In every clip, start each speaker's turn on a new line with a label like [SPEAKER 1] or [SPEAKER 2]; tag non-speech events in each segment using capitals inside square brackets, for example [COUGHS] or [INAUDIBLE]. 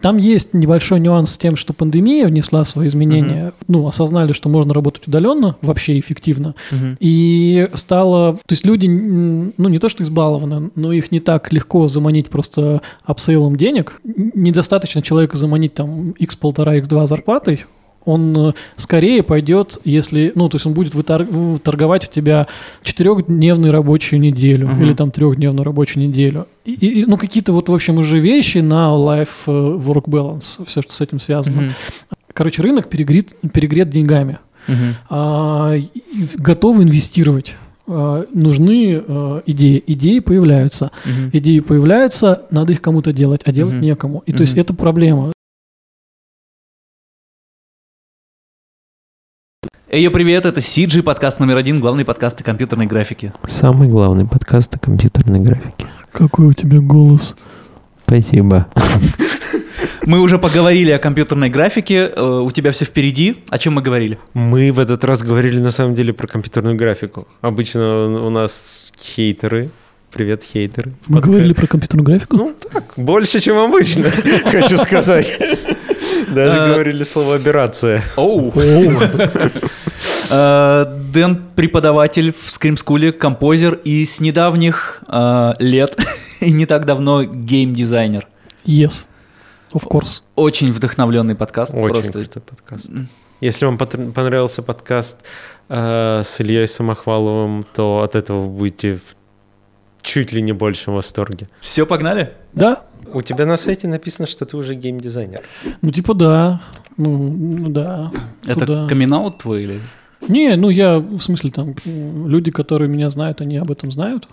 [SPEAKER 1] там есть небольшой нюанс с тем, что пандемия внесла свои изменения. Ну, осознали, что можно работать удаленно, вообще эффективно. И стало... То есть люди, ну, не то что избалованы, но их не так легко заманить просто апсейлом денег. Недостаточно человека заманить там x1,5, x2 зарплатой, он э, скорее пойдет, если, ну, то есть он будет вытор- торговать у тебя четырехдневную рабочую неделю
[SPEAKER 2] Мгм.
[SPEAKER 1] или там трехдневную рабочую неделю. И, и- ну, какие-то вот, в общем, уже вещи на life-work balance, все, что с этим связано.
[SPEAKER 2] Мгм.
[SPEAKER 1] Короче, рынок перегрет, перегрет деньгами.
[SPEAKER 2] Мгм.
[SPEAKER 1] А, готовы инвестировать. А, нужны а, идеи. Идеи появляются.
[SPEAKER 2] Мгм.
[SPEAKER 1] Идеи появляются, надо их кому-то делать, а делать
[SPEAKER 2] Мгм.
[SPEAKER 1] некому. И то есть это проблема.
[SPEAKER 2] Эй, привет, это CG, подкаст номер один, главный подкаст о компьютерной графике.
[SPEAKER 3] Самый главный подкаст о компьютерной графике.
[SPEAKER 1] Какой у тебя голос?
[SPEAKER 3] Спасибо.
[SPEAKER 2] Мы уже поговорили о компьютерной графике, э, у тебя все впереди. О чем мы говорили?
[SPEAKER 3] Мы в этот раз говорили на самом деле про компьютерную графику. Обычно у нас хейтеры. Привет, хейтеры.
[SPEAKER 1] Мы
[SPEAKER 3] Подка-
[SPEAKER 1] говорили про компьютерную графику?
[SPEAKER 3] Ну так, больше, чем обычно, [LAUGHS] хочу сказать. Даже
[SPEAKER 2] А.
[SPEAKER 3] говорили слово «операция».
[SPEAKER 2] Оу. Э, [LAUGHS] Дэн преподаватель в скримскуле, композер и с недавних э, лет, [LAUGHS] и не так давно гейм-дизайнер.
[SPEAKER 1] Yes. Of course.
[SPEAKER 2] Очень вдохновленный подкаст.
[SPEAKER 3] Очень
[SPEAKER 2] просто.
[SPEAKER 3] крутой подкаст. Если вам понравился подкаст э, с Ильей Самохваловым, то от этого вы будете в чуть ли не большем восторге.
[SPEAKER 2] Все, погнали?
[SPEAKER 1] Да?
[SPEAKER 3] У тебя на сайте написано, что ты уже геймдизайнер.
[SPEAKER 1] Ну, типа, да. Ну, ну, да.
[SPEAKER 2] Это
[SPEAKER 1] Туда.
[SPEAKER 2] камин твой или?
[SPEAKER 1] Не, ну я, в смысле, там, люди, которые меня знают, они об этом знают.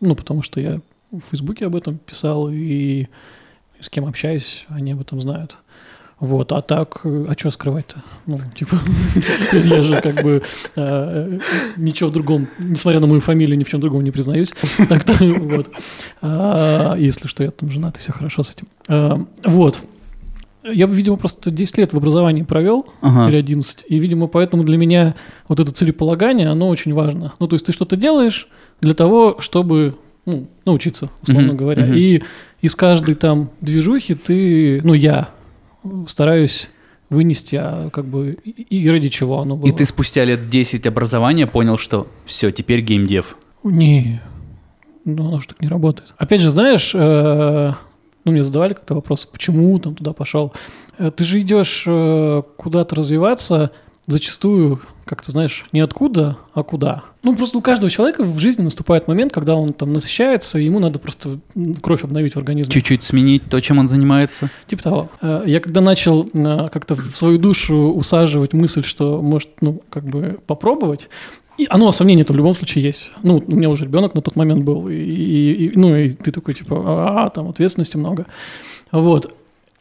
[SPEAKER 1] Ну, потому что я в Фейсбуке об этом писал, и с кем общаюсь, они об этом знают. Вот, а так, э, а что скрывать-то? Ну, типа, [LAUGHS] я же как бы э, ничего в другом, несмотря на мою фамилию, ни в чем другом не признаюсь. [LAUGHS] Так-то, вот. А, Если что, я там женат, и все хорошо с этим. А, Вот. Я, видимо, просто 10 лет в образовании провел,
[SPEAKER 2] Ага.
[SPEAKER 1] или 11. И, видимо, поэтому для меня вот это целеполагание, оно очень важно. Ну, то есть ты что-то делаешь для того, чтобы ну, научиться, условно говоря. И из каждой там движухи ты, ну, я стараюсь вынести, а как бы и, и ради чего оно было.
[SPEAKER 2] И ты спустя лет 10 образования понял, что все, теперь геймдев.
[SPEAKER 1] Не, ну оно же так не работает. Опять же, знаешь, э, ну мне задавали как-то вопрос, почему там туда пошел. Э, Ты же идешь э, куда-то развиваться, зачастую, как ты знаешь, не откуда, а куда. Ну просто у каждого человека в жизни наступает момент, когда он там насыщается, и ему надо просто кровь обновить в организме.
[SPEAKER 2] Чуть-чуть сменить то, чем он занимается.
[SPEAKER 1] Типа того. Э, Я когда начал э, как-то в свою душу усаживать мысль, что может, ну, как бы попробовать, и оно, сомнение это в любом случае есть. Ну, у меня уже ребенок на тот момент был, и, и- и- ну, и ты такой, типа, а, там ответственности много. Вот.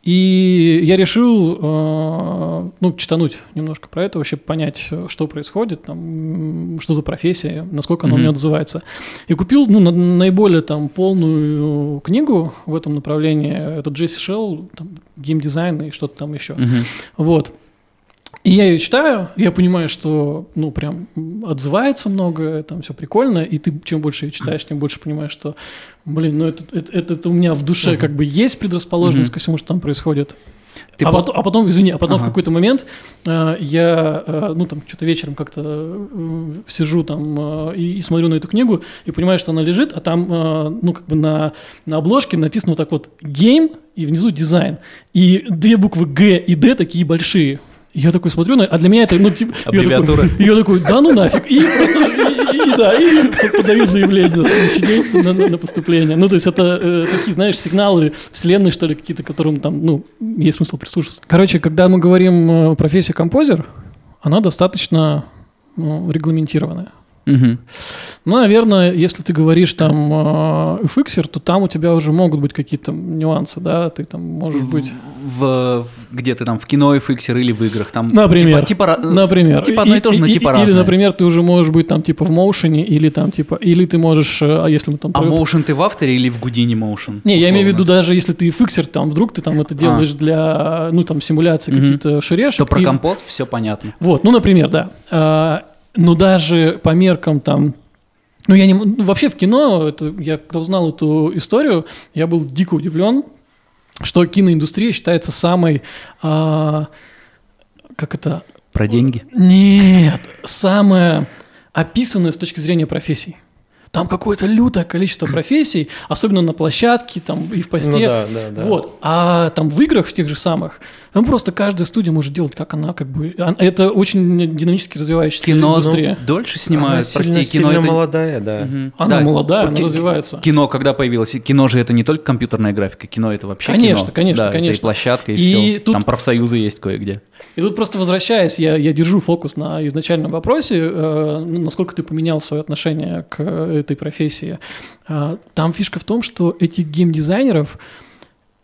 [SPEAKER 1] И я решил, э, ну, читануть немножко про это, вообще понять, что происходит, там, что за профессия, насколько она у
[SPEAKER 2] Мгм.
[SPEAKER 1] меня отзывается. И купил, ну, на- наиболее там полную книгу в этом направлении. Это Джесси Шелл, там, геймдизайн и что-то там еще.
[SPEAKER 2] Мгм.
[SPEAKER 1] Вот. И я ее читаю, я понимаю, что, ну, прям отзывается много, там все прикольно, и ты чем больше ее читаешь, тем больше понимаешь, что, блин, ну это, это, это- это у меня в душе как бы есть предрасположенность
[SPEAKER 2] Мгм.
[SPEAKER 1] ко всему, что там происходит.
[SPEAKER 2] Ты
[SPEAKER 1] а,
[SPEAKER 2] пос-
[SPEAKER 1] потом, а потом, извини, а потом
[SPEAKER 2] Ага.
[SPEAKER 1] в какой-то момент э, я, э, ну, там, что-то вечером как-то э, сижу там э, и, и смотрю на эту книгу, и понимаю, что она лежит, а там, э, ну, как бы на, на обложке написано вот так вот «гейм» и внизу «дизайн». И две буквы «Г» и «Д» такие большие. Я такой смотрю, а для меня это, ну, типа... я такой-
[SPEAKER 2] Аббревиатура.
[SPEAKER 1] я такой, да ну нафиг. И просто, и, и- да, и подаю заявление на, на- на поступление. Ну, то есть это э, такие, знаешь, сигналы вселенной, что ли, какие-то, которым там, ну, есть смысл прислушиваться. Короче, когда мы говорим э, профессия композер, она достаточно ну, регламентированная.
[SPEAKER 2] Мгм.
[SPEAKER 1] Ну, наверное, если ты говоришь там э, FX, то там у тебя уже могут быть какие-то нюансы, да, ты там можешь быть...
[SPEAKER 2] В, в- где ты там, в кино FX или в играх? Там,
[SPEAKER 1] Например.
[SPEAKER 2] Типа, типа,
[SPEAKER 1] Например.
[SPEAKER 2] Типа одно и то же, но типа
[SPEAKER 1] Или,
[SPEAKER 2] разное.
[SPEAKER 1] например, ты уже можешь быть там типа в моушене, или там типа, или ты можешь, э, а если мы там...
[SPEAKER 2] А Motion ты в авторе или в Гудини Motion?
[SPEAKER 1] Не, я имею в виду
[SPEAKER 2] условно?
[SPEAKER 1] даже если ты фиксер, там вдруг ты там это делаешь для, ну там симуляции
[SPEAKER 2] Мгм.
[SPEAKER 1] какие-то шурешек.
[SPEAKER 2] Что про
[SPEAKER 1] и-
[SPEAKER 2] композ, все понятно.
[SPEAKER 1] Вот, ну, например, да. Но даже по меркам там... Ну, я не... ну, вообще в кино, это, я когда узнал эту историю, я был дико удивлен. что киноиндустрия считается самой, а, как это,
[SPEAKER 2] Про деньги.
[SPEAKER 1] нет, самая описанная с точки зрения профессий. Там какое-то лютое количество [CLEARS THROAT] профессий, особенно на площадке, там и в посте.
[SPEAKER 3] Ну да, да, да.
[SPEAKER 1] Вот. А там в играх, в тех же самых, там просто каждая студия может делать, как она, как бы. а- Это очень динамически развивающаяся
[SPEAKER 2] Кино
[SPEAKER 1] индустрия.
[SPEAKER 2] ну, дольше
[SPEAKER 3] Она
[SPEAKER 2] снимают,
[SPEAKER 3] сильно,
[SPEAKER 2] прости, кино
[SPEAKER 3] сильно
[SPEAKER 2] это...
[SPEAKER 3] молодая, да.
[SPEAKER 2] Мгм.
[SPEAKER 1] Она
[SPEAKER 2] Да,
[SPEAKER 1] молодая,
[SPEAKER 2] вот
[SPEAKER 1] она развивается.
[SPEAKER 2] Кино, когда появилось, кино же это не только компьютерная графика, кино это вообще
[SPEAKER 1] Конечно,
[SPEAKER 2] кино.
[SPEAKER 1] конечно,
[SPEAKER 2] Да, это
[SPEAKER 1] конечно.
[SPEAKER 2] и площадка, и,
[SPEAKER 1] И
[SPEAKER 2] все.
[SPEAKER 1] тут-
[SPEAKER 2] Там профсоюзы есть кое-где.
[SPEAKER 1] И тут просто возвращаясь, я, я держу фокус на изначальном вопросе, э, ну, насколько ты поменял свое отношение к э, этой профессии. Э, там фишка в том, что этих геймдизайнеров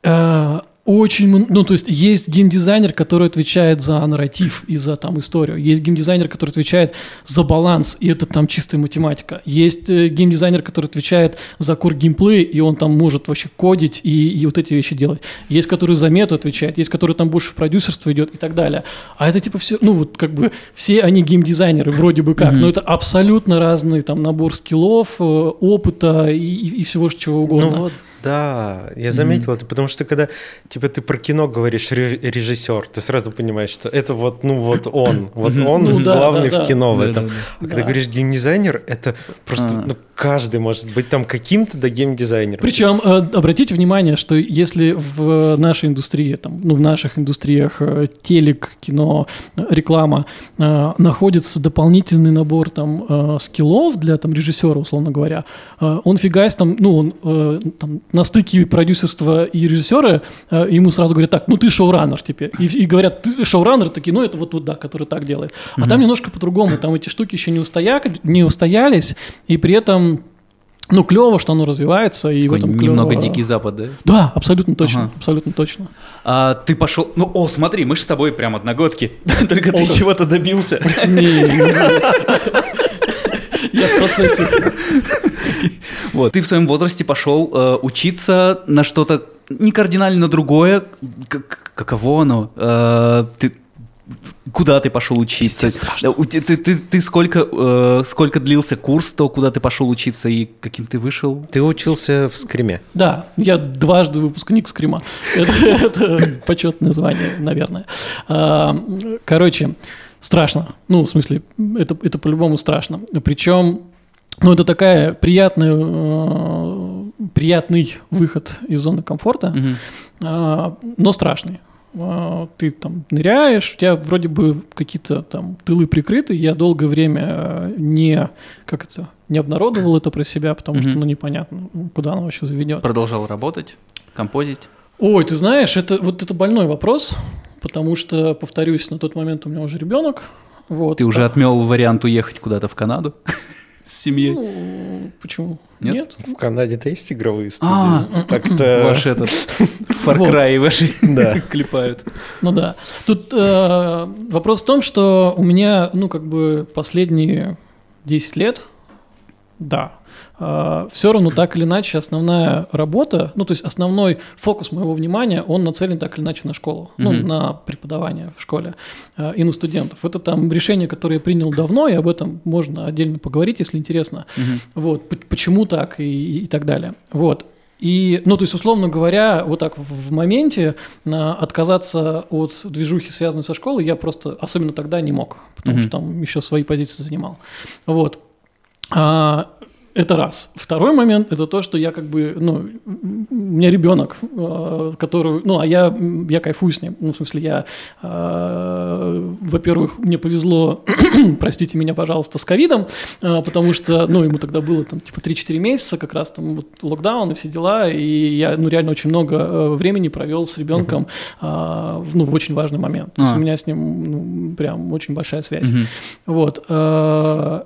[SPEAKER 1] э, очень, ну то есть есть геймдизайнер, который отвечает за нарратив и за там историю, есть геймдизайнер, который отвечает за баланс, и это там чистая математика, есть э, геймдизайнер, который отвечает за кор геймплей, и он там может вообще кодить и, и вот эти вещи делать, есть который за мету отвечает, есть который там больше в продюсерство идет и так далее, а это типа все, ну вот как бы все они геймдизайнеры вроде бы как, но это абсолютно разный там набор скиллов, э, опыта и, и- и всего чего угодно.
[SPEAKER 3] Ну вот, да, я заметил это, потому что когда типа ты про кино говоришь ре- режиссер, ты сразу понимаешь, что это вот, ну вот он, вот он
[SPEAKER 1] Ну да,
[SPEAKER 3] главный
[SPEAKER 1] да, да.
[SPEAKER 3] в кино в
[SPEAKER 2] Да,
[SPEAKER 3] этом.
[SPEAKER 2] да,
[SPEAKER 3] А когда
[SPEAKER 1] Да.
[SPEAKER 3] говоришь геймдизайнер, это просто
[SPEAKER 2] А.
[SPEAKER 3] ну, каждый может быть там каким-то да геймдизайнером.
[SPEAKER 1] Причем э, обратите внимание, что если в нашей индустрии, там, ну, в наших индустриях э, телек, кино, реклама э, находится дополнительный набор там э, скиллов для там режиссера, условно говоря, э, он фигась там, ну, он э, там, на стыке продюсерства и режиссера э, ему сразу говорят, так, ну ты шоураннер теперь. И, и говорят, ты шоураннер, такие, ну это вот, вот да, который так делает. А там немножко по-другому, там эти штуки еще не, устоя... не устоялись, и при этом ну, клево, что оно развивается, и в
[SPEAKER 2] Такой
[SPEAKER 1] этом
[SPEAKER 2] немного
[SPEAKER 1] клёво.
[SPEAKER 2] дикий запад, да?
[SPEAKER 1] Да, абсолютно точно,
[SPEAKER 2] Ага.
[SPEAKER 1] абсолютно точно.
[SPEAKER 2] А ты пошел... Ну, о, смотри, мы же с тобой прям одногодки. [LAUGHS] Только ты чего-то добился. [LAUGHS] [LAUGHS]
[SPEAKER 1] Я в процессе. [LAUGHS]
[SPEAKER 2] Вот. Ты в своем возрасте пошел э, учиться на что-то не кардинально другое. К- к- каково оно? Э, ты куда ты пошел учиться? Те- ты, ты, ты сколько, э, сколько длился курс, то куда ты пошел учиться и каким ты вышел?
[SPEAKER 3] Ты учился в скриме.
[SPEAKER 1] Да, я дважды выпускник Скрима. [LAUGHS] Это, это почетное звание, наверное. А, Короче, страшно. Ну, в смысле, это, это по-любому страшно. Причем, ну, это такая приятная, э, приятный выход из зоны комфорта, а, но страшный. А, Ты там ныряешь, у тебя вроде бы какие-то там тылы прикрыты. Я долгое время э, не, как это, не обнародовал это про себя, потому что, ну, непонятно, куда оно вообще заведет.
[SPEAKER 2] Продолжал работать, композить.
[SPEAKER 1] Ой, ты знаешь, это вот это больной вопрос, потому что, повторюсь, на тот момент у меня уже ребенок. Вот.
[SPEAKER 2] Ты уже отмел вариант уехать куда-то в Канаду [LAUGHS] с семьей?
[SPEAKER 1] Ну, почему?
[SPEAKER 2] Нет?
[SPEAKER 1] Нет?
[SPEAKER 3] В Канаде-то есть игровые студии.
[SPEAKER 2] А,
[SPEAKER 3] Так-то... [LAUGHS]
[SPEAKER 2] Ваш этот [LAUGHS] Far
[SPEAKER 1] Вот.
[SPEAKER 2] Cry ваши [LAUGHS]
[SPEAKER 3] Да.
[SPEAKER 2] клепают.
[SPEAKER 1] Ну да. Тут э, вопрос в том, что у меня, ну, как бы последние 10 лет, да, все равно так или иначе основная работа, ну, то есть основной фокус моего внимания, он нацелен так или иначе на школу, ну,
[SPEAKER 2] Мгм.
[SPEAKER 1] на преподавание в школе э, и на студентов. Это там решение, которое я принял давно, и об этом можно отдельно поговорить, если интересно.
[SPEAKER 2] Мгм.
[SPEAKER 1] Вот, почему так и, и так далее. Вот. И, ну, то есть, условно говоря, вот так в, моменте а, отказаться от движухи, связанной со школой, я просто, особенно тогда, не мог, потому
[SPEAKER 2] Мгм.
[SPEAKER 1] что там еще свои позиции занимал. Вот. А, это раз. Второй момент это то, что я как бы, ну, у меня ребенок, э, который, ну, а я, я кайфую с ним. Ну, в смысле, я, э, во-первых, мне повезло, [CLEARS THROAT] простите меня, пожалуйста, с ковидом, э, потому что, ну, ему тогда было там типа 3-4 месяца, как раз там вот локдаун и все дела, и я, ну, реально очень много э, времени провел с ребенком, э, в- ну, в очень важный момент. То есть
[SPEAKER 2] А.
[SPEAKER 1] у меня с ним, ну, прям очень большая связь. Вот. э,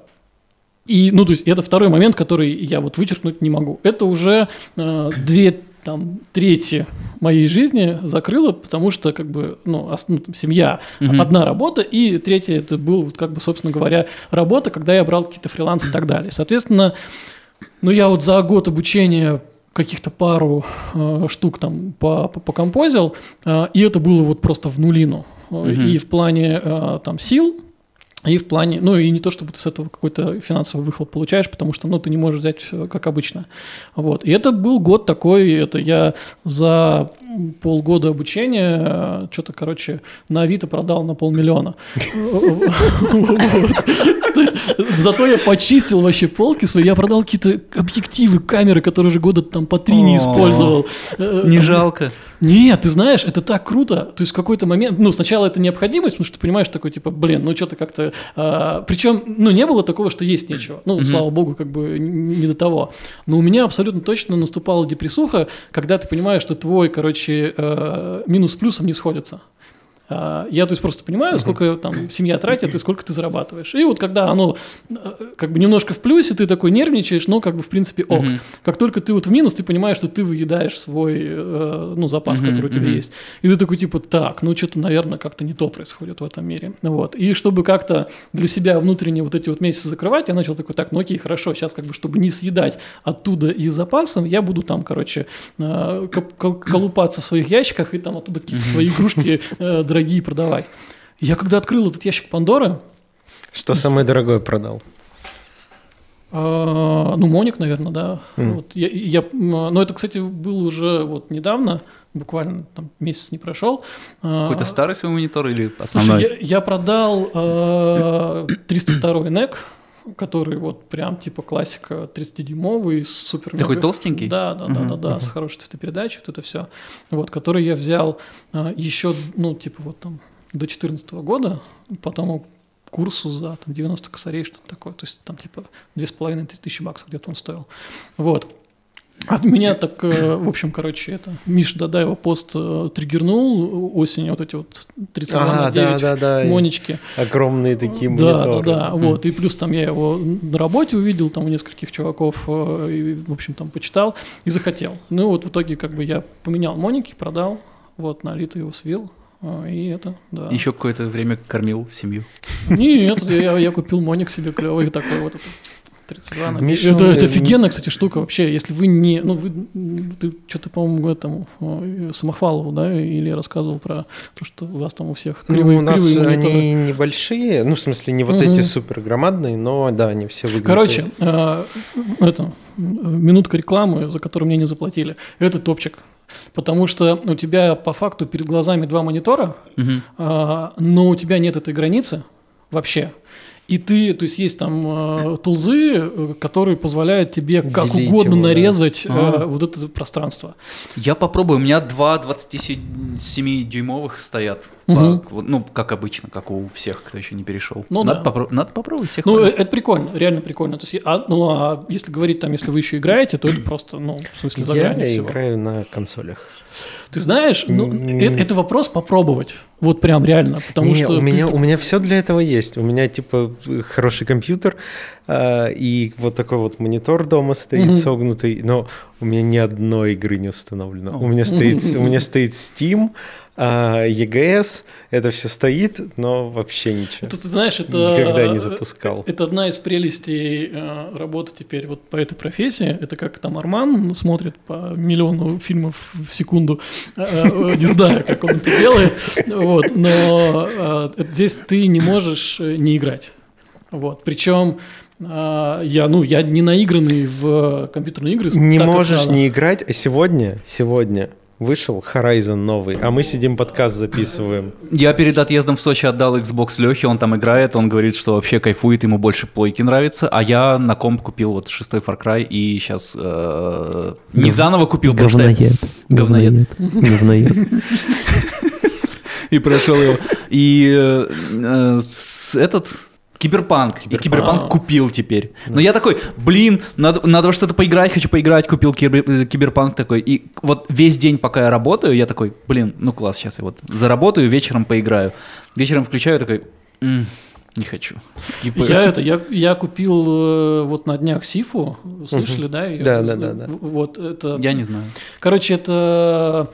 [SPEAKER 1] И, ну, то есть, это второй момент, который я вот вычеркнуть не могу. Это уже э, две там трети моей жизни закрыло, потому что, как бы, ну, ос- ну, там, семья,
[SPEAKER 2] Мгм.
[SPEAKER 1] одна работа, и третья это был, как бы, собственно говоря, работа, когда я брал какие-то фрилансы и так далее. Соответственно, ну, я вот за год обучения каких-то пару э, штук там по- по- покомпозил, э, и это было вот просто в нулину. Э,
[SPEAKER 2] Мгм.
[SPEAKER 1] И в плане э, там сил, и в плане, ну и не то, чтобы ты с этого какой-то финансовый выхлоп получаешь, потому что, ну, ты не можешь взять, э, как обычно. Вот. И это был год такой, это я за полгода обучения, что-то, короче, на Авито продал на полмиллиона. [LAUGHS] [LAUGHS] Зато я почистил вообще полки свои, я продал какие-то объективы, камеры, которые уже года там по три не использовал.
[SPEAKER 2] Э, не жалко.
[SPEAKER 1] Нет, ты знаешь, это так круто. То есть в какой-то момент, ну, сначала это необходимость, потому что ты понимаешь такой, типа, блин, ну что-то как-то... А, причем, ну, не было такого, что есть нечего. Ну, mm-hmm. слава богу, как бы не до того. Но у меня абсолютно точно наступала депрессуха, когда ты понимаешь, что твой, короче, э, минус с плюсом не сходятся. А, я, то есть, просто понимаю, сколько там семья тратит и сколько ты зарабатываешь. И вот когда оно э, как бы немножко в плюсе, ты такой нервничаешь, но как бы в принципе ок. Как только ты вот в минус, ты понимаешь, что ты выедаешь свой, э, ну, запас, который у тебя есть. И ты такой типа, так, ну, что-то, наверное, как-то не то происходит в этом мире. Вот. И чтобы как-то для себя внутренне вот эти вот месяцы закрывать, я начал такой, так, ну окей, хорошо, сейчас как бы, чтобы не съедать оттуда из запасом, я буду там, короче, э, колупаться в своих ящиках и там оттуда какие-то свои игрушки дорогие дорогие продавать. Я когда открыл этот ящик Пандоры...
[SPEAKER 3] Что самое дорогое продал?
[SPEAKER 1] А, ну, Моник, наверное, да. Mm. Вот, я, я, но это, кстати, было уже вот недавно, буквально там месяц не прошел.
[SPEAKER 2] А, Какой-то старый свой монитор или основной?
[SPEAKER 1] Слушай, я, я продал э, 302 NEC, который вот прям типа классика 30-дюймовый, супер
[SPEAKER 2] Такой толстенький?
[SPEAKER 1] Да, да, да, да, да, с хорошей цветопередачей, вот это все. Вот, который я взял а, еще, ну, типа вот там до 2014 года, потом курсу за там, 90 косарей, что-то такое. То есть там типа 2,5-3 тысячи баксов где-то он стоил. Вот. От меня так, э, в общем, короче, это Миша Дадаева пост э, триггернул осенью, вот эти вот 32 а, на 9 да, да, да. монечки.
[SPEAKER 3] Огромные такие
[SPEAKER 1] мониторы. Да, да, да, вот, и плюс там я его на работе увидел, там у нескольких чуваков, э, и, в общем, там почитал и захотел. Ну вот в итоге как бы я поменял моники, продал, вот, на Алиту его свил, и это, да.
[SPEAKER 2] Еще какое-то время кормил семью.
[SPEAKER 1] Нет, я, я купил моник себе клевый такой вот. 32 на Миша, это, это офигенная, кстати, штука вообще. Если вы не... Ну, вы, ты что-то, по-моему, этому Самохвалову, да, или рассказывал про то, что у вас там у всех
[SPEAKER 3] кривые, Ну, у нас кривые они небольшие, ну, в смысле, не вот угу. эти супер громадные, но, да, они все выглядят.
[SPEAKER 1] Короче, э, это, минутка рекламы, за которую мне не заплатили. Это топчик. Потому что у тебя по факту перед глазами два монитора, угу. э, но у тебя нет этой границы вообще. И ты, то есть есть там э, тулзы, которые позволяют тебе как Делить угодно его, нарезать да. э, вот это пространство.
[SPEAKER 2] Я попробую. У меня два 27-дюймовых стоят. Угу. По, ну, как обычно, как у всех, кто еще не перешел. Ну, надо, да. попро- надо попробовать всех.
[SPEAKER 1] Ну, это прикольно, реально прикольно. То есть, а, ну, а если говорить там, если вы еще играете, то это просто, ну, в смысле, за
[SPEAKER 3] Я всего. играю на консолях.
[SPEAKER 1] Ты знаешь, ну, это, это вопрос попробовать. Вот прям реально. Потому
[SPEAKER 3] не,
[SPEAKER 1] что
[SPEAKER 3] у меня, ты... у меня все для этого есть. У меня типа хороший компьютер э, и вот такой вот монитор дома стоит mm-hmm. согнутый, но у меня ни одной игры не установлено. Oh. У меня стоит, у меня [LAUGHS] стоит Steam, а EGS, это все стоит, но вообще ничего.
[SPEAKER 1] Это, ты знаешь, это...
[SPEAKER 3] Никогда не запускал.
[SPEAKER 1] Это одна из прелестей э, работы теперь вот по этой профессии. Это как там Арман смотрит по миллиону фильмов в секунду. Э, э, не знаю, как он это делает. Вот, но здесь ты не можешь не играть. Вот. Причем я, ну, я не наигранный в компьютерные игры.
[SPEAKER 3] Не можешь не играть, а сегодня, сегодня Вышел Horizon новый, а мы сидим подкаст записываем.
[SPEAKER 2] Я перед отъездом в Сочи отдал Xbox Лехе, он там играет, он говорит, что вообще кайфует, ему больше плойки нравится, а я на комп купил вот шестой Far Cry и сейчас э, не Гов... заново купил,
[SPEAKER 3] Говноед. Говноед. Говноед. [LAUGHS]
[SPEAKER 2] И прошел его. И э, э, этот Киберпанк. Киберпанк. И Киберпанк купил теперь. Но я такой, блин, надо, надо во что-то поиграть, хочу поиграть, купил кибер, э, Киберпанк такой. И вот весь день, пока я работаю, я такой, блин, ну класс, сейчас я вот заработаю, вечером поиграю. Вечером включаю, такой, не хочу.
[SPEAKER 1] Скипаю. Я это, я, я купил э, вот на днях Сифу, слышали, угу. да?
[SPEAKER 3] да, да, да, да.
[SPEAKER 1] Вот это.
[SPEAKER 2] Я не знаю. Короче,
[SPEAKER 1] это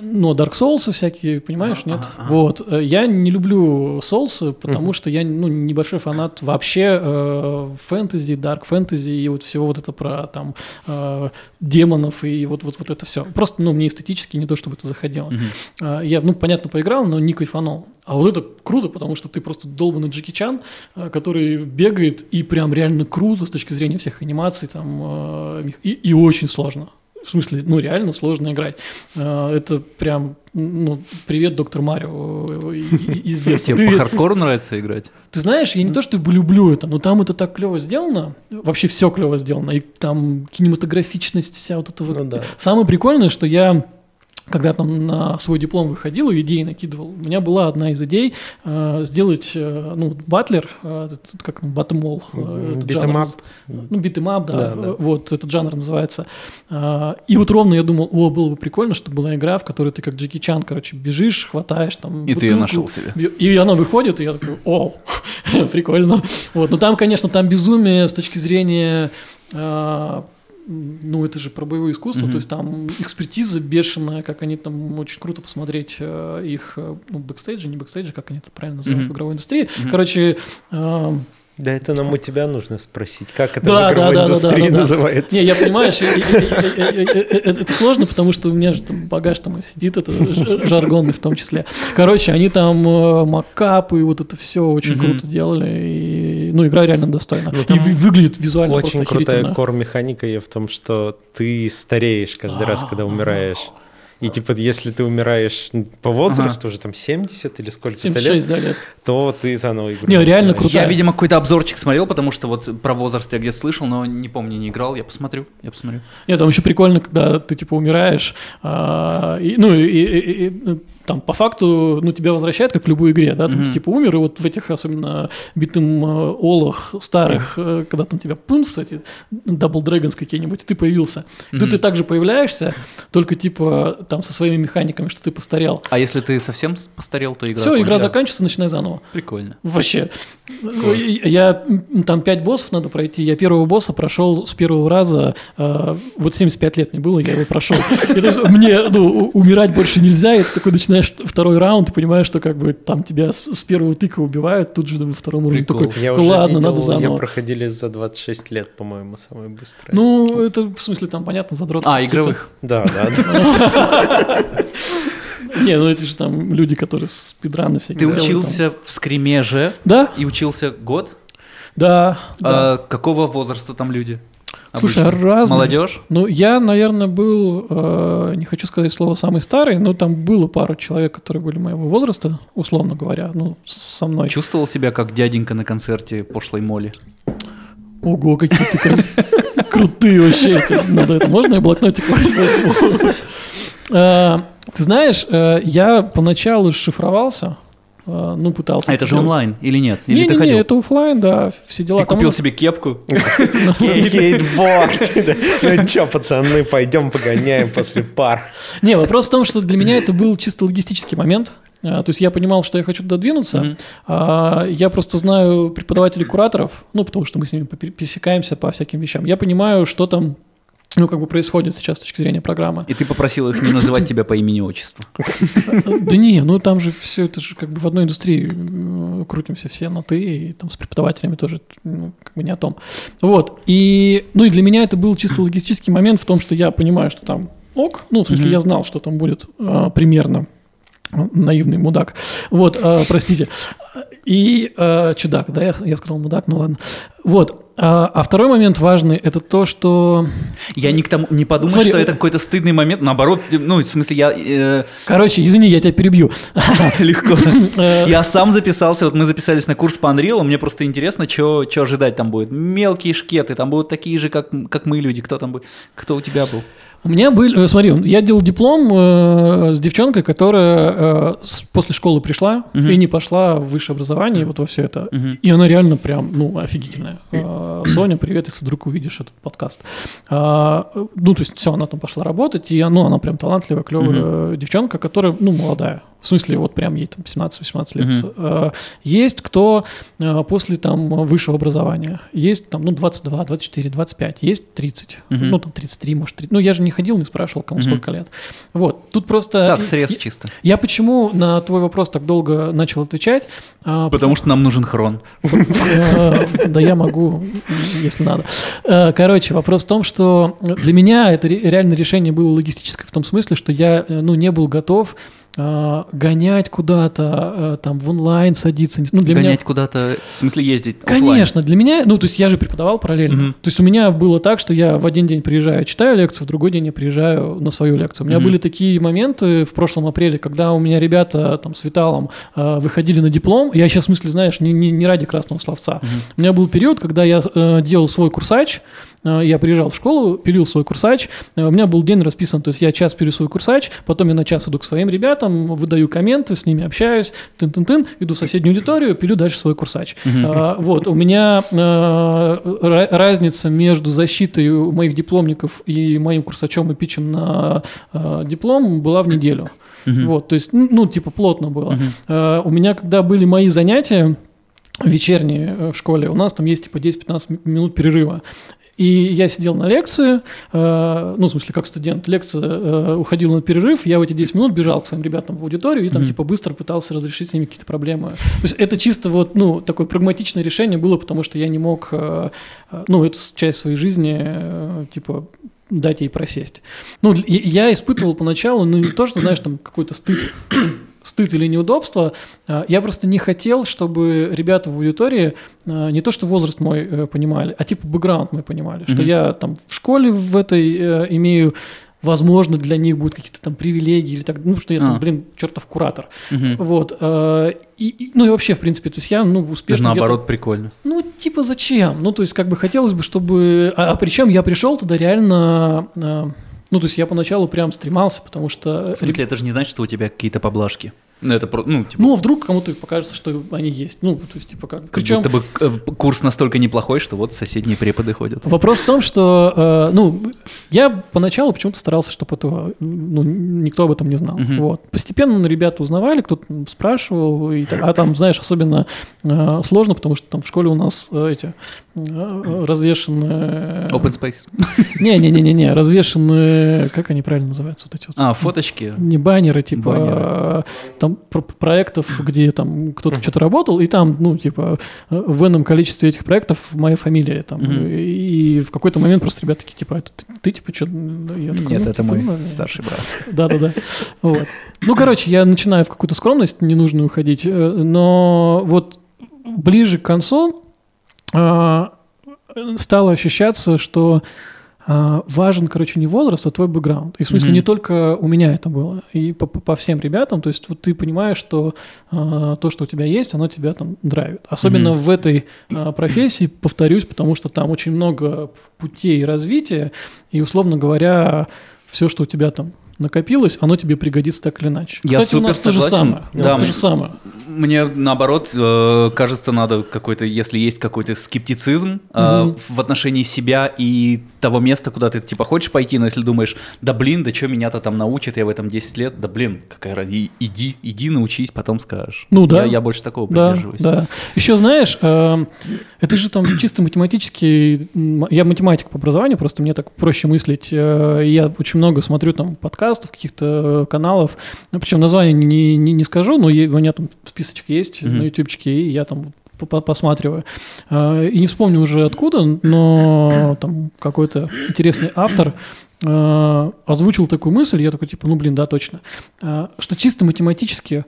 [SPEAKER 1] но Dark Souls всякие, понимаешь, нет? А-а-а. Вот. Э, я не люблю Souls, потому что я ну, небольшой фанат вообще э, фэнтези, дарк фэнтези и вот всего вот это про там э, демонов и вот, вот, вот это все. Просто, ну, мне эстетически не то, чтобы это заходило. Э, я, ну, понятно, поиграл, но не кайфанул. А вот это круто, потому что ты просто долбанный Джеки Чан, э, который бегает и прям реально круто с точки зрения всех анимаций там, э, и, и очень сложно В смысле, ну, реально сложно играть. А, Это прям, ну, привет, доктор Марио э, из [LAUGHS] детства.
[SPEAKER 2] Тебе по хардкору нравится играть?
[SPEAKER 1] ты знаешь, я не то чтобы люблю это, но там это так клево сделано, вообще все клево сделано, и там кинематографичность вся вот этого.
[SPEAKER 3] Ну.
[SPEAKER 1] Самое прикольное, что я когда там на свой диплом выходил и идеи накидывал, у меня была одна из идей э, сделать, э, ну, батлер, э, как там, батмол.
[SPEAKER 3] Up.
[SPEAKER 1] Ну, beat 'em up, да,
[SPEAKER 3] Да, да.
[SPEAKER 1] э, вот этот жанр называется. А, И вот ровно я думал, о, было бы прикольно, чтобы была игра, в которой ты как Джеки Чан, короче, бежишь, хватаешь там
[SPEAKER 2] И ты ее
[SPEAKER 1] бутылку,
[SPEAKER 2] нашел себе.
[SPEAKER 1] и она выходит, и я такой, о, [LAUGHS] прикольно. Вот, но там, конечно, там безумие с точки зрения, а, ну, это же про боевое искусство,
[SPEAKER 2] Мгм.
[SPEAKER 1] то есть там экспертиза бешеная, как они там, очень круто посмотреть э, их, э, ну, бэкстейджи, не бэкстейджи, как они это правильно называют
[SPEAKER 2] Мгм.
[SPEAKER 1] в игровой индустрии.
[SPEAKER 2] Мгм.
[SPEAKER 1] Короче, а,
[SPEAKER 3] Да это нам у тебя нужно спросить, как это
[SPEAKER 1] Да,
[SPEAKER 3] в игровой
[SPEAKER 1] да, да, да,
[SPEAKER 3] индустрии
[SPEAKER 1] да, да.
[SPEAKER 3] называется.
[SPEAKER 1] Не, я понимаешь, я- я- я- я- я- я- это сложно, потому что у меня же там багаж там и сидит, это жаргонный в том числе. Короче, они там э, макапы, вот это все очень круто делали, и, ну, игра реально достойна.
[SPEAKER 3] Ну,
[SPEAKER 1] И выглядит визуально
[SPEAKER 3] Очень крутая кор-механика и в том, что ты стареешь каждый раз, когда умираешь. И типа, если ты умираешь по возрасту, уже там 70 или сколько-то
[SPEAKER 1] 76,
[SPEAKER 3] лет,
[SPEAKER 1] да, лет.
[SPEAKER 3] то ты заново игру
[SPEAKER 1] Не, реально крутая.
[SPEAKER 2] Я, видимо, какой-то обзорчик смотрел, потому что вот про возраст я где-то слышал, но не помню, не играл. Я посмотрю, я посмотрю.
[SPEAKER 1] Нет, там еще прикольно, когда ты типа умираешь, а, и, ну и, и- и- и, там по факту, ну тебя возвращают, как в любой игре, да, там
[SPEAKER 2] Мгм.
[SPEAKER 1] ты типа умер, и вот в этих особенно битым э, олах старых, э, когда там тебя пумс, эти Double Dragons какие-нибудь, и ты появился. И Тут ты также появляешься, только типа там со своими механиками, что ты постарел.
[SPEAKER 2] А если ты совсем постарел, то игра
[SPEAKER 1] Все, игра заканчивается, начинай заново.
[SPEAKER 2] Прикольно.
[SPEAKER 1] Вообще. Я там пять боссов надо пройти. Я первого босса прошел с первого раза. э, вот 75 лет мне было, я его прошел. И то есть мне ну, умирать больше нельзя. И ты такой начинаешь второй раунд, и понимаешь, что как бы там тебя с, с первого тыка убивают, тут же на втором уровне такой.
[SPEAKER 3] Я
[SPEAKER 1] ну ладно,
[SPEAKER 3] видел,
[SPEAKER 1] надо заново.
[SPEAKER 3] Я проходили за 26 лет, по-моему, самое быстрое.
[SPEAKER 1] Ну, это в смысле там понятно, задрот.
[SPEAKER 2] А, игровых.
[SPEAKER 3] Да, да. [LAUGHS]
[SPEAKER 1] Не, ну эти же там люди, которые спидраны всякие.
[SPEAKER 2] Ты учился в скримеже
[SPEAKER 1] Да,
[SPEAKER 2] и учился год?
[SPEAKER 1] да.
[SPEAKER 2] А какого возраста там люди?
[SPEAKER 1] Слушай,
[SPEAKER 2] обычно?
[SPEAKER 1] разные.
[SPEAKER 2] Молодежь?
[SPEAKER 1] Ну, я, наверное, был, э, не хочу сказать слово самый старый, но там было пару человек, которые были моего возраста, условно говоря, ну, со мной.
[SPEAKER 2] Чувствовал себя как дяденька на концерте пошлой моли?
[SPEAKER 1] Ого, какие ты [LAUGHS] крутые вообще эти. Надо это, можно я блокнотик возьму? Э, Ты знаешь, э, я поначалу шифровался, э, ну, пытался.
[SPEAKER 2] А это же онлайн или нет? Или ты
[SPEAKER 1] Не-не-не,
[SPEAKER 2] ходил?
[SPEAKER 1] это оффлайн, да, все дела.
[SPEAKER 2] Ты
[SPEAKER 1] Там
[SPEAKER 2] купил себе кепку? [LAUGHS]
[SPEAKER 3] Скейтборд. Ну что, пацаны, пойдем погоняем после пар.
[SPEAKER 1] Не, вопрос в том, что для меня это был чисто логистический момент. То есть я понимал, что я хочу туда двинуться. А, Я просто знаю преподавателей кураторов, ну, потому что мы с ними пересекаемся по всяким вещам. Я понимаю, что там, ну, как бы происходит сейчас с точки зрения программы.
[SPEAKER 2] И ты попросил их не называть тебя по имени-отчеству.
[SPEAKER 1] Да не, ну там же все это же как бы в одной индустрии э, крутимся все на ты, и там с преподавателями тоже ну, как бы не о том. Вот. И, ну и для меня это был чисто логистический момент в том, что я понимаю, что там ок, ну, в смысле, я знал, что там будет а, примерно наивный мудак. Вот, а, простите. И чудак, да, я сказал мудак, ну ладно. Вот. А, а второй момент важный, это то, что...
[SPEAKER 2] Я не, к тому, не подумал,
[SPEAKER 1] Смотри,
[SPEAKER 2] что
[SPEAKER 1] э-
[SPEAKER 2] это какой-то стыдный момент. Наоборот, ну, в смысле, я э,
[SPEAKER 1] Короче, извини, я тебя перебью. [LAUGHS]
[SPEAKER 2] легко. [LAUGHS]
[SPEAKER 1] Э,
[SPEAKER 2] Я сам записался, вот мы записались на курс по Unreal, мне просто интересно, что ожидать там будет. Мелкие шкеты, там будут такие же, как, как мы люди. Кто там был? Кто у тебя был?
[SPEAKER 1] У меня были, э, смотри, я делал диплом э, с девчонкой, которая э, с- после школы пришла
[SPEAKER 2] Мгм.
[SPEAKER 1] и не пошла в высшее образование, вот во все это.
[SPEAKER 2] Мгм.
[SPEAKER 1] И она реально прям, ну, офигительная. Э, Соня, привет, если вдруг увидишь этот подкаст. А, э, ну, то есть, все, она там пошла работать, и ну, она прям талантливая, клевая э, девчонка, которая, ну, молодая. В смысле, вот прям ей там 17-18 лет. Э, Есть кто э, после там высшего образования, есть там, ну, 22, 24, 25, есть 30,
[SPEAKER 2] Мгм.
[SPEAKER 1] ну, там 33, может, 30. Ну, я же не ходил, не спрашивал, кому
[SPEAKER 2] Мгм.
[SPEAKER 1] сколько лет. Вот, тут просто...
[SPEAKER 2] Так, срез
[SPEAKER 1] и-
[SPEAKER 2] чисто.
[SPEAKER 1] Я почему на твой вопрос так долго начал отвечать? А,
[SPEAKER 2] Потому что нам нужен хрон. [LAUGHS]
[SPEAKER 1] Э, Да я могу, если надо. Короче, вопрос в том, что для меня это ре- реально решение было логистическое в том смысле, что я ну, не был готов гонять куда-то, э, там в онлайн садиться. Ну, для
[SPEAKER 2] Гонять
[SPEAKER 1] меня...
[SPEAKER 2] куда-то, в смысле ездить оффлайн?
[SPEAKER 1] Конечно, для меня, ну, то есть я же преподавал параллельно.
[SPEAKER 2] Мгм.
[SPEAKER 1] То есть у меня было так, что я в один день приезжаю, читаю лекцию, в другой день я приезжаю на свою лекцию. У меня
[SPEAKER 2] Мгм.
[SPEAKER 1] были такие моменты в прошлом апреле, когда у меня ребята там с Виталом э, выходили на диплом. Я сейчас, в смысле, знаешь, не, не, не ради красного словца. У меня был период, когда я э, делал свой курсач, я приезжал в школу, пилил свой курсач, э, у меня был день расписан, то есть я час пилю свой курсач, потом я на час иду к своим ребятам, выдаю комменты, с ними общаюсь, тын-тын-тын, иду в соседнюю аудиторию, пилю дальше свой курсач. А, Вот, у меня э, ра- разница между защитой моих дипломников и моим курсачом и питчем на э, диплом была в неделю. Вот, то есть, ну, типа, плотно было. Э, У меня, когда были мои занятия, вечерние э, в школе, у нас там есть типа 10-15 минут перерыва. И я сидел на лекции, э, ну, в смысле, как студент, лекция э, уходила на перерыв, я в эти 10 минут бежал к своим ребятам в аудиторию и там, типа, быстро пытался разрешить с ними какие-то проблемы. То есть это чисто вот, ну, такое прагматичное решение было, потому что я не мог, э, э, ну, эту часть своей жизни, э, типа, дать ей просесть. Ну, я испытывал поначалу, ну, не то, что, знаешь, там, какой-то стыд, стыд или неудобство, а, я просто не хотел, чтобы ребята в аудитории а, не то, что возраст мой э, понимали, а типа бэкграунд мой понимали, что
[SPEAKER 2] Мгм.
[SPEAKER 1] я там в школе в этой э, имею возможно, для них будут какие-то там привилегии или так, ну, что я там,
[SPEAKER 2] А.
[SPEAKER 1] блин, чертов куратор.
[SPEAKER 2] Мгм.
[SPEAKER 1] Вот. э, И, и- ну и вообще, в принципе, то есть я, ну,
[SPEAKER 2] Даже
[SPEAKER 1] успешно где-то-
[SPEAKER 2] наоборот прикольно.
[SPEAKER 1] ну, типа, зачем? Ну, то есть, как бы хотелось бы, чтобы... А, причем я пришел туда реально... э, ну, то есть, я поначалу прям стремался, потому что...
[SPEAKER 2] В смысле, это же не значит, что у тебя какие-то поблажки. Ну, это про- ну, типа,
[SPEAKER 1] Ну, а вдруг кому-то покажется, что они есть. Ну, то есть, типа, как...
[SPEAKER 2] как
[SPEAKER 1] Причем
[SPEAKER 2] будто бы э, курс настолько неплохой, что вот соседние преподы ходят.
[SPEAKER 1] вопрос в том, что, э, ну, я поначалу почему-то старался, чтобы этого, ну, никто об этом не знал.
[SPEAKER 2] Мгм.
[SPEAKER 1] Вот. Постепенно ребята узнавали, кто-то спрашивал, и а там, знаешь, особенно э, сложно, потому что там в школе у нас э, эти э, развешенные...
[SPEAKER 2] Open Space.
[SPEAKER 1] Не-не-не-не, развешенные, как они правильно называются, вот эти вот?
[SPEAKER 2] А, фоточки.
[SPEAKER 1] Не баннеры, типа
[SPEAKER 2] Баннеры.
[SPEAKER 1] Там про- проектов, где там кто-то что-то работал, и там, ну, типа, в ином количестве этих проектов моя фамилия там.
[SPEAKER 2] Мгм.
[SPEAKER 1] И в какой-то момент просто ребята такие, типа, это ты, ты, типа, что?
[SPEAKER 2] Нет, это мой старший брат.
[SPEAKER 1] Да-да-да. Вот. Ну, короче, я начинаю в какую-то скромность ненужную уходить, э, но вот ближе к концу а, стало ощущаться, что а, важен, короче, не возраст, а твой бэкграунд. И в смысле
[SPEAKER 2] Мгм.
[SPEAKER 1] не только у меня это было, и по, по- всем ребятам. То есть вот ты понимаешь, что а, то, что у тебя есть, оно тебя там драйвит. Особенно
[SPEAKER 2] Мгм.
[SPEAKER 1] в этой а, профессии, повторюсь, потому что там очень много путей развития, и, условно говоря, все, что у тебя там накопилось, оно тебе пригодится так или иначе.
[SPEAKER 2] Я
[SPEAKER 1] Кстати, у нас
[SPEAKER 2] супер
[SPEAKER 1] то же
[SPEAKER 2] согласен.
[SPEAKER 1] самое. У
[SPEAKER 2] Да,
[SPEAKER 1] нас то же самое.
[SPEAKER 2] Мне наоборот э, кажется, надо какой-то, если есть какой-то скептицизм
[SPEAKER 1] Мгм.
[SPEAKER 2] в отношении себя и того места, куда ты типа хочешь пойти, но если думаешь, да блин, да что меня-то там научат, я в этом 10 лет, да блин, какая разница, иди, иди научись, потом скажешь.
[SPEAKER 1] Ну да.
[SPEAKER 2] Я, я больше такого
[SPEAKER 1] Да,
[SPEAKER 2] придерживаюсь.
[SPEAKER 1] да. Еще знаешь, э, это же там [COUGHS] чисто математический... Я математик по образованию, просто мне так проще мыслить. Я очень много смотрю там подкастов, каких-то каналов. Ну, Причем название не, не, не скажу, но у меня там списочек есть
[SPEAKER 2] Мгм.
[SPEAKER 1] на ютубчике, и я там по- по- посматриваю. Э, И не вспомню уже откуда, но там какой-то интересный автор э, озвучил такую мысль, я такой типа, ну блин, да, точно, Э, что чисто математически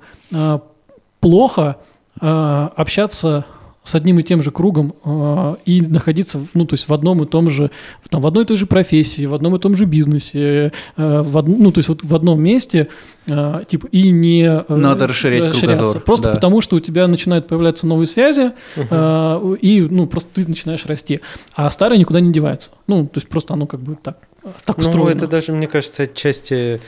[SPEAKER 1] плохо общаться с одним и тем же кругом э, и находиться, в- ну, то есть в одном и том же, в- там, в одной и той же профессии, в одном и том же бизнесе, э, в од- ну, то есть вот в одном месте, э, типа, и не э,
[SPEAKER 2] Надо расширять кругозор,
[SPEAKER 1] Просто
[SPEAKER 2] да.
[SPEAKER 1] потому, что у тебя начинают появляться новые связи, э, и, ну, просто ты начинаешь расти, а старое никуда не девается. Ну, то есть просто оно как бы так, так
[SPEAKER 3] Ну,
[SPEAKER 1] устроено.
[SPEAKER 3] это даже, мне кажется, отчасти,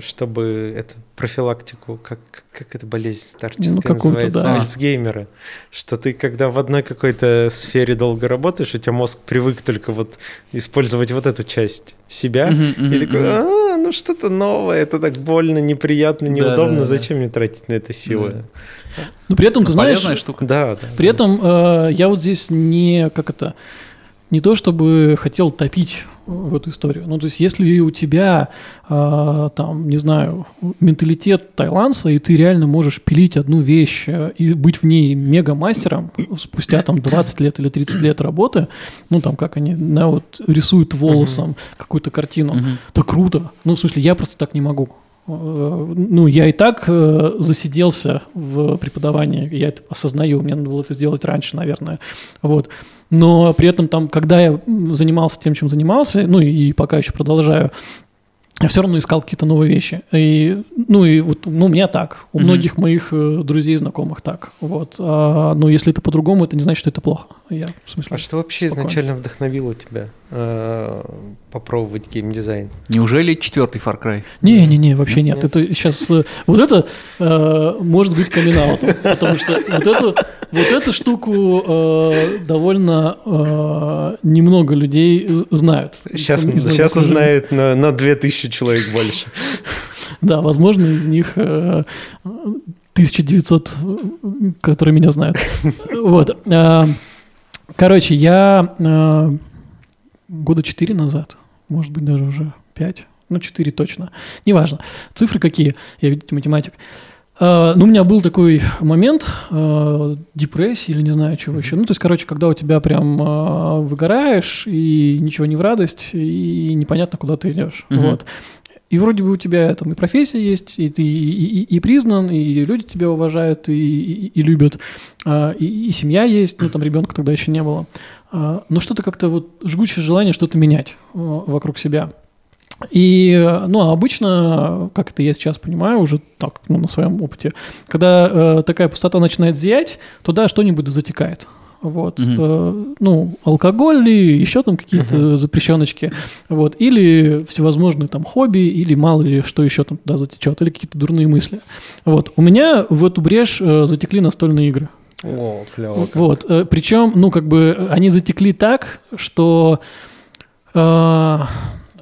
[SPEAKER 3] чтобы эту профилактику, как, как эта болезнь старческая
[SPEAKER 1] Ну,
[SPEAKER 3] называется,
[SPEAKER 1] да.
[SPEAKER 3] Альцгеймера, что ты, когда в одной какой-то сфере долго работаешь, у тебя мозг привык только вот использовать вот эту часть себя, и такой, а, ну что-то новое, это так больно, неприятно, неудобно,
[SPEAKER 2] да, да.
[SPEAKER 3] зачем мне тратить на это силы?
[SPEAKER 2] Да.
[SPEAKER 1] Но при этом, ты знаешь,
[SPEAKER 2] штука.
[SPEAKER 3] Да, да.
[SPEAKER 1] При этом э, я вот здесь не, как это, не то чтобы хотел топить в эту историю. Ну, то есть, если у тебя, э, там, не знаю, менталитет тайландца, и ты реально можешь пилить одну вещь э, и быть в ней мега-мастером спустя там 20 лет или 30 лет работы, ну, там, как они, да, вот рисуют волосом какую-то картину,
[SPEAKER 2] Мгм.
[SPEAKER 1] то круто. Ну, в смысле, я просто так не могу. Ну, я и так э, засиделся в преподавании, я это осознаю, мне надо было это сделать раньше, наверное. Вот. Но при этом там, когда я занимался тем, чем занимался, ну и пока еще продолжаю, я все равно искал какие-то новые вещи. И, ну, и вот, ну, у меня так. У
[SPEAKER 2] Мгм.
[SPEAKER 1] многих моих э, друзей, знакомых так. Вот. А, но если это по-другому, это не значит, что это плохо. Я, в смысле,
[SPEAKER 3] А что вообще
[SPEAKER 1] Спокойно.
[SPEAKER 3] изначально вдохновило тебя э, попробовать геймдизайн?
[SPEAKER 2] Неужели четвертый Far Cry?
[SPEAKER 1] Не-не-не, вообще нет.
[SPEAKER 3] Нет?
[SPEAKER 1] Это сейчас... э, Вот это э, может быть камин потому что вот эту, вот эту штуку э, довольно э, немного людей знают.
[SPEAKER 3] Сейчас, сейчас узнает на, на 2000 человек больше.
[SPEAKER 1] Да, возможно, из них э, 1900, э, которые меня знают. Вот. э, Короче, я э, года 4 назад, может быть, даже уже 5, ну, 4 точно, неважно. Цифры какие, я, видите, математик. Э, Ну, у меня был такой момент э, депрессии или не знаю чего еще. Ну, то есть, короче, когда у тебя прям э, выгораешь, и ничего не в радость, и непонятно, куда ты идешь.
[SPEAKER 2] Мгм.
[SPEAKER 1] Вот. И вроде бы у тебя там и профессия есть, и ты и, и- и признан, и люди тебя уважают, и, и- и любят, а, и, и семья есть, ну там ребенка тогда еще не было. А, Но что-то как-то вот жгучее желание что-то менять э, вокруг себя. И, ну, обычно, как это я сейчас понимаю, уже так, ну, на своем опыте, когда э, такая пустота начинает зиять, туда что-нибудь затекает. Вот.
[SPEAKER 2] Мгм.
[SPEAKER 1] Э, ну, алкоголь или еще там какие-то запрещеночки. Вот. Или всевозможные там хобби, или мало ли что еще там туда затечет, или какие-то дурные мысли. Вот. У меня в эту брешь э, затекли настольные игры.
[SPEAKER 3] О, клево.
[SPEAKER 1] Вот, э, причем, ну, как бы, они затекли так, что, э,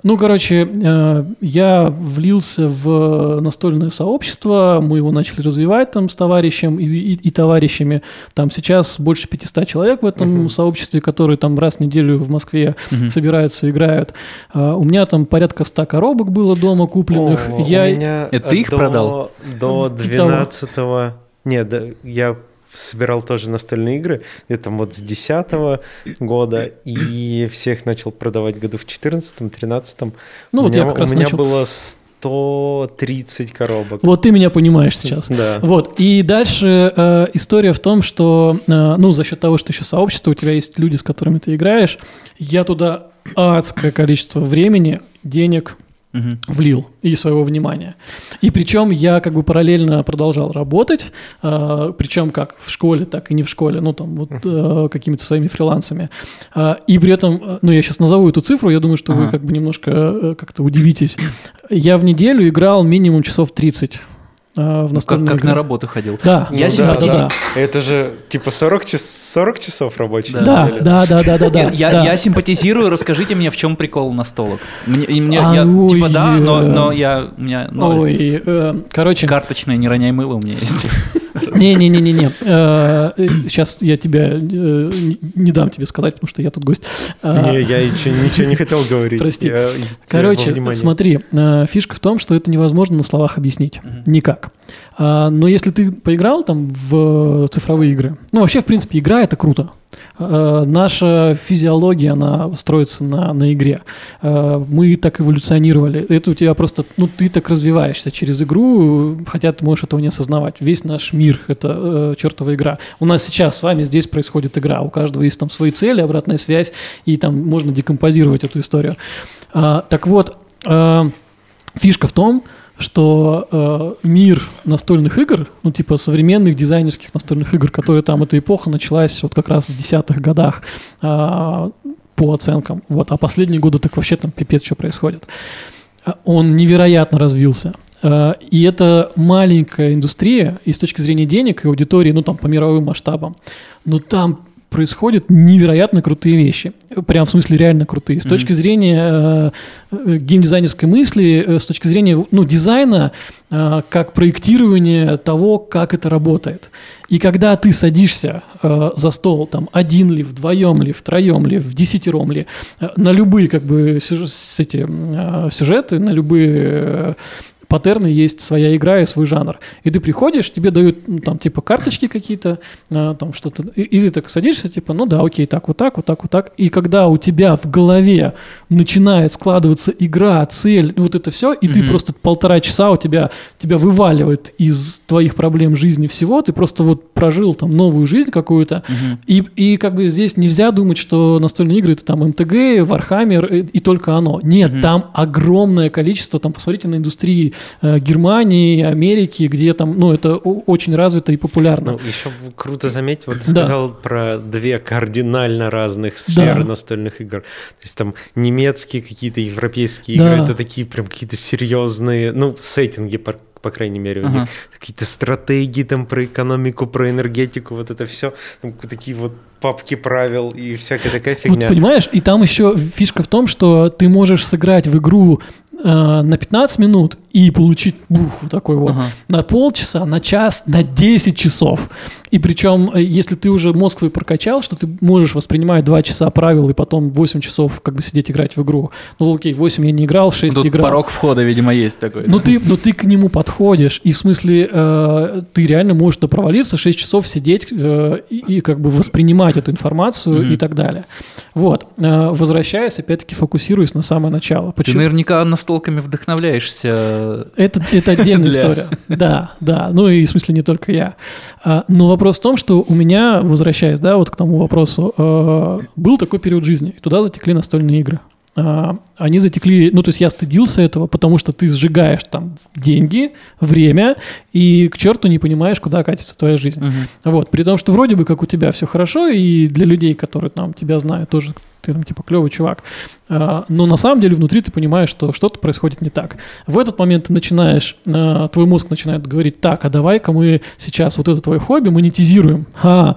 [SPEAKER 1] ну, короче, э, я влился в настольное сообщество, мы его начали развивать там с товарищем и, и- и товарищами. Там сейчас больше 500 человек в этом
[SPEAKER 3] Мгм.
[SPEAKER 1] сообществе, которые там раз в неделю в Москве
[SPEAKER 2] Мгм.
[SPEAKER 1] собираются, играют. Э, у меня там порядка 100 коробок было дома купленных.
[SPEAKER 3] О,
[SPEAKER 1] я...
[SPEAKER 3] у меня
[SPEAKER 2] Это ты их
[SPEAKER 3] до-
[SPEAKER 2] продал?
[SPEAKER 3] До
[SPEAKER 1] Типа того.
[SPEAKER 3] 12 Нет, я собирал тоже настольные игры, это вот с 10 года, и всех начал продавать году в 14-13.
[SPEAKER 1] Ну,
[SPEAKER 3] у
[SPEAKER 1] вот
[SPEAKER 3] меня,
[SPEAKER 1] я как раз
[SPEAKER 3] у меня
[SPEAKER 1] начал.
[SPEAKER 3] было 130 коробок.
[SPEAKER 1] Вот ты меня понимаешь сейчас.
[SPEAKER 3] Да.
[SPEAKER 1] Вот, и дальше э, история в том, что, э, ну, за счет того, что еще сообщество, у тебя есть люди, с которыми ты играешь, я туда адское количество времени, денег
[SPEAKER 2] Мгм.
[SPEAKER 1] влил и своего внимания. И причем я как бы параллельно продолжал работать, э, причем как в школе, так и не в школе, ну там вот э, какими-то своими фрилансами. А, и при этом, э, ну я сейчас назову эту цифру, я думаю, что вы
[SPEAKER 2] Ага.
[SPEAKER 1] как бы немножко э, как-то удивитесь. Я в неделю играл минимум часов 30 э, в
[SPEAKER 2] Ну, Как,
[SPEAKER 1] настольные
[SPEAKER 2] как
[SPEAKER 1] игры.
[SPEAKER 2] на работу ходил.
[SPEAKER 1] Да,
[SPEAKER 2] Я
[SPEAKER 3] Ну
[SPEAKER 2] себе
[SPEAKER 3] да, да.
[SPEAKER 1] да.
[SPEAKER 3] Это же типа 40, час, 40 часов рабочих.
[SPEAKER 2] Да.
[SPEAKER 1] Да, да, да, да, да, да.
[SPEAKER 2] я, я-
[SPEAKER 1] да.
[SPEAKER 2] я симпатизирую, расскажите мне, в чем прикол настолок. Мне, и мне-
[SPEAKER 1] А,
[SPEAKER 2] я,
[SPEAKER 1] ой,
[SPEAKER 2] типа да, но,
[SPEAKER 1] э.
[SPEAKER 2] но я, у меня ноль.
[SPEAKER 1] Ой, э, короче,
[SPEAKER 2] Карточная, не роняй мыло у меня есть.
[SPEAKER 1] Не-не-не-не-не. Сейчас я тебя э, не дам тебе сказать, потому что я тут гость. А,
[SPEAKER 3] Не, я ничего, ничего не хотел говорить.
[SPEAKER 1] Прости. Короче, смотри, э, фишка в том, что это невозможно на словах объяснить. Никак. А, Но если ты поиграл там в цифровые игры, ну вообще, в принципе, игра это круто. Э, Наша физиология, она строится на, на игре. Э, Мы так эволюционировали. Это у тебя просто, ну, ты так развиваешься через игру, хотя ты можешь этого не осознавать. Весь наш мир — это э, чертова игра. У нас сейчас с вами здесь происходит игра. У каждого есть там свои цели, обратная связь, и там можно декомпозировать эту историю. А, так вот, э, фишка в том, э, мир настольных игр, ну типа современных дизайнерских настольных игр, которые там эта эпоха началась вот как раз в десятых годах а, по оценкам, вот, а последние годы так вообще там пипец что происходит. А, Он невероятно развился. А, И это маленькая индустрия и с точки зрения денег и аудитории, ну там по мировым масштабам. Но там происходят невероятно крутые вещи. Прям в смысле реально крутые. С
[SPEAKER 2] Мгм.
[SPEAKER 1] точки зрения э, э, геймдизайнерской мысли, э, с точки зрения ну, дизайна, э, как проектирование того, как это работает. И когда ты садишься э, за стол, там, один ли, вдвоем ли, втроем ли, в десятером ли, э, на любые как бы сюж- эти, э, сюжеты, на любые э, паттерны, есть своя игра и свой жанр. И ты приходишь, тебе дают, ну, там, типа, карточки какие-то, а, там, что-то, и, и ты так садишься, типа, ну да, окей, так, вот так, вот так, вот так. И когда у тебя в голове начинает складываться игра, цель, вот это все, и ты просто полтора часа у тебя, тебя вываливает из твоих проблем жизни всего, ты просто вот прожил там новую жизнь какую-то, и, и как бы здесь нельзя думать, что настольные игры это там MTG, Warhammer и, и только оно. Нет, там огромное количество, там, посмотрите на индустрии э, Германии, Америки, где там, ну, это очень развито и популярно.
[SPEAKER 3] Ну, еще круто заметить, вот ты
[SPEAKER 1] Да.
[SPEAKER 3] сказал про две кардинально разных сферы
[SPEAKER 1] Да.
[SPEAKER 3] настольных игр. То есть там немецкие какие-то европейские
[SPEAKER 1] Да.
[SPEAKER 3] игры, это такие прям какие-то серьезные, ну, сеттинги, по, крайней мере, у
[SPEAKER 2] Ага.
[SPEAKER 3] них. Какие-то стратегии там про экономику, про энергетику, вот это все. такие вот папки правил и всякая такая
[SPEAKER 1] Вот
[SPEAKER 3] фигня.
[SPEAKER 1] понимаешь, и там еще фишка в том, что ты можешь сыграть в игру на 15 минут и получить бух, вот такой вот,
[SPEAKER 2] Ага.
[SPEAKER 1] на полчаса, на час, на 10 часов. И причем, э, если ты уже мозг свой прокачал, что ты можешь воспринимать 2 часа правил и потом 8 часов как бы сидеть играть в игру. Ну окей, 8 я не играл, 6
[SPEAKER 2] Тут
[SPEAKER 1] играл.
[SPEAKER 2] порог входа, видимо, есть такой.
[SPEAKER 1] Ну
[SPEAKER 2] да?
[SPEAKER 1] ты, но ты к нему подходишь, и в смысле э, ты реально можешь то провалиться, 6 часов сидеть э, и, и как бы воспринимать эту информацию
[SPEAKER 2] Мгм.
[SPEAKER 1] и так далее. Вот, э, возвращаясь, опять-таки фокусируясь на самое начало.
[SPEAKER 2] Ты
[SPEAKER 1] Почему?
[SPEAKER 2] наверняка настолками вдохновляешься.
[SPEAKER 1] Это, это отдельная [LAUGHS]
[SPEAKER 2] Для-
[SPEAKER 1] история. Да, да. Ну и в смысле не только я. А, но вопрос в том, что у меня, возвращаясь, да, вот к тому вопросу, э, был такой период жизни, и туда затекли настольные игры. А, они затекли, ну то есть я стыдился этого, потому что ты сжигаешь там деньги, время, и к черту не понимаешь, куда катится твоя жизнь. Вот, при том, что вроде бы как у тебя все хорошо, и для людей, которые там тебя знают, тоже ты там типа клевый чувак. А, но на самом деле внутри ты понимаешь, что что-то происходит не так. В этот момент ты начинаешь, а, твой мозг начинает говорить, так, а давай-ка мы сейчас вот это твое хобби монетизируем. А,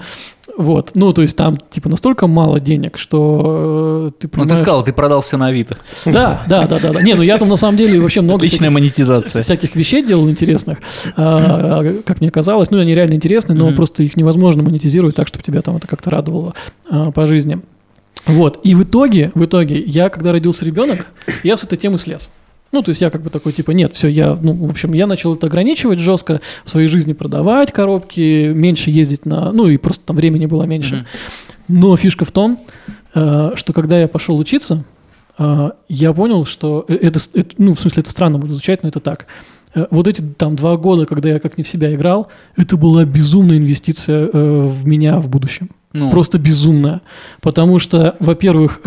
[SPEAKER 1] вот, ну, то есть там, типа, настолько мало денег, что э, ты
[SPEAKER 2] Ну,
[SPEAKER 1] понимаешь...
[SPEAKER 2] ты сказал, ты продался на Авито.
[SPEAKER 1] Да, да, да, да, да. Не, ну я там на самом деле вообще много
[SPEAKER 2] Отличная
[SPEAKER 1] всяких-
[SPEAKER 2] монетизация.
[SPEAKER 1] всяких вещей делал интересных, а, как мне казалось. Ну, они реально интересные, но просто их невозможно монетизировать так, чтобы тебя там это как-то радовало а, по жизни. Вот. И в итоге, в итоге, я, когда родился ребенок, я с этой темы слез. Ну, то есть я как бы такой, типа, нет, все, я, ну, в общем, я начал это ограничивать жестко, в своей жизни продавать коробки, меньше ездить на, ну, и просто там времени было меньше. Но фишка в том, э, что когда я пошел учиться, э, я понял, что э- это, это- ну, в смысле, это странно будет звучать, но это так. Вот эти там два года, когда я как не в себя играл, это была безумная инвестиция в меня в будущем.
[SPEAKER 2] Ну,
[SPEAKER 1] Просто безумная. Потому что, во-первых,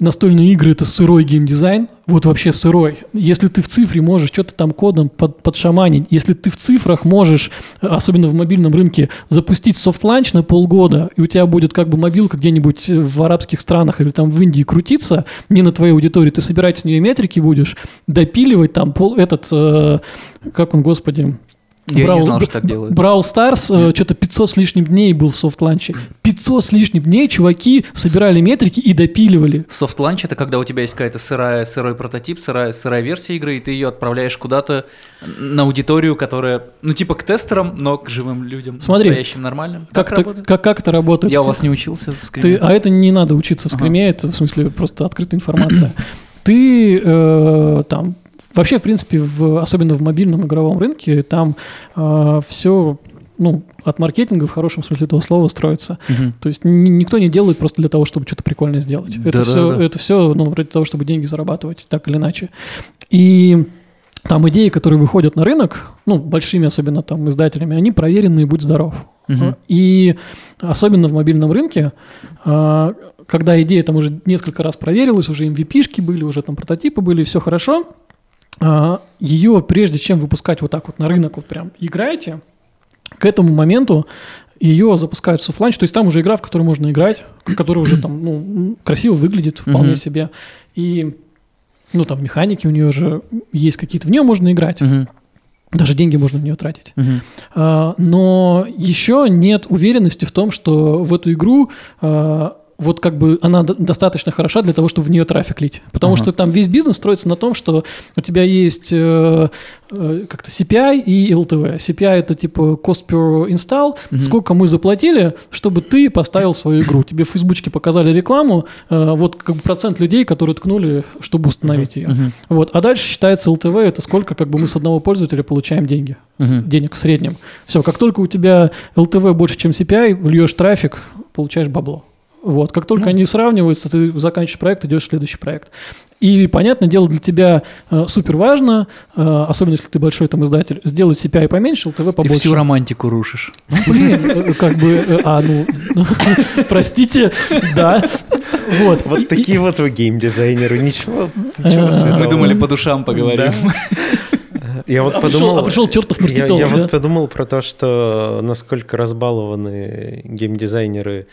[SPEAKER 1] настольные игры это сырой геймдизайн, вот вообще сырой. Если ты в цифре можешь что-то там кодом под, подшаманить, если ты в цифрах можешь, э, особенно в мобильном рынке, запустить soft launch на полгода, и у тебя будет как бы мобилка где-нибудь в арабских странах или там в Индии крутиться, не на твоей аудитории, ты собирать с нее метрики будешь, допиливать там пол, этот, э, как он, господи,
[SPEAKER 2] я
[SPEAKER 1] Брау-
[SPEAKER 2] не знал, что так делают.
[SPEAKER 1] Brawl Stars, э, что-то 500 с лишним дней был в soft launch е. 500 с лишним дней чуваки собирали метрики и допиливали.
[SPEAKER 2] Soft launch это когда у тебя есть какая-то сырая, сырой прототип, сырая, сырая версия игры, и ты ее отправляешь куда-то на аудиторию, которая, ну, типа к тестерам, но к живым людям,
[SPEAKER 1] Смотри,
[SPEAKER 2] настоящим, нормальным.
[SPEAKER 1] Как,
[SPEAKER 2] Так
[SPEAKER 1] это,
[SPEAKER 2] работает?
[SPEAKER 1] как, как это работает?
[SPEAKER 2] Я у
[SPEAKER 1] Ты-
[SPEAKER 2] вас не учился в
[SPEAKER 1] ты,
[SPEAKER 2] скриме.
[SPEAKER 1] а это не надо учиться в
[SPEAKER 2] Ага.
[SPEAKER 1] скриме, это в смысле просто открытая информация. [CLEARS THROAT] Ты э, там вообще, в принципе, в, особенно в мобильном игровом рынке, там все ну, от маркетинга в хорошем смысле этого слова строится.
[SPEAKER 2] Мгм.
[SPEAKER 1] То есть ни- никто не делает просто для того, чтобы что-то прикольное сделать. Это
[SPEAKER 2] Да-да-да.
[SPEAKER 1] все, это все ну, ради того, чтобы деньги зарабатывать, так или иначе. И там идеи, которые выходят на рынок, ну, большими особенно там издателями, они проверенные, будь здоров.
[SPEAKER 2] Мгм.
[SPEAKER 1] И особенно в мобильном рынке, а, когда идея там уже несколько раз проверилась, уже MVP-шки были, уже там прототипы были, все хорошо, а, ее прежде чем выпускать вот так вот на рынок, вот прям играете, к этому моменту ее запускают в софтланч, то есть там уже игра, в которую можно играть, которая уже там ну, красиво выглядит вполне
[SPEAKER 2] Мгм.
[SPEAKER 1] себе. И ну там механики у нее же есть какие-то, в нее можно играть,
[SPEAKER 2] Мгм.
[SPEAKER 1] даже деньги можно в нее тратить.
[SPEAKER 2] Мгм.
[SPEAKER 1] А, но еще нет уверенности в том, что в эту игру а, вот как бы она достаточно хороша для того, чтобы в нее трафик лить. Потому
[SPEAKER 2] Ага.
[SPEAKER 1] что там весь бизнес строится на том, что у тебя есть э, э, как-то CPI и LTV. CPI это типа cost per install,
[SPEAKER 2] Мгм.
[SPEAKER 1] сколько мы заплатили, чтобы ты поставил свою игру. Тебе в Фейсбучке показали рекламу, э, вот как бы процент людей, которые ткнули, чтобы установить ее.
[SPEAKER 2] Мгм.
[SPEAKER 1] Вот. А дальше считается LTV, это сколько как бы мы с одного пользователя получаем деньги
[SPEAKER 2] Мгм.
[SPEAKER 1] денег в среднем. Все, как только у тебя LTV больше, чем CPI, вольешь трафик, получаешь бабло. Вот, как только
[SPEAKER 2] Ну.
[SPEAKER 1] они сравниваются, ты заканчиваешь проект, идешь в следующий проект. И, понятное дело, для тебя э, супер важно, э, особенно если ты большой там издатель, сделать CPI поменьше,
[SPEAKER 2] Ты
[SPEAKER 1] побольше.
[SPEAKER 2] всю романтику рушишь.
[SPEAKER 1] Ну, блин, э, как бы, э, а, ну, [LAUGHS] простите, да. Вот.
[SPEAKER 3] Вот такие вот вы геймдизайнеры, ничего,
[SPEAKER 1] Э,
[SPEAKER 3] ничего.
[SPEAKER 2] Мы думали, по душам поговорим. [LAUGHS]
[SPEAKER 3] Я вот
[SPEAKER 1] А пришел-
[SPEAKER 3] подумал...
[SPEAKER 1] а пришел чертов
[SPEAKER 3] я,
[SPEAKER 1] маркетолог,
[SPEAKER 3] я
[SPEAKER 1] да?
[SPEAKER 3] вот подумал про то, что насколько разбалованы геймдизайнеры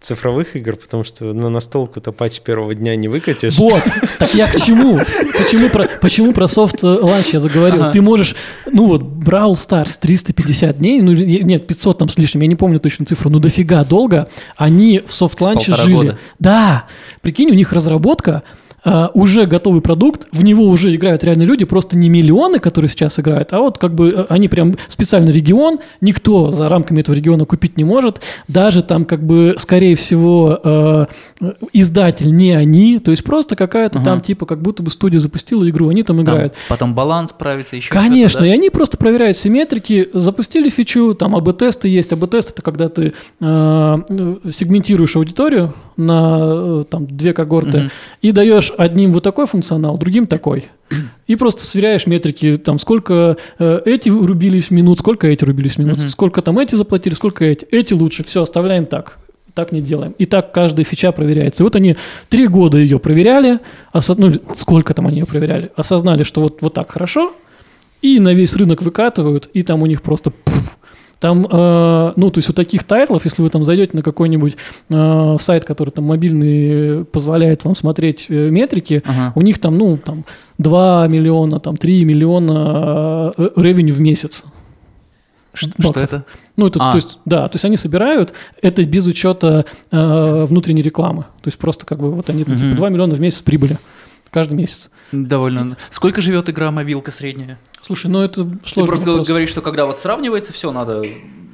[SPEAKER 3] цифровых игр, потому что на настолку-то патч первого дня не выкатишь.
[SPEAKER 1] Вот, так я к чему? Почему про, почему про soft launch я заговорил?
[SPEAKER 2] Ага.
[SPEAKER 1] Ты можешь, ну вот, Brawl Stars 350 дней, ну нет, 500 там с лишним, я не помню точную цифру, но дофига долго, они в soft launch
[SPEAKER 2] е
[SPEAKER 1] жили.
[SPEAKER 2] года.
[SPEAKER 1] Да, прикинь, у них разработка, а, уже готовый продукт, в него уже играют реально люди, просто не миллионы, которые сейчас играют, а вот как бы э, они прям специальный регион, никто за рамками этого региона купить не может, даже там как бы, скорее всего, э, э, издатель не они, то есть просто какая-то
[SPEAKER 2] Ага.
[SPEAKER 1] там типа как будто бы студия запустила игру, они там
[SPEAKER 2] Там
[SPEAKER 1] играют.
[SPEAKER 2] Потом баланс правится еще.
[SPEAKER 1] Конечно,
[SPEAKER 2] что-то,
[SPEAKER 1] и
[SPEAKER 2] да?
[SPEAKER 1] они просто проверяют симметрики, запустили фичу, там АБ-тесты есть. АБ-тест это когда ты э, сегментируешь аудиторию на э, там две когорты
[SPEAKER 2] Мгм.
[SPEAKER 1] и даешь одним вот такой функционал, другим такой. [CLEARS THROAT] И просто сверяешь метрики, там сколько э, эти рубились минут, сколько эти рубились минут,
[SPEAKER 2] Мгм.
[SPEAKER 1] сколько там эти заплатили, сколько эти. Эти лучше, все, оставляем так. Так не делаем. И так каждая фича проверяется. И вот они три года ее проверяли, осо- ну, сколько там они ее проверяли, осознали, что вот, вот так хорошо, и на весь рынок выкатывают, и там у них просто пф. Там, э, ну, то есть у таких тайтлов, если вы там зайдете на какой-нибудь э, сайт, который там мобильный позволяет вам смотреть э, метрики,
[SPEAKER 2] Ага.
[SPEAKER 1] у них там, ну, там 2 миллиона, там 3 миллиона э, ревеню в месяц.
[SPEAKER 2] Ш- Что это?
[SPEAKER 1] Ну, это,
[SPEAKER 2] А.
[SPEAKER 1] то есть, да, то есть они собирают это без учета э, внутренней рекламы. То есть просто как бы вот они
[SPEAKER 2] Мгм.
[SPEAKER 1] типа 2 миллиона в месяц прибыли каждый месяц.
[SPEAKER 2] Довольно. Сколько живет игра мобилка средняя?
[SPEAKER 1] Слушай, ну это
[SPEAKER 2] Ты
[SPEAKER 1] сложный
[SPEAKER 2] просто
[SPEAKER 1] вопрос.
[SPEAKER 2] говоришь, что когда вот сравнивается, все, надо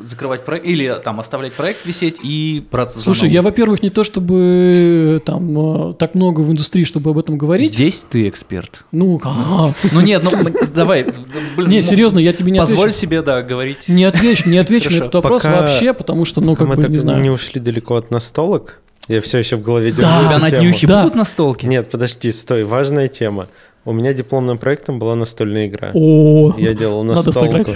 [SPEAKER 2] закрывать проект или там оставлять проект висеть и браться
[SPEAKER 1] Слушай,
[SPEAKER 2] за
[SPEAKER 1] я, во-первых, не то чтобы э, там э, так много в индустрии, чтобы об этом говорить.
[SPEAKER 2] Здесь ты эксперт.
[SPEAKER 1] Ну, [LAUGHS]
[SPEAKER 2] Ну нет, ну давай. [LAUGHS] блин,
[SPEAKER 1] не,
[SPEAKER 2] ну,
[SPEAKER 1] серьезно, я тебе не
[SPEAKER 2] Позволь
[SPEAKER 1] отвечу.
[SPEAKER 2] себе, да, говорить.
[SPEAKER 1] Не отвечу, не отвечу на этот вопрос вообще, потому что, ну, как
[SPEAKER 3] мы
[SPEAKER 1] бы,
[SPEAKER 3] так
[SPEAKER 1] не знаю.
[SPEAKER 3] не ушли далеко от настолок, я все еще в голове держу
[SPEAKER 1] Да.
[SPEAKER 2] У тебя на днюхе будут настолки?
[SPEAKER 3] Нет, подожди, стой, важная тема. У меня дипломным проектом была настольная игра.
[SPEAKER 1] О,
[SPEAKER 3] Я делал
[SPEAKER 1] Надо
[SPEAKER 3] настолку.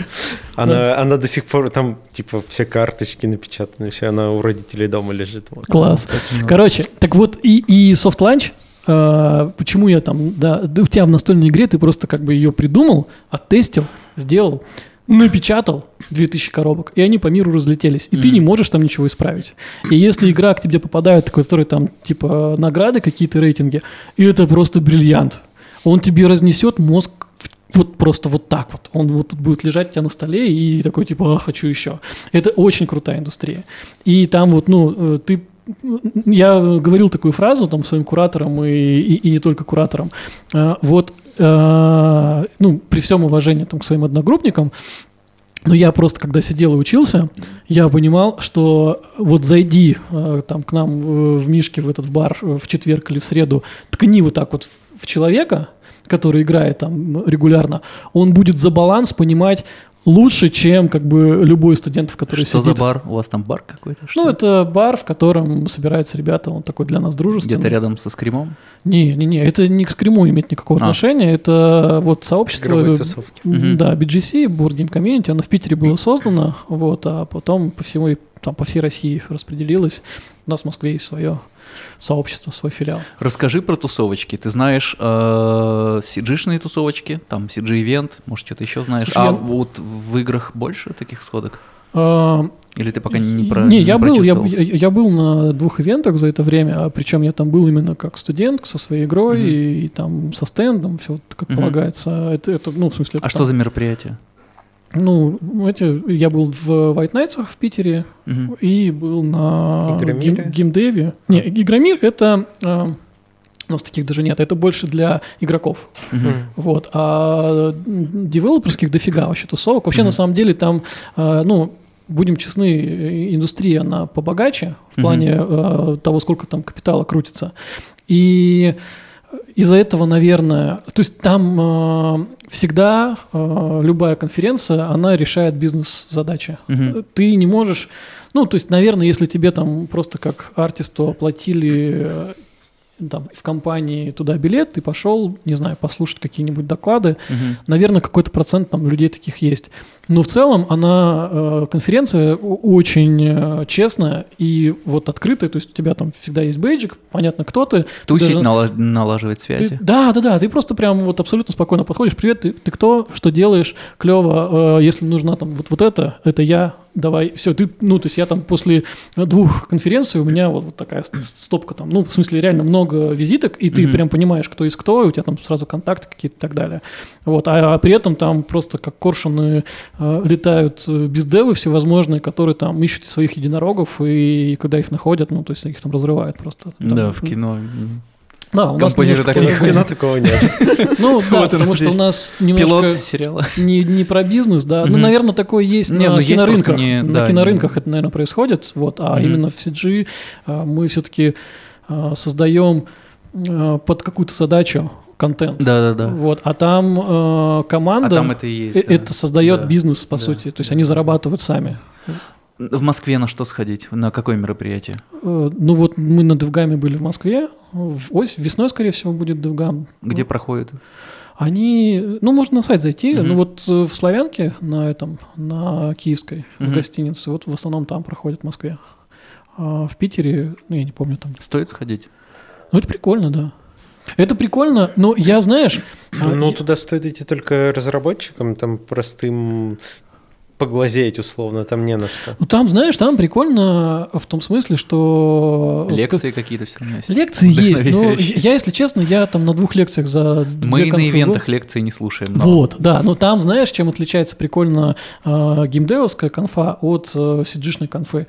[SPEAKER 3] Она, она до сих пор там, типа, все карточки напечатаны, все, она у родителей дома лежит. Вот.
[SPEAKER 1] класс. Короче, так вот, и, и soft launch, э, почему я там, да, да, у тебя в настольной игре ты просто как бы ее придумал, оттестил, сделал, напечатал 2000 коробок, и они по миру разлетелись, и ты не можешь там ничего исправить. И если игра к тебе попадает, который там, типа, награды, какие-то рейтинги, и это просто бриллиант, он тебе разнесет мозг вот просто вот так вот. Он вот тут будет лежать у тебя на столе и такой типа, а, хочу еще. Это очень крутая индустрия. И там вот, ну, э, ты я говорил такую фразу там своим кураторам и, и, и не только кураторам. А, Вот, э, ну, при всем уважении там, к своим одногруппникам, но я просто, когда сидел и учился, я понимал, что вот зайди э, там к нам в, Мишке в этот бар э, в четверг или в среду, ткни вот так вот в, в человека, который играет там регулярно, он будет за баланс понимать лучше, чем как бы любой из студентов, который
[SPEAKER 2] Что
[SPEAKER 1] сидит.
[SPEAKER 2] за бар? У вас там бар какой-то? что
[SPEAKER 1] Ну, это бар, в котором собираются ребята, он такой для нас дружественный.
[SPEAKER 2] Где-то рядом со скримом?
[SPEAKER 1] Не, не, не, это не к скриму имеет никакого
[SPEAKER 2] А.
[SPEAKER 1] отношения, это вот сообщество,
[SPEAKER 3] Игровые
[SPEAKER 1] э,
[SPEAKER 3] тусовки.
[SPEAKER 1] да, BGC, Board Game Community, оно в Питере было создано, вот, а потом по всему, там, по всей России распределилось. У нас в Москве есть свое сообщество, свой филиал.
[SPEAKER 2] Расскажи про тусовочки. Ты знаешь э, CG-шные тусовочки, там CG-ивент, может, что-то еще знаешь.
[SPEAKER 1] Слушай,
[SPEAKER 2] а
[SPEAKER 1] я-
[SPEAKER 2] вот в играх больше таких сходок?
[SPEAKER 1] А,
[SPEAKER 2] Или ты пока не про
[SPEAKER 1] Не, я был, я, я, был на двух ивентах за это время, а причем я там был именно как студент со своей игрой
[SPEAKER 2] Мгм.
[SPEAKER 1] и, там со стендом, все как
[SPEAKER 2] Мгм.
[SPEAKER 1] полагается. Это, это, ну, в смысле...
[SPEAKER 2] А
[SPEAKER 1] это
[SPEAKER 2] что
[SPEAKER 1] там-
[SPEAKER 2] за мероприятие?
[SPEAKER 1] Ну, эти, я был в White Nights в Питере
[SPEAKER 2] Мгм.
[SPEAKER 1] и был на
[SPEAKER 3] Игромире?
[SPEAKER 1] гейм- геймдеве. Не, Игромир это... э, у нас таких даже нет, это больше для игроков.
[SPEAKER 2] Мгм.
[SPEAKER 1] Вот. А девелоперских дофига вообще тусовок. Вообще, на самом деле, там, э, ну, будем честны, индустрия, она побогаче в
[SPEAKER 2] Мгм.
[SPEAKER 1] плане э, того, сколько там капитала крутится. И из-за этого, наверное, то есть там э, всегда э, любая конференция, она решает бизнес-задачи.
[SPEAKER 2] Мгм.
[SPEAKER 1] Ты не можешь, ну, то есть, наверное, если тебе там просто как артисту оплатили э, там, в компании туда билет, ты пошел, не знаю, послушать какие-нибудь доклады,
[SPEAKER 2] Мгм.
[SPEAKER 1] наверное, какой-то процент там людей таких есть. Но в целом она, э, конференция очень э, честная и вот открытая, то есть у тебя там всегда есть бейджик, понятно, кто ты. Ты даже-
[SPEAKER 2] нала- налаживать
[SPEAKER 1] ты-
[SPEAKER 2] связи.
[SPEAKER 1] да, да, да, ты просто прям вот абсолютно спокойно подходишь, привет, ты, ты кто, что делаешь, клево, э, если нужна там вот, вот это, это я, давай, все, ты, ну, то есть я там после двух конференций, у меня вот, вот такая стопка там, ну, в смысле реально много визиток, и ты
[SPEAKER 2] Мгм.
[SPEAKER 1] прям понимаешь, кто есть кто, и у тебя там сразу контакты какие-то и так далее. Вот, а, а при этом там просто как коршуны э, летают бездевы всевозможные, которые там ищут своих единорогов, и когда их находят, ну, то есть их там разрывают просто. Там,
[SPEAKER 2] Да, в кино. Мгм.
[SPEAKER 1] Да, у нас
[SPEAKER 2] Композитор
[SPEAKER 1] немножко-
[SPEAKER 2] так не
[SPEAKER 3] В кино такого нет.
[SPEAKER 1] Ну [LAUGHS] да, потому что у нас
[SPEAKER 2] Пилот
[SPEAKER 1] немножко
[SPEAKER 2] сериала.
[SPEAKER 1] не, не про бизнес, да. Ну, наверное, такое есть на
[SPEAKER 2] ну,
[SPEAKER 1] кинорынках. на
[SPEAKER 2] да,
[SPEAKER 1] кинорынках это, наверное, происходит. Вот, а именно в CG а, мы все-таки создаем а, под какую-то задачу контент.
[SPEAKER 2] Да-да-да.
[SPEAKER 1] Вот, а там а, команда
[SPEAKER 2] А там это и есть.
[SPEAKER 1] э-
[SPEAKER 2] да.
[SPEAKER 1] это создает
[SPEAKER 2] Да.
[SPEAKER 1] бизнес, по
[SPEAKER 2] Да.
[SPEAKER 1] сути. То есть они зарабатывают сами.
[SPEAKER 2] В Москве на что сходить? На какое мероприятие?
[SPEAKER 1] Э, Ну вот мы на DevGAMM е были в Москве. В ось, весной, скорее всего, будет DevGAMM.
[SPEAKER 2] Где проходит?
[SPEAKER 1] Они, ну, можно на сайт зайти,
[SPEAKER 2] Мгм.
[SPEAKER 1] ну вот э, в Славянке, на этом, на Киевской, в
[SPEAKER 2] Мгм.
[SPEAKER 1] гостинице, вот в основном там проходит в Москве. А в Питере, ну, я не помню там.
[SPEAKER 2] Стоит сходить?
[SPEAKER 1] Ну, это прикольно, да. Это прикольно, но я, знаешь... а,
[SPEAKER 3] Ну,
[SPEAKER 1] я-
[SPEAKER 3] туда стоит идти только разработчикам, там простым поглазеть условно, там не на что.
[SPEAKER 1] ну, там, знаешь, там прикольно в том смысле, что...
[SPEAKER 2] Лекции какие-то все равно есть.
[SPEAKER 1] Лекции есть, но я, если честно, я там на двух лекциях за
[SPEAKER 2] Мы
[SPEAKER 1] две
[SPEAKER 2] на ивентах лекции не слушаем. но-
[SPEAKER 1] Вот, да, но там, знаешь, чем отличается прикольно э, геймдевовская конфа от э, CG-шной конфы?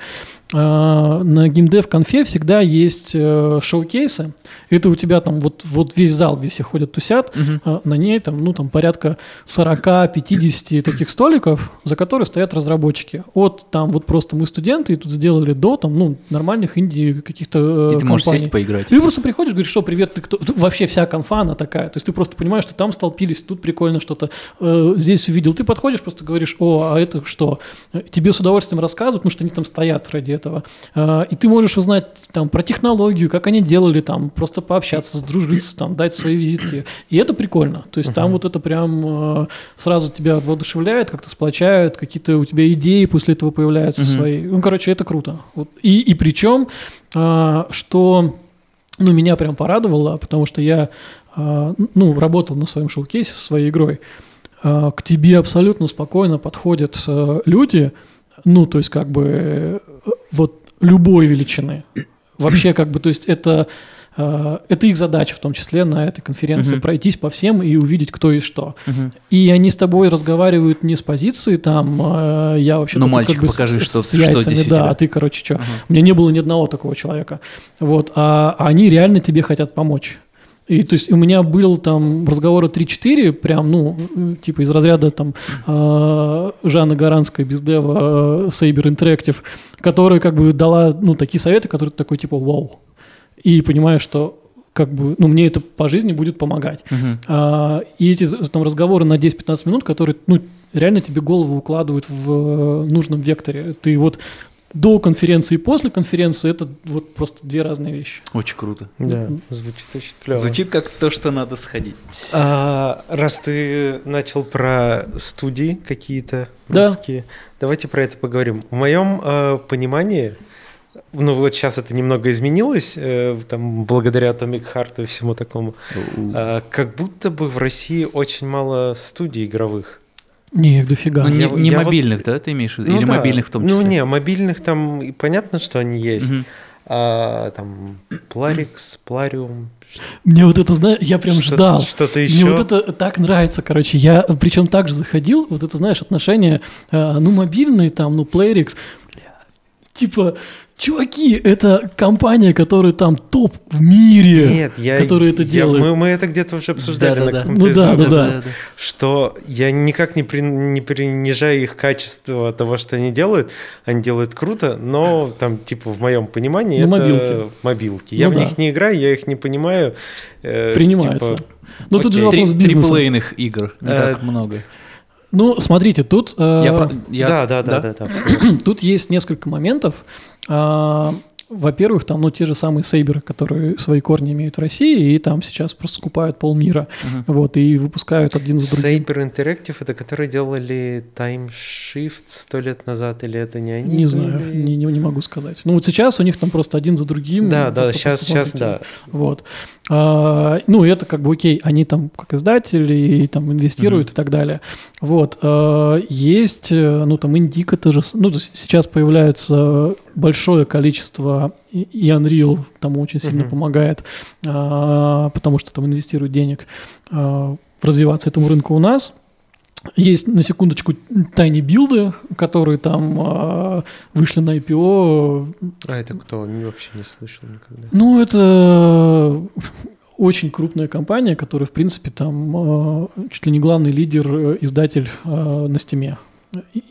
[SPEAKER 1] Э, на геймдев конфе всегда есть э, шоу-кейсы. Это у тебя там вот, вот весь зал, где все ходят, тусят, э, на ней там, ну, там порядка 40-50 [CLEARS THROAT] таких столиков, за которые стоят разработчики. От там вот просто мы студенты, и тут сделали до там, ну, нормальных инди каких-то э,
[SPEAKER 2] И ты можешь
[SPEAKER 1] компаний.
[SPEAKER 2] сесть поиграть.
[SPEAKER 1] Ты просто приходишь, говоришь, что привет, ты кто? Тут Вообще вся конфа, она такая. То есть ты просто понимаешь, что там столпились, тут прикольно что-то, э, здесь увидел. Ты подходишь, просто говоришь, о, а это что? Тебе с удовольствием рассказывают, потому что они там стоят ради этого. Э, и ты можешь узнать там про технологию, как они делали там, просто пообщаться, сдружиться, там, дать свои визитки. И это прикольно. То есть там вот это прям э, сразу тебя воодушевляет, как-то сплочает, какие-то у тебя идеи после этого появляются свои. Ну, короче, это круто. Вот. И, и причем, а, что ну, меня прям порадовало, потому что я а, ну, работал на своем шоу-кейсе со своей игрой. А, К тебе абсолютно спокойно подходят люди, ну, то есть как бы э, вот любой величины. Вообще как бы, то есть это, э, это их задача в том числе на этой конференции,
[SPEAKER 2] Мгм.
[SPEAKER 1] пройтись по всем и увидеть, кто и что.
[SPEAKER 2] Мгм.
[SPEAKER 1] И они с тобой разговаривают не с позиции там, э, я вообще
[SPEAKER 2] Ну, мальчик,
[SPEAKER 1] как бы
[SPEAKER 2] покажи,
[SPEAKER 1] с,
[SPEAKER 2] что-
[SPEAKER 1] с
[SPEAKER 2] что
[SPEAKER 1] яйцами,
[SPEAKER 2] здесь у
[SPEAKER 1] да, а ты, короче, что?
[SPEAKER 2] Ага.
[SPEAKER 1] У меня не было ни одного такого человека. Вот, а, а они реально тебе хотят помочь. И то есть у меня был там разговора 3-4, прям, ну, типа из разряда там э, Жанны Гаранской, бездева, э, Saber Interactive, которая как бы дала, ну, такие советы, которые ты такой, типа, вау. И понимаешь, что как бы, ну, мне это по жизни будет помогать.
[SPEAKER 2] Мгм.
[SPEAKER 1] А, и эти там разговоры на 10-15 минут, которые, ну, реально тебе голову укладывают в э, нужном векторе. Ты вот до конференции и после конференции это вот просто две разные вещи.
[SPEAKER 2] Очень круто.
[SPEAKER 3] Да, звучит очень клево.
[SPEAKER 2] Звучит как то, что надо сходить.
[SPEAKER 3] А, раз ты начал про студии какие-то
[SPEAKER 1] Да.
[SPEAKER 3] русские, давайте про это поговорим. В моем э, понимании, ну вот сейчас это немного изменилось, э, там благодаря Atomic Heart и всему такому, а, как будто бы в России очень мало студий игровых.
[SPEAKER 1] Не, их дофига.
[SPEAKER 2] Ну, не,
[SPEAKER 3] я-
[SPEAKER 2] не
[SPEAKER 3] я вот-
[SPEAKER 2] мобильных, да, ты имеешь в виду?
[SPEAKER 3] Ну
[SPEAKER 2] Или
[SPEAKER 3] да.
[SPEAKER 2] мобильных в том числе?
[SPEAKER 3] Ну не, мобильных там и понятно, что они есть.
[SPEAKER 2] Мгм.
[SPEAKER 3] а, там Plarix, Plarium.
[SPEAKER 1] Мне вот это, знаешь, я прям
[SPEAKER 3] Что-
[SPEAKER 1] ждал.
[SPEAKER 3] Что-то
[SPEAKER 1] Мне
[SPEAKER 3] еще.
[SPEAKER 1] вот это так нравится, короче. Я причем также заходил, вот это, знаешь, отношения, э, ну, мобильные там, ну, Playrix. Бля, Типа, чуваки, это компания, которая там топ в мире.
[SPEAKER 3] Нет, я,
[SPEAKER 1] которые это
[SPEAKER 3] я-
[SPEAKER 1] делают.
[SPEAKER 3] мы, мы это где-то уже обсуждали на
[SPEAKER 2] Да-да-да.
[SPEAKER 3] каком-то
[SPEAKER 1] Ну
[SPEAKER 3] из
[SPEAKER 1] да, да, да.
[SPEAKER 3] что я никак не, при- не принижаю их качество того, что они делают. Они делают круто, но там, типа, в моем понимании,
[SPEAKER 1] Ну,
[SPEAKER 3] это
[SPEAKER 1] мобилки.
[SPEAKER 3] мобилки. Я
[SPEAKER 1] Ну
[SPEAKER 3] в
[SPEAKER 1] да.
[SPEAKER 3] них не играю, я их не понимаю. Э,
[SPEAKER 1] Принимается.
[SPEAKER 3] типа,
[SPEAKER 1] Ну, тут же
[SPEAKER 3] окей.
[SPEAKER 1] вопрос бизнеса.
[SPEAKER 2] Триплейных игр не
[SPEAKER 3] Э,
[SPEAKER 2] так много.
[SPEAKER 1] Ну, смотрите, тут... э,
[SPEAKER 2] Я я-
[SPEAKER 3] да, да, да, да, да, [CLEARS THROAT] абсолютно.
[SPEAKER 1] Тут есть несколько моментов. А, Во-первых, там, ну, те же самые сейберы, которые свои корни имеют в России, и там сейчас просто скупают полмира,
[SPEAKER 2] Мгм.
[SPEAKER 1] вот, и выпускают один за другим.
[SPEAKER 3] Saber Interactive, это которые делали Time Shift сто лет назад, или это не они?
[SPEAKER 1] Не знаю, не, не, не могу сказать. Ну, вот сейчас у них там просто один за другим.
[SPEAKER 3] Да, да, сейчас, сейчас, да.
[SPEAKER 1] Вот. А, ну, это как бы окей, они там как издатели и там инвестируют и так далее. Вот. А, есть, э, ну, там, Индика тоже, ну, сейчас появляется большое количество, и Unreal тому очень сильно
[SPEAKER 3] Мгм.
[SPEAKER 1] помогает, а, потому что там инвестируют денег а, развиваться этому рынку у нас. Есть, на секундочку, тайни билды, которые там а, вышли на IPO,
[SPEAKER 3] А это кто? Вообще не слышал никогда.
[SPEAKER 1] ну, это очень крупная компания, которая, в принципе, там э, чуть ли не главный лидер, э, издатель э, на стиме.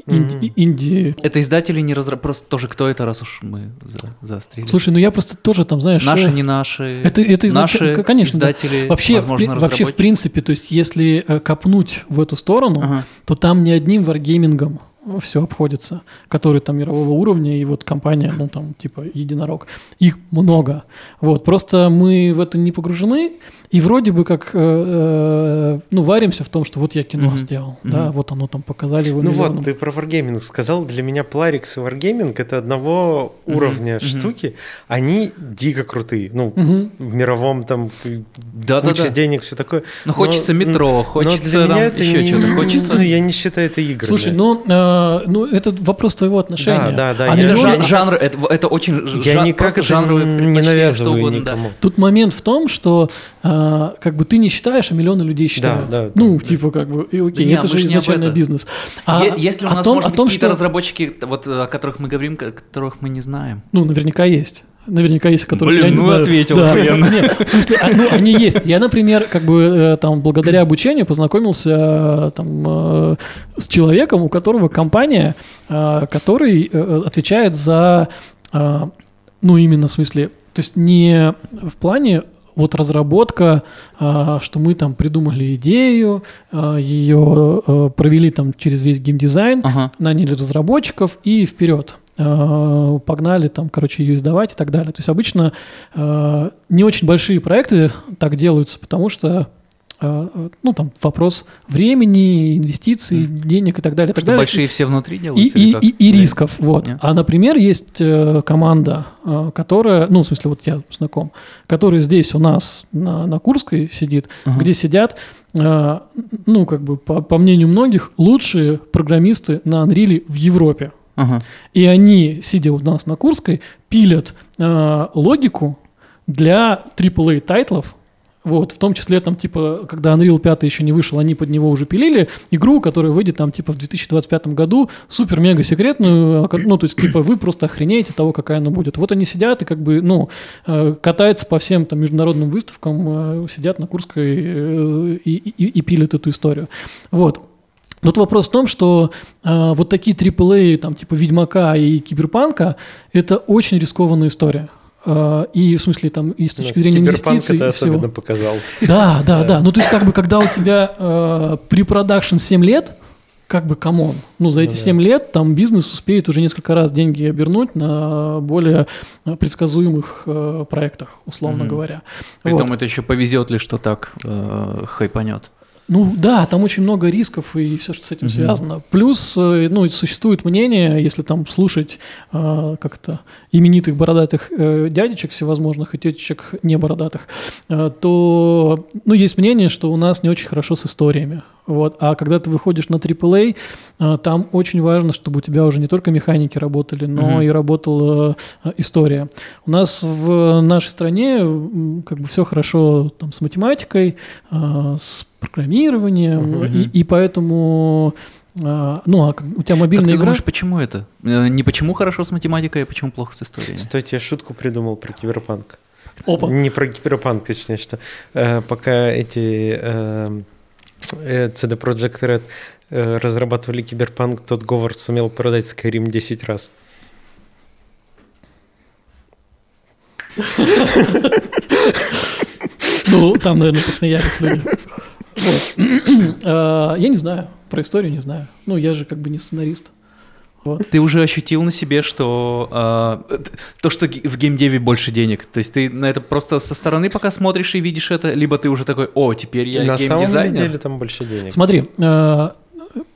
[SPEAKER 1] Инди-. Инди.
[SPEAKER 2] Это издатели не разра... Просто тоже кто это, раз уж мы за... заострили.
[SPEAKER 1] Слушай, ну я просто тоже там, знаешь...
[SPEAKER 2] наши,
[SPEAKER 1] э,
[SPEAKER 2] не наши.
[SPEAKER 1] Это, это изначально,
[SPEAKER 2] наши
[SPEAKER 1] конечно, да.
[SPEAKER 2] издатели,
[SPEAKER 1] Вообще, в,
[SPEAKER 2] возможно,
[SPEAKER 1] при- вообще, в принципе, то есть, если э, копнуть в эту сторону,
[SPEAKER 2] Ага.
[SPEAKER 1] то там не одним варгеймингом все обходится, который там мирового уровня, и вот компания, ну там типа Единорог, их много. Вот, просто мы в это не погружены, и вроде бы как, э, э, ну, варимся в том, что вот я кино
[SPEAKER 2] Мгм.
[SPEAKER 1] сделал,
[SPEAKER 2] Мгм.
[SPEAKER 1] да, вот оно там показали его
[SPEAKER 3] Ну
[SPEAKER 1] миллионам.
[SPEAKER 3] вот, ты про Wargaming сказал. Для меня Plarix и Wargaming это одного уровня
[SPEAKER 2] мгм.
[SPEAKER 3] штуки. Они дико крутые. Ну,
[SPEAKER 1] Мгм.
[SPEAKER 3] в мировом там
[SPEAKER 2] Да, да,
[SPEAKER 3] куча
[SPEAKER 2] да.
[SPEAKER 3] денег, все такое.
[SPEAKER 2] Ну, хочется метро,
[SPEAKER 3] но
[SPEAKER 2] хочется
[SPEAKER 3] для меня
[SPEAKER 2] там
[SPEAKER 3] это
[SPEAKER 2] еще
[SPEAKER 3] не-
[SPEAKER 2] что-то. Хочется.
[SPEAKER 3] Ну, я не считаю это играми.
[SPEAKER 1] Слушай, ну, э, ну, это вопрос твоего отношения.
[SPEAKER 3] Да, да, да,
[SPEAKER 1] А
[SPEAKER 3] я-
[SPEAKER 2] Это жан- жанр, это, это очень
[SPEAKER 3] я
[SPEAKER 2] жа-
[SPEAKER 3] никак это
[SPEAKER 2] жанровые
[SPEAKER 3] не навязываю
[SPEAKER 2] угодно, да.
[SPEAKER 3] никому.
[SPEAKER 1] Тут момент в том, что а, как бы ты не считаешь, а миллионы людей считают.
[SPEAKER 3] да, да,
[SPEAKER 1] ну,
[SPEAKER 3] да.
[SPEAKER 1] типа, как бы, и окей,
[SPEAKER 2] Да не,
[SPEAKER 1] это же изначально бизнес. А
[SPEAKER 2] Е- Если у
[SPEAKER 1] о
[SPEAKER 2] нас,
[SPEAKER 1] том-
[SPEAKER 2] может
[SPEAKER 1] о
[SPEAKER 2] быть,
[SPEAKER 1] том,
[SPEAKER 2] какие-то
[SPEAKER 1] что-
[SPEAKER 2] разработчики, вот, о которых мы говорим, ко- которых мы не знаем.
[SPEAKER 1] Ну, наверняка есть. Наверняка есть, которые
[SPEAKER 2] Блин,
[SPEAKER 1] я не
[SPEAKER 2] ну
[SPEAKER 1] знаю.
[SPEAKER 2] ответил
[SPEAKER 1] Да. Нет, в смысле, а, ну, они есть. Я, например, как бы э, там благодаря обучению познакомился э, там э, с человеком, у которого компания, который отвечает за, ну, именно в смысле, то есть не в плане вот разработка, а, что мы там придумали идею, а, ее э, провели там через весь геймдизайн,
[SPEAKER 2] Ага.
[SPEAKER 1] наняли разработчиков и вперед. Погнали там, короче, ее издавать и так далее. То есть обычно не очень большие проекты так делаются, потому что ну, там вопрос времени, инвестиций, денег и так далее. и так
[SPEAKER 2] Что
[SPEAKER 1] далее.
[SPEAKER 2] большие все внутри
[SPEAKER 1] И,
[SPEAKER 2] делаются?
[SPEAKER 1] и, и, и
[SPEAKER 2] Да.
[SPEAKER 1] рисков, вот.
[SPEAKER 2] Нет.
[SPEAKER 1] А, например, есть э, команда, э, которая, ну, в смысле, вот я знаком, которая здесь у нас на, на Курской сидит,
[SPEAKER 2] Ага.
[SPEAKER 1] где сидят, э, ну, как бы, по, по мнению многих, лучшие программисты на Unreal в Европе.
[SPEAKER 2] Ага.
[SPEAKER 1] И они, сидя у нас на Курской, пилят э, логику для AAA тайтлов. Вот, в том числе там, типа, когда Unreal 5 еще не вышел, они под него уже пилили игру, которая выйдет там, типа, в 2025 году, супер-мега секретную, а, ну, то есть, типа, вы просто охренеете того, какая она будет. Вот они сидят и, как бы, ну, э, катаются по всем там международным выставкам, э, сидят на Курской э, и, и- и пилят эту историю. Вот. Тут вопрос в том, что э, вот такие AAA, там, типа Ведьмака и Киберпанка, это очень рискованная история. Э, и в смысле, там, и с точки
[SPEAKER 3] Ну,
[SPEAKER 1] зрения инвестиций.
[SPEAKER 3] это
[SPEAKER 1] всего.
[SPEAKER 3] особенно показал.
[SPEAKER 1] Да, да, да. Ну, то есть, как бы, когда у тебя э, pre-production 7 лет, как бы, come on, ну, за эти
[SPEAKER 3] Ну да.
[SPEAKER 1] 7 лет там бизнес успеет уже несколько раз деньги обернуть на более предсказуемых э, проектах, условно говоря.
[SPEAKER 2] Притом
[SPEAKER 1] Вот.
[SPEAKER 2] это еще повезет ли, что так э, хайпанет.
[SPEAKER 1] Ну да, там очень много рисков и все, что с этим связано. Плюс, э, ну, существует мнение, если там слушать э, как-то именитых бородатых э, дядечек всевозможных и тетечек не бородатых, э, то, ну, есть мнение, что у нас не очень хорошо с историями. Вот. А когда ты выходишь на AAA, э, там очень важно, чтобы у тебя уже не только механики работали, но
[SPEAKER 2] Мгм.
[SPEAKER 1] и работала э, история. У нас в нашей стране как бы все хорошо там, с математикой, с программированием,
[SPEAKER 3] Мгм.
[SPEAKER 1] и, и поэтому, э, ну, а как- у тебя
[SPEAKER 2] Как
[SPEAKER 1] мобильная
[SPEAKER 2] ты
[SPEAKER 1] игра...
[SPEAKER 2] думаешь, почему это? Э, Не почему хорошо с математикой, а почему плохо с историей?
[SPEAKER 3] Стойте, я шутку придумал про киберпанк.
[SPEAKER 1] Опа.
[SPEAKER 3] Не про киберпанк, точнее, что э, пока эти э, э, CD Projekt Red э, разрабатывали киберпанк, тот Говард сумел продать Skyrim 10 раз.
[SPEAKER 1] Ну, там, наверное, посмеялись люди. [CLEARS THROAT] Э, Я не знаю, про историю не знаю. Ну, я же как бы не сценарист. Вот.
[SPEAKER 2] Ты уже ощутил на себе, что т- то, что в геймдеве больше денег. То есть ты на это просто со стороны пока смотришь и видишь это, либо ты уже такой, о, теперь я
[SPEAKER 3] На самом
[SPEAKER 2] геймдизайнер.
[SPEAKER 3] деле там больше денег.
[SPEAKER 1] Смотри, э,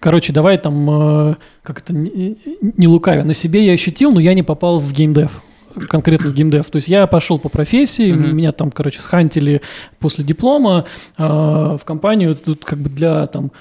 [SPEAKER 1] короче, давай там, э, как это, не не лукавя, на себе я ощутил, но я не попал в геймдев конкретно геймдев. То есть я пошел по профессии,
[SPEAKER 2] Мгм.
[SPEAKER 1] меня там, короче, схантили после диплома э, в компанию. Тут как бы для там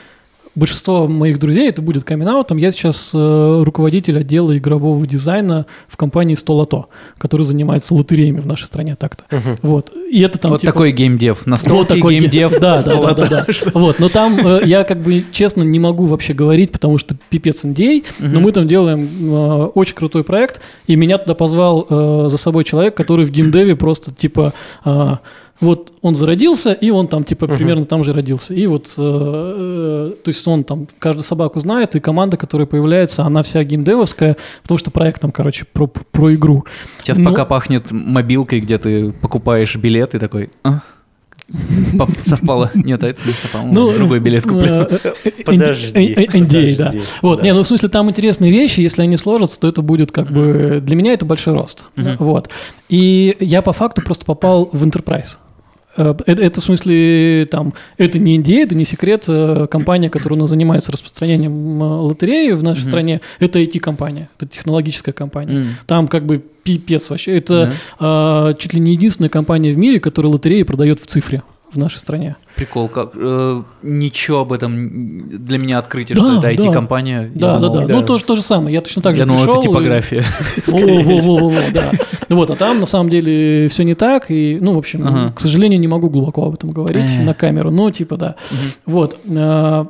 [SPEAKER 1] большинства моих друзей это будет камин Я сейчас э, руководитель отдела игрового дизайна в компании Столото, который занимается лотереями в нашей стране так-то.
[SPEAKER 3] Мгм.
[SPEAKER 1] Вот. И это там
[SPEAKER 2] вот
[SPEAKER 1] типа-
[SPEAKER 2] такой геймдев.
[SPEAKER 1] Вот такой
[SPEAKER 2] геймдев.
[SPEAKER 1] ге- [LAUGHS] Да, да, да, да, да. Вот, но там э, я как бы честно не могу вообще говорить, потому что пипец NDA, но
[SPEAKER 2] Мгм.
[SPEAKER 1] мы там делаем э, очень крутой проект, и меня туда позвал э, за собой человек, который в геймдеве просто типа э, вот он зародился, и он там типа примерно там же родился. И вот, э, э, то есть он там каждую собаку знает, и команда, которая появляется, она вся геймдевовская, потому что проект там, короче, про, про игру.
[SPEAKER 2] Сейчас
[SPEAKER 1] Ну-
[SPEAKER 2] пока пахнет мобилкой, где ты покупаешь билет и такой, «А, совпало. Нет, а это не совпало. Ну, другой билет куплю.
[SPEAKER 1] э, э, э,
[SPEAKER 3] Подожди,
[SPEAKER 1] э, э, NDA, да. Вот, не, ну в смысле там интересные вещи, если они сложатся, то это будет как бы для меня это большой рост, вот. И я по факту просто попал в Enterprise. Э, Это, это в смысле там это не NDA, это не секрет. э, Компания, которая у нас занимается распространением э, лотереи в нашей
[SPEAKER 2] Мгм.
[SPEAKER 1] стране, это IT-компания, это технологическая компания.
[SPEAKER 2] М,
[SPEAKER 1] Там как бы пипец вообще. Это
[SPEAKER 2] да.
[SPEAKER 1] э, чуть ли не единственная компания в мире, которая лотереи продает в цифре в нашей стране.
[SPEAKER 2] Прикол, как э, ничего об этом для меня открытие,
[SPEAKER 1] Да,
[SPEAKER 2] что это
[SPEAKER 1] да.
[SPEAKER 2] IT-компания.
[SPEAKER 1] Да, да,
[SPEAKER 2] думал,
[SPEAKER 1] да,
[SPEAKER 3] да.
[SPEAKER 1] Ну, то, же- то же самое. Я точно так же
[SPEAKER 2] Я думал, это
[SPEAKER 1] пришел и-
[SPEAKER 2] типография. [LAUGHS]
[SPEAKER 1] Во, во, во, во, во, да. Ну Вот, а там на самом деле все не так, и, ну, в общем, к сожалению, не могу глубоко об этом говорить
[SPEAKER 2] Э.
[SPEAKER 1] на камеру, но типа да. Вот. а,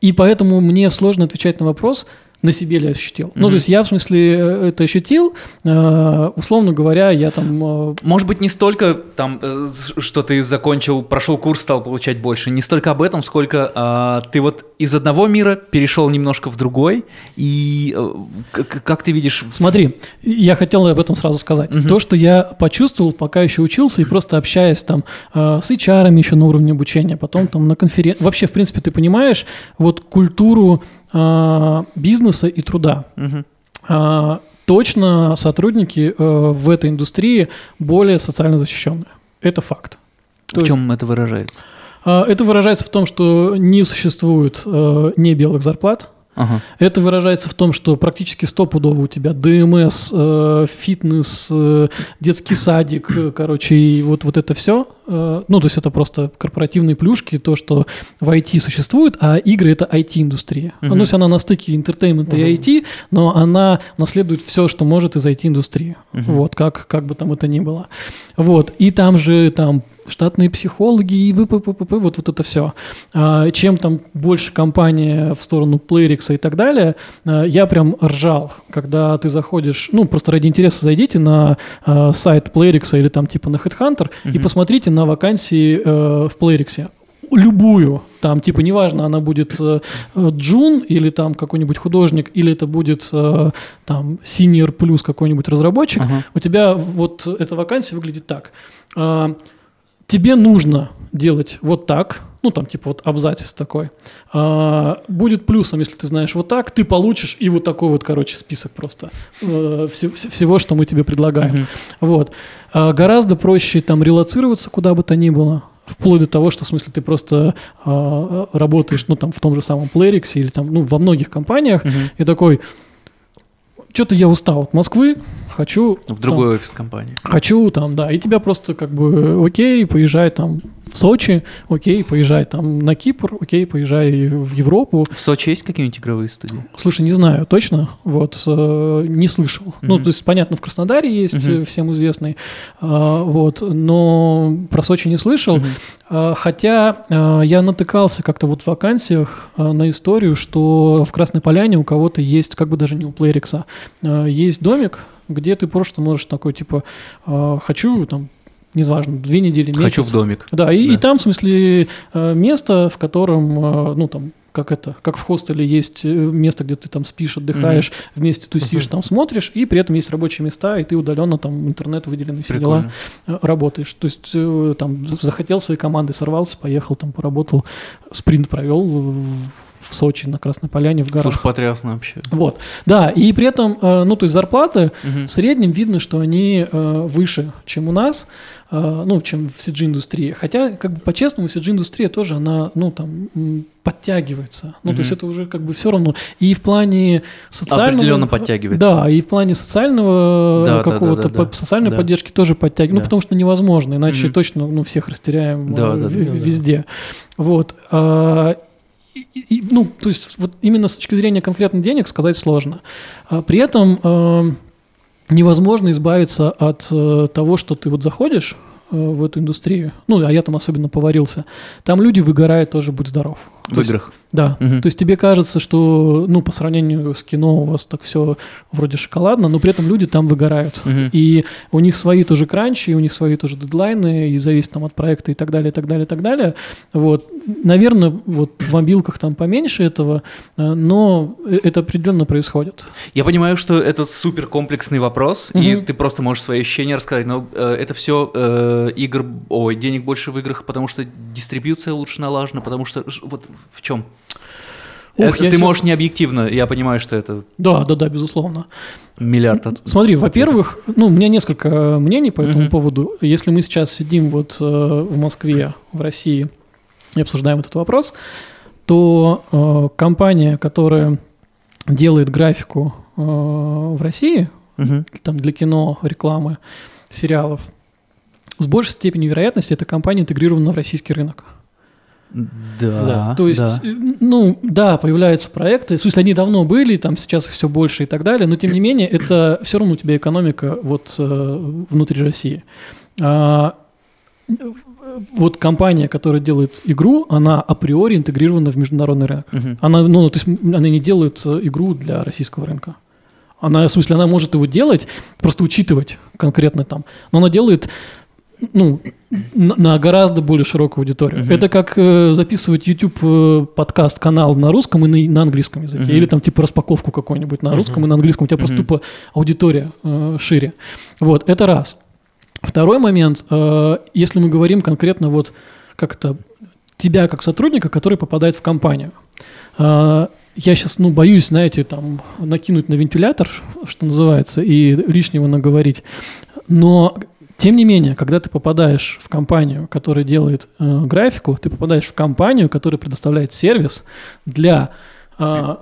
[SPEAKER 1] И поэтому мне сложно отвечать на вопрос, на себе ли я ощутил. Ну,
[SPEAKER 2] Мгм.
[SPEAKER 1] то есть я, в смысле, э, это ощутил, а, условно говоря, я там... а,
[SPEAKER 2] Может быть, не столько там, э, что ты закончил, прошел курс, стал получать больше, не столько об этом, сколько а, ты вот из одного мира перешел немножко в другой, и э, к- к- как ты видишь...
[SPEAKER 1] Смотри, я хотел об этом сразу сказать.
[SPEAKER 2] Мгм.
[SPEAKER 1] То, что я почувствовал, пока еще учился, и просто общаясь там э, с HR еще на уровне обучения, потом там на конференции. Вообще, в принципе, ты понимаешь вот культуру э, бизнеса и труда. А, точно сотрудники э, в этой индустрии более социально защищенные. Это факт. То
[SPEAKER 2] В
[SPEAKER 1] есть,
[SPEAKER 2] чем это выражается?
[SPEAKER 1] а, это выражается в том, что не существует э, не белых зарплат,
[SPEAKER 2] Ага.
[SPEAKER 1] это выражается в том, что практически стопудово у тебя ДМС, э, фитнес, детский садик, короче, и вот, вот это все. Ну, то есть это просто корпоративные плюшки, то, что в IT существует, а игры — это IT-индустрия.
[SPEAKER 2] Мгм.
[SPEAKER 1] Ну, то есть она на стыке entertainment а и
[SPEAKER 3] Мгм.
[SPEAKER 1] IT, но она наследует все, что может из IT-индустрии.
[SPEAKER 2] Мгм.
[SPEAKER 1] Вот, как, как бы там это ни было. Вот, и там же там штатные психологи и ВППП, вот, вот это все. чем там больше компания в сторону Playrix и так далее, а, я прям ржал, когда ты заходишь, ну, просто ради интереса зайдите на а, сайт Playrix или там типа на Headhunter и
[SPEAKER 2] Мгм.
[SPEAKER 1] посмотрите на вакансии э, в Playrix. Любую, там, типа, неважно, она будет э, э, Джун или там какой-нибудь художник, или это будет э, там Senior плюс какой-нибудь разработчик,
[SPEAKER 2] Ага.
[SPEAKER 1] у тебя вот эта вакансия выглядит так. А, тебе нужно делать вот так, ну там типа вот абзац такой. А, будет плюсом, если ты знаешь вот так, ты получишь и вот такой вот, короче, список просто э, все- всего, что мы тебе предлагаем.
[SPEAKER 2] Мгм.
[SPEAKER 1] Вот. А, гораздо проще там релацироваться куда бы то ни было. вплоть до того, что, в смысле, ты просто э, работаешь, ну, там, в том же самом Playrix или там, ну, во многих компаниях,
[SPEAKER 2] Мгм.
[SPEAKER 1] и такой, что-то я устал от Москвы, хочу...
[SPEAKER 2] В другой офис компании.
[SPEAKER 1] хочу там, да, и тебя просто как бы, окей, поезжай там в Сочи, окей, поезжай там на Кипр, окей, поезжай в Европу.
[SPEAKER 2] В Сочи есть какие-нибудь игровые студии?
[SPEAKER 1] Слушай, не знаю точно, вот, э, не слышал. Ну,
[SPEAKER 2] Мгм.
[SPEAKER 1] то есть, понятно, в Краснодаре есть, э, всем известный, а, вот, но про Сочи не слышал.
[SPEAKER 2] Мгм.
[SPEAKER 1] А, Хотя а, я натыкался как-то вот в вакансиях а, на историю, что в Красной Поляне у кого-то есть, как бы даже не у Плейрикса, а, есть домик, где ты просто можешь такой, типа, а, хочу там, неважно, две недели, месяц.
[SPEAKER 2] Хочу в домик.
[SPEAKER 1] Да, и, и
[SPEAKER 2] Да.
[SPEAKER 1] там, в смысле, э, место, в котором, э, ну, там, как это, как в хостеле есть э, место, где ты там спишь, отдыхаешь, вместе тусишь,
[SPEAKER 3] Мгм.
[SPEAKER 1] там смотришь, и при этом есть рабочие места, и ты удаленно там интернет выделенный, все дела
[SPEAKER 2] Прикольно.
[SPEAKER 1] э, работаешь. То есть там захотел своей командой, сорвался, поехал, там поработал, спринт провел в Сочи, на Красной Поляне, в горах.
[SPEAKER 2] Слушай, потрясно вообще.
[SPEAKER 1] Вот, да, и при этом, э, ну, то есть зарплаты
[SPEAKER 2] Мгм.
[SPEAKER 1] в среднем видно, что они э, выше, чем у нас, э, ну, чем в CG-индустрии. Хотя, как бы по-честному, CG-индустрия тоже, она, ну, там, подтягивается. Ну, то есть это уже как бы все равно. И в плане социального...
[SPEAKER 2] Определенно подтягивается.
[SPEAKER 1] Да, и в плане социального
[SPEAKER 2] Да, да,
[SPEAKER 1] какого-то,
[SPEAKER 2] да, да, да.
[SPEAKER 1] по- социальной
[SPEAKER 2] Да.
[SPEAKER 1] поддержки тоже подтягивается. Ну,
[SPEAKER 2] Да.
[SPEAKER 1] потому что невозможно, иначе
[SPEAKER 2] Мгм.
[SPEAKER 1] точно, ну, всех растеряем
[SPEAKER 2] Да, да, да,
[SPEAKER 1] в-
[SPEAKER 3] да, да.
[SPEAKER 1] везде. Вот. И- ну, то есть вот именно с точки зрения конкретно денег сказать сложно. А при этом э, невозможно избавиться от э, того, что ты вот заходишь э, в эту индустрию, ну, а я там особенно поварился, там люди выгорают тоже, будь здоров.
[SPEAKER 2] В
[SPEAKER 1] есть-
[SPEAKER 2] играх.
[SPEAKER 1] Да,
[SPEAKER 2] Мгм.
[SPEAKER 1] то есть тебе кажется, что, ну, по сравнению с кино у вас так все вроде шоколадно, но при этом люди там выгорают.
[SPEAKER 2] Мгм.
[SPEAKER 1] И у них свои тоже кранчи, и у них свои тоже дедлайны, и зависит там от проекта и так далее, и так далее, и так далее. Вот. Наверное, вот в мобилках там поменьше этого, э, но э- это определенно происходит.
[SPEAKER 2] Я понимаю, что это супер комплексный вопрос, и
[SPEAKER 1] Мгм.
[SPEAKER 2] ты просто можешь свои ощущения рассказать, но э, это все игр, ой, денег больше в играх, потому что дистрибьюция лучше налажена, потому что вот в чем?
[SPEAKER 1] Ух,
[SPEAKER 2] Это ты
[SPEAKER 1] щас-
[SPEAKER 2] можешь не объективно, я понимаю, что это
[SPEAKER 1] Да, да, да, безусловно.
[SPEAKER 2] миллиард. от-
[SPEAKER 1] Смотри, во-первых, ну, у меня несколько мнений по этому
[SPEAKER 2] Мгм.
[SPEAKER 1] поводу. Если мы сейчас сидим вот э, в Москве, в России, и обсуждаем этот вопрос, то э, компания, которая делает графику э, в России,
[SPEAKER 2] Мгм.
[SPEAKER 1] там для кино, рекламы, сериалов, с большей степенью вероятности эта компания интегрирована в российский рынок.
[SPEAKER 2] Да.
[SPEAKER 1] То есть,
[SPEAKER 2] да.
[SPEAKER 1] э, ну, да, появляются проекты, в смысле, они давно были, там сейчас их все больше и так далее, но тем не менее, это все равно у тебя экономика вот э, внутри России. А, вот компания, которая делает игру, она априори интегрирована в международный рынок.
[SPEAKER 2] Мгм.
[SPEAKER 1] Она, ну, то есть она не делает э, игру для российского рынка. Она, в смысле, она может его делать, просто учитывать конкретно там. Но она делает, ну, на, на гораздо более широкую аудиторию.
[SPEAKER 2] Мгм.
[SPEAKER 1] Это как э, записывать YouTube э, подкаст канал на русском и на, на английском языке,
[SPEAKER 2] Мгм.
[SPEAKER 1] или там типа распаковку какую-нибудь на русском и на английском. У тебя просто
[SPEAKER 2] Мгм.
[SPEAKER 1] тупо аудитория э, шире. Вот это раз. Второй момент, э, если мы говорим конкретно вот как это тебя как сотрудника, который попадает в компанию. А, Я сейчас, ну, боюсь, знаете, там, накинуть на вентилятор, что называется, и лишнего наговорить. Но, тем не менее, когда ты попадаешь в компанию, которая делает э, графику, ты попадаешь в компанию, которая предоставляет сервис для а,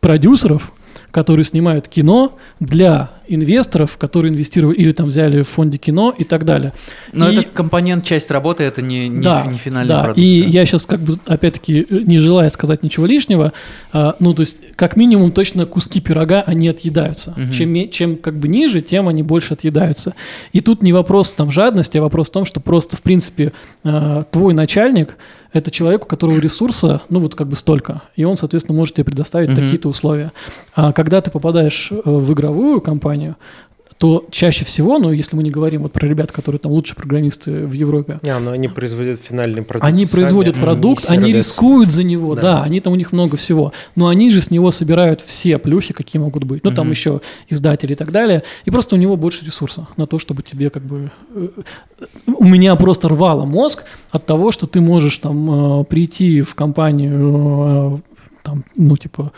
[SPEAKER 1] продюсеров, которые снимают кино, для инвесторов, которые инвестировали или там взяли в фонде кино и так далее.
[SPEAKER 2] Но
[SPEAKER 1] И-
[SPEAKER 2] это компонент, часть работы, это не, не,
[SPEAKER 1] да,
[SPEAKER 2] не финальный
[SPEAKER 1] да.
[SPEAKER 2] продукт.
[SPEAKER 1] И
[SPEAKER 2] да.
[SPEAKER 1] я сейчас как бы, опять-таки, не желая сказать ничего лишнего, а, ну, то есть, как минимум, точно куски пирога, они отъедаются.
[SPEAKER 2] Мгм.
[SPEAKER 1] Чем, чем как бы ниже, тем они больше отъедаются. И тут не вопрос там жадности, а вопрос в том, что просто, в принципе, а, твой начальник – это человек, у которого ресурса, ну, вот как бы столько, и он, соответственно, может тебе предоставить
[SPEAKER 2] Мгм.
[SPEAKER 1] такие-то условия. А когда ты попадаешь э, в игровую компанию, то чаще всего, ну, если мы не говорим вот про ребят, которые там лучшие программисты в Европе,
[SPEAKER 3] Не, но они производят финальный продукт.
[SPEAKER 1] они
[SPEAKER 3] сами,
[SPEAKER 1] производят продукт, они
[SPEAKER 3] сервис.
[SPEAKER 1] рискуют за него, да.
[SPEAKER 3] Да.
[SPEAKER 1] они там у них много всего, но они же с него собирают все плюхи, какие могут быть, ну там
[SPEAKER 2] Мгм.
[SPEAKER 1] еще издатели и так далее, и просто у него больше ресурса на то, чтобы тебе как бы э, у меня просто рвало мозг от того, что ты можешь там э, прийти в компанию там, ну, типа,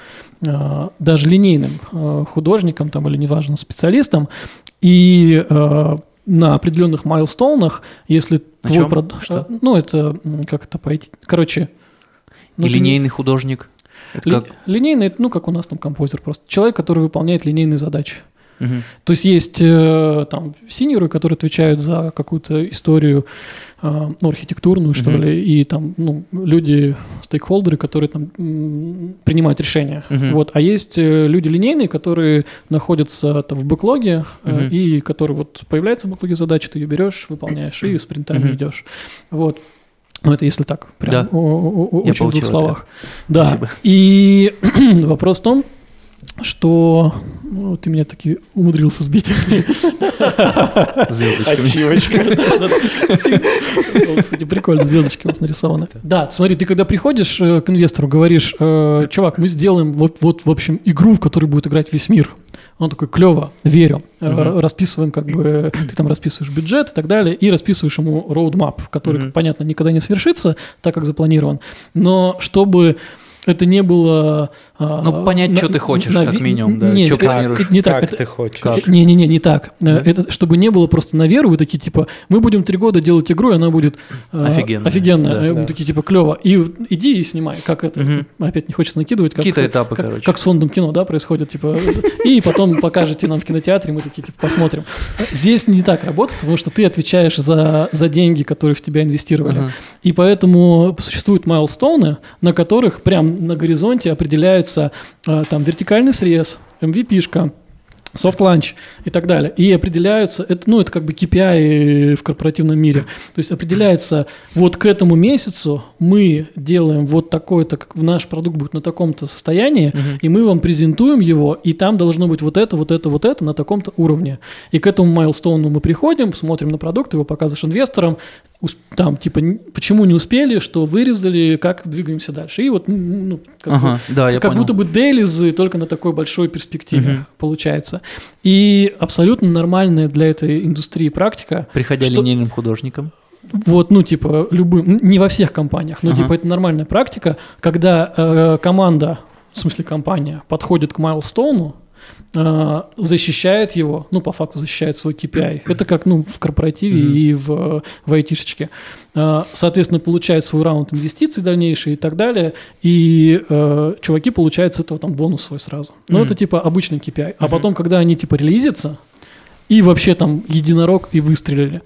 [SPEAKER 1] э, даже линейным э, художником там, или, неважно, специалистом, и э, на определенных майлстоунах, если
[SPEAKER 2] На
[SPEAKER 1] твой продукт...
[SPEAKER 2] Что?
[SPEAKER 1] Ну, это, как это пойти... Короче... ну,
[SPEAKER 2] И линейный художник. Это
[SPEAKER 1] Ли-
[SPEAKER 2] как?
[SPEAKER 1] Линейный, ну, как у нас там композер просто. Человек, который выполняет линейные задачи.
[SPEAKER 2] Мгм.
[SPEAKER 1] То есть есть э, там синьоры, которые отвечают за какую-то историю э, ну, архитектурную, что
[SPEAKER 2] Мгм.
[SPEAKER 1] ли, и там ну, люди, стейкхолдеры, которые там принимают решения.
[SPEAKER 2] Мгм.
[SPEAKER 1] Вот. А есть э, люди линейные, которые находятся там в бэклоге,
[SPEAKER 2] Мгм.
[SPEAKER 1] и которые вот появляется в бэклоге задача, ты ее берешь, выполняешь и спринтами
[SPEAKER 2] Мгм.
[SPEAKER 1] идешь. Вот. Ну, это если так, прям
[SPEAKER 2] Да.
[SPEAKER 1] о- о- о-
[SPEAKER 2] Я
[SPEAKER 1] очень в двух словах. Да.
[SPEAKER 2] Спасибо.
[SPEAKER 1] И [CLEARS THROAT] вопрос в том, что ну, ты меня таки умудрился сбить.
[SPEAKER 2] Звездочками.
[SPEAKER 1] Кстати, прикольно, звездочки у вас нарисованы. Да, смотри, ты когда приходишь э, к инвестору, говоришь, э, чувак, мы сделаем вот, вот, в общем, игру, в которой будет играть весь мир. Он такой, клево, верю. Э. Расписываем, как бы, ты там расписываешь бюджет и так далее, и расписываешь ему роудмап, который, понятно, никогда не свершится, так как запланирован. Но чтобы это не было... а,
[SPEAKER 2] Ну, понять,
[SPEAKER 1] на-
[SPEAKER 2] чё ты хочешь,
[SPEAKER 1] на
[SPEAKER 2] как минимум, да,
[SPEAKER 1] не,
[SPEAKER 2] чё
[SPEAKER 1] э,
[SPEAKER 2] планируешь.
[SPEAKER 1] Не так,
[SPEAKER 3] Как
[SPEAKER 1] это-
[SPEAKER 3] ты хочешь?
[SPEAKER 2] Как?
[SPEAKER 1] не-не-не, не так. Э,
[SPEAKER 2] Да?
[SPEAKER 1] Это чтобы не было просто на веру, вы такие типа, мы будем три года делать игру, и она будет э,
[SPEAKER 2] Офигенная.
[SPEAKER 1] офигенная.
[SPEAKER 2] Да,
[SPEAKER 1] Э, мы
[SPEAKER 3] да.
[SPEAKER 1] такие типа клево. И иди и снимай, как это.
[SPEAKER 2] Мгм.
[SPEAKER 1] Опять не хочется накидывать. Как,
[SPEAKER 2] Какие-то этапы,
[SPEAKER 1] как,
[SPEAKER 2] короче.
[SPEAKER 1] как с фондом кино, да, происходит, типа, и потом покажете нам в кинотеатре, мы такие, типа, посмотрим. Здесь не так работает, потому что ты отвечаешь за, за деньги, которые в тебя инвестировали.
[SPEAKER 2] Ага.
[SPEAKER 1] И поэтому существуют milestone ы, на которых прям на горизонте определяется э, там вертикальный срез, MVP-шка, soft launch и так далее. И определяются, это, ну, это как бы KPI в корпоративном мире. То есть определяется, вот к этому месяцу мы делаем вот такой-то, как наш продукт будет на таком-то состоянии,
[SPEAKER 2] Мгм.
[SPEAKER 1] и мы вам презентуем его, и там должно быть вот это, вот это, вот это на таком-то уровне. И к этому milestone у мы приходим, смотрим на продукт, его показываешь инвесторам, там, типа, почему не успели, что вырезали, как двигаемся дальше. И вот, ну, как бы
[SPEAKER 2] Ага, да, я
[SPEAKER 1] как
[SPEAKER 2] понял.
[SPEAKER 1] будто бы дейлизы только на такой большой перспективе
[SPEAKER 2] Мгм.
[SPEAKER 1] получается. И абсолютно нормальная для этой индустрии практика.
[SPEAKER 2] Приходя
[SPEAKER 1] что-
[SPEAKER 2] линейным художником.
[SPEAKER 1] Вот, ну, типа, любым, не во всех компаниях, но,
[SPEAKER 2] Ага.
[SPEAKER 1] типа, это нормальная практика, когда э, команда, в смысле компания, подходит к майлстоуну, защищает его, ну, по факту защищает свой KPI. [COUGHS] Это как, ну, в корпоративе
[SPEAKER 2] Мгм.
[SPEAKER 1] и в, в айтишечке. Э, соответственно, получает свой раунд инвестиций дальнейший и так далее, и э, чуваки получают с этого там бонус свой сразу. Ну,
[SPEAKER 2] Мгм.
[SPEAKER 1] это, типа, обычный KPI. А
[SPEAKER 2] Мгм.
[SPEAKER 1] потом, когда они, типа, релизятся, и вообще там единорог и выстрелили.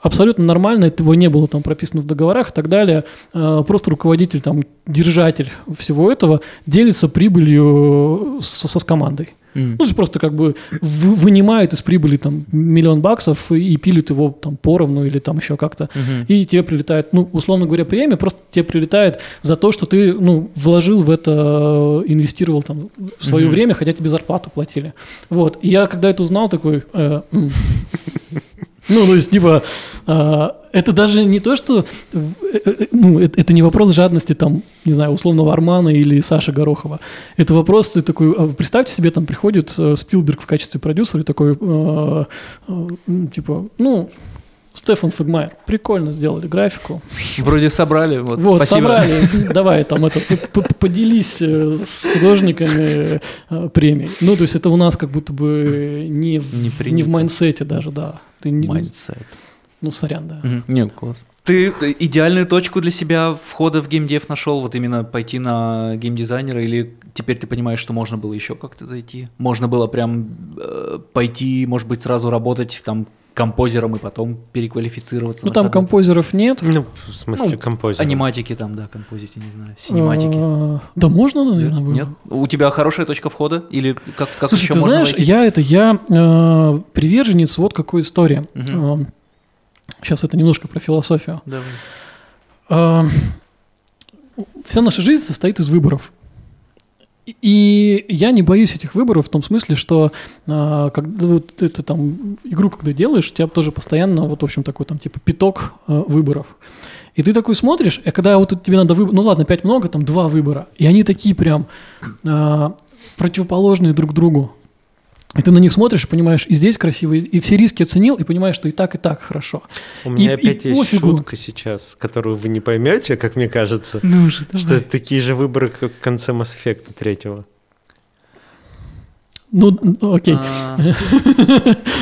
[SPEAKER 1] Абсолютно нормально, этого не было там прописано в договорах и так далее. Просто руководитель, там, держатель всего этого делится прибылью с, со- с командой.
[SPEAKER 2] М.
[SPEAKER 1] Ну, просто как бы вы- вынимает из прибыли там миллион баксов и, пилит его там поровну или там еще как-то.
[SPEAKER 2] Мгм.
[SPEAKER 1] И тебе прилетает, ну, условно говоря, премия, просто тебе прилетает за то, что ты, ну, вложил в это, инвестировал там в свое
[SPEAKER 2] Мгм.
[SPEAKER 1] время, хотя тебе зарплату платили. Вот. И я когда это узнал, такой... э. [LAUGHS] Ну, то есть, типа, а, это даже не то, что, э, э, ну, это, это не вопрос жадности, там, не знаю, условного Армана или Саши Горохова. Это вопрос, ты такой, а представьте себе, там приходит э, Спилберг в качестве продюсера и такой, м, типа, ну, Стефан Фегмайер, прикольно сделали графику.
[SPEAKER 2] Вроде собрали. Вот,
[SPEAKER 1] Вот,
[SPEAKER 2] спасибо.
[SPEAKER 1] собрали, давай там это, поделись э, с художниками э, премией. Ну, то есть это у нас как будто бы не в,
[SPEAKER 2] Не
[SPEAKER 1] не в майнсете даже, да. Ты не-
[SPEAKER 2] Mindset.
[SPEAKER 1] ну, сорян, да.
[SPEAKER 2] Мгм. Не, класс. Ты э, идеальную точку для себя входа в геймдев нашел, вот именно пойти на геймдизайнера, или теперь ты понимаешь, что можно было еще как-то зайти? Можно было прям э, пойти, может быть, сразу работать там композером и потом переквалифицироваться.
[SPEAKER 1] Ну, там
[SPEAKER 2] ходу?
[SPEAKER 1] композеров нет.
[SPEAKER 3] Ну, в смысле,
[SPEAKER 2] Ну,
[SPEAKER 3] композитор.
[SPEAKER 2] Аниматики там, да, композите, не знаю, синематики.
[SPEAKER 1] А, Да можно, наверное, было.
[SPEAKER 2] Нет? У тебя хорошая точка входа? Или как, как
[SPEAKER 1] Слушай,
[SPEAKER 2] еще
[SPEAKER 1] ты
[SPEAKER 2] можно
[SPEAKER 1] знаешь,
[SPEAKER 2] войти?
[SPEAKER 1] я это, я э, приверженец вот какой истории.
[SPEAKER 2] Мгм.
[SPEAKER 1] сейчас это немножко про философию.
[SPEAKER 2] Давай.
[SPEAKER 1] А, Вся наша жизнь состоит из выборов. И я не боюсь этих выборов в том смысле, что а, когда вот это там игру, когда делаешь, у тебя тоже постоянно вот, в общем, такой там типа пяток а, выборов. И ты такой смотришь, и когда вот тебе надо выбрать, ну ладно, пять много, там два выбора, и они такие прям а, противоположные друг другу. И ты на них смотришь и понимаешь, и здесь красиво, и, и все риски оценил, и понимаешь, что и так, и так хорошо.
[SPEAKER 3] У меня
[SPEAKER 1] И- и
[SPEAKER 3] опять есть
[SPEAKER 1] пофигу.
[SPEAKER 3] шутка сейчас, которую вы не поймете, как мне кажется,
[SPEAKER 1] Ну же,
[SPEAKER 3] что это такие же выборы, как в конце Mass Effect третьего.
[SPEAKER 1] Ну, ну, окей.
[SPEAKER 2] А,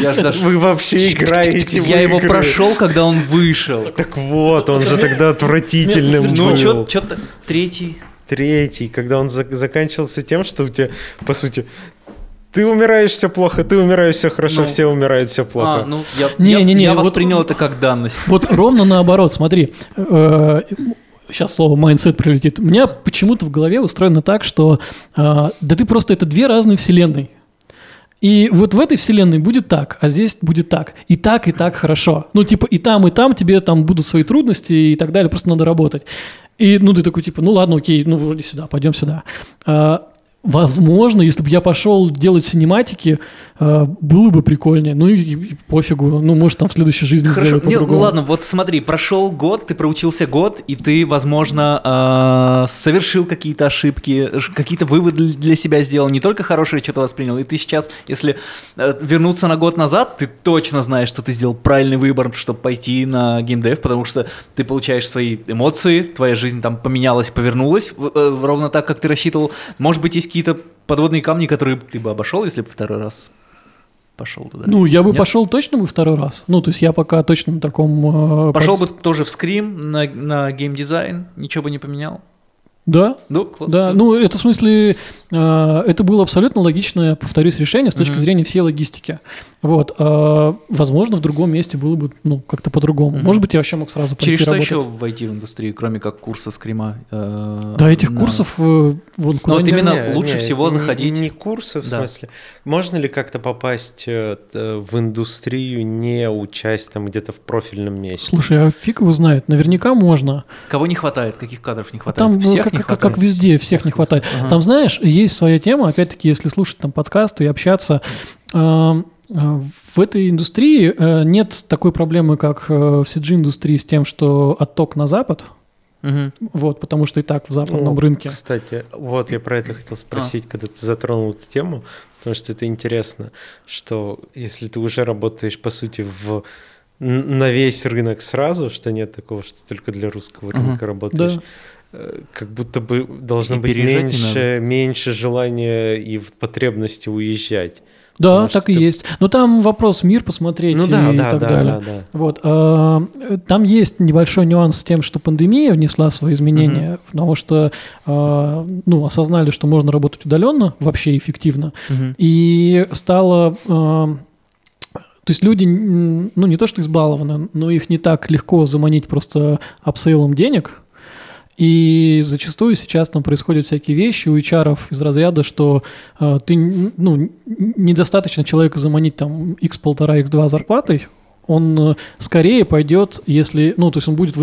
[SPEAKER 2] Я даже-
[SPEAKER 3] Вы вообще играете в
[SPEAKER 2] Я его прошел, когда он вышел.
[SPEAKER 3] Так вот, он же тогда отвратительным
[SPEAKER 2] Ну,
[SPEAKER 3] был.
[SPEAKER 2] чё- чё-то третий.
[SPEAKER 3] Третий, когда он зак- заканчивался тем, что у тебя, по сути, ты умираешь, все плохо, ты умираешь, все хорошо,
[SPEAKER 2] Ну.
[SPEAKER 3] все умирают, все плохо.
[SPEAKER 2] А, ну, я,
[SPEAKER 1] Не,
[SPEAKER 2] я-
[SPEAKER 1] не, не,
[SPEAKER 2] я
[SPEAKER 1] вот-
[SPEAKER 2] воспринял это как данность.
[SPEAKER 1] Вот ровно наоборот, смотри. Сейчас слово mindset прилетит. У меня почему-то в голове устроено так, что э, да ты просто это две разные вселенной. И вот в этой вселенной будет так, а здесь будет так. И так, и так хорошо. Ну, типа, и там, и там тебе там будут свои трудности и так далее, просто надо работать. И, ну, ты такой, типа, ну, ладно, окей, ну, вроде сюда, пойдем сюда. А, возможно, если бы я пошел делать синематики, а, было бы прикольнее. Ну, и, пофигу. Ну, может, там в следующей жизни
[SPEAKER 2] Хорошо,
[SPEAKER 1] сделаю
[SPEAKER 2] не, ну ладно, вот смотри, прошел год, ты проучился год, и ты, возможно, э, совершил какие-то ошибки, какие-то выводы для себя сделал, не только хорошее что-то воспринял, и ты сейчас, если э, вернуться на год назад, ты точно знаешь, что ты сделал правильный выбор, чтобы пойти на геймдев, потому что ты получаешь свои эмоции, твоя жизнь там поменялась, повернулась э, ровно так, как ты рассчитывал. Может быть, есть какие-то подводные камни, которые ты бы обошел, если бы второй раз пошел туда.
[SPEAKER 1] Ну, я бы
[SPEAKER 2] Нет?
[SPEAKER 1] пошел точно бы второй раз. Ну, то есть я пока точно на таком... э,
[SPEAKER 2] Пошел
[SPEAKER 1] под-
[SPEAKER 2] бы тоже в скрим на, на геймдизайн, ничего бы не поменял.
[SPEAKER 1] Да,
[SPEAKER 2] Ну, класс.
[SPEAKER 1] да.
[SPEAKER 2] всё.
[SPEAKER 1] Ну, это в смысле... э, это было абсолютно логичное, повторюсь, решение с точки
[SPEAKER 2] Мгм.
[SPEAKER 1] зрения всей логистики. Вот. э, возможно, в другом месте было бы, ну, как-то по-другому.
[SPEAKER 2] Мгм.
[SPEAKER 1] Может быть, я вообще мог сразу пойти
[SPEAKER 2] Через что
[SPEAKER 1] работать.
[SPEAKER 2] еще войти в индустрию, кроме как курса скрима? э,
[SPEAKER 1] Да, этих
[SPEAKER 2] на-
[SPEAKER 1] курсов э, вон
[SPEAKER 2] Ну,
[SPEAKER 1] куда
[SPEAKER 2] вот
[SPEAKER 1] ни-
[SPEAKER 2] именно лучше всего
[SPEAKER 3] не-
[SPEAKER 2] заходить-
[SPEAKER 3] Не, курсы, в
[SPEAKER 2] Да.
[SPEAKER 3] смысле. Можно ли как-то попасть в индустрию, не учась там где-то в профильном месте?
[SPEAKER 1] Слушай, а фиг его знает. Наверняка можно.
[SPEAKER 2] Кого не хватает? Каких кадров не хватает?
[SPEAKER 1] Там ну,
[SPEAKER 2] Всех
[SPEAKER 1] как,
[SPEAKER 2] не
[SPEAKER 1] как-
[SPEAKER 2] хватает?
[SPEAKER 1] как везде, всех не хватает.
[SPEAKER 2] Ага.
[SPEAKER 1] Там, знаешь, есть своя тема, опять-таки, если слушать там подкасты и общаться, э, э, в этой индустрии э, нет такой проблемы, как в CG-индустрии с тем, что отток на Запад,
[SPEAKER 2] Мгм.
[SPEAKER 1] вот, потому что и так в западном
[SPEAKER 3] О,
[SPEAKER 1] рынке.
[SPEAKER 3] Кстати, вот я про это хотел спросить, когда ты затронул эту тему, потому что это интересно, что если ты уже работаешь, по сути, в на весь рынок сразу, что нет такого, что только для русского рынка работаешь,
[SPEAKER 1] Да.
[SPEAKER 3] Как будто бы должно
[SPEAKER 2] И
[SPEAKER 3] быть меньше, меньше желания и потребности уезжать.
[SPEAKER 1] Да, так и
[SPEAKER 3] ты-
[SPEAKER 1] есть. Но там вопрос мир посмотреть
[SPEAKER 3] Ну
[SPEAKER 1] и
[SPEAKER 3] да, да,
[SPEAKER 1] так
[SPEAKER 3] да,
[SPEAKER 1] далее.
[SPEAKER 3] да, да.
[SPEAKER 1] Вот, а, там есть небольшой нюанс с тем, что пандемия внесла свои изменения, потому что а, ну, осознали, что можно работать удаленно, вообще эффективно,
[SPEAKER 2] Мгм.
[SPEAKER 1] и стало... а, то есть люди, ну не то что избалованы, но их не так легко заманить просто апсейлом денег, и зачастую сейчас там происходят всякие вещи у HR из разряда, что э, ты ну, недостаточно человека заманить там x полтора, x два зарплатой, он э, скорее пойдет, если, ну, то есть он будет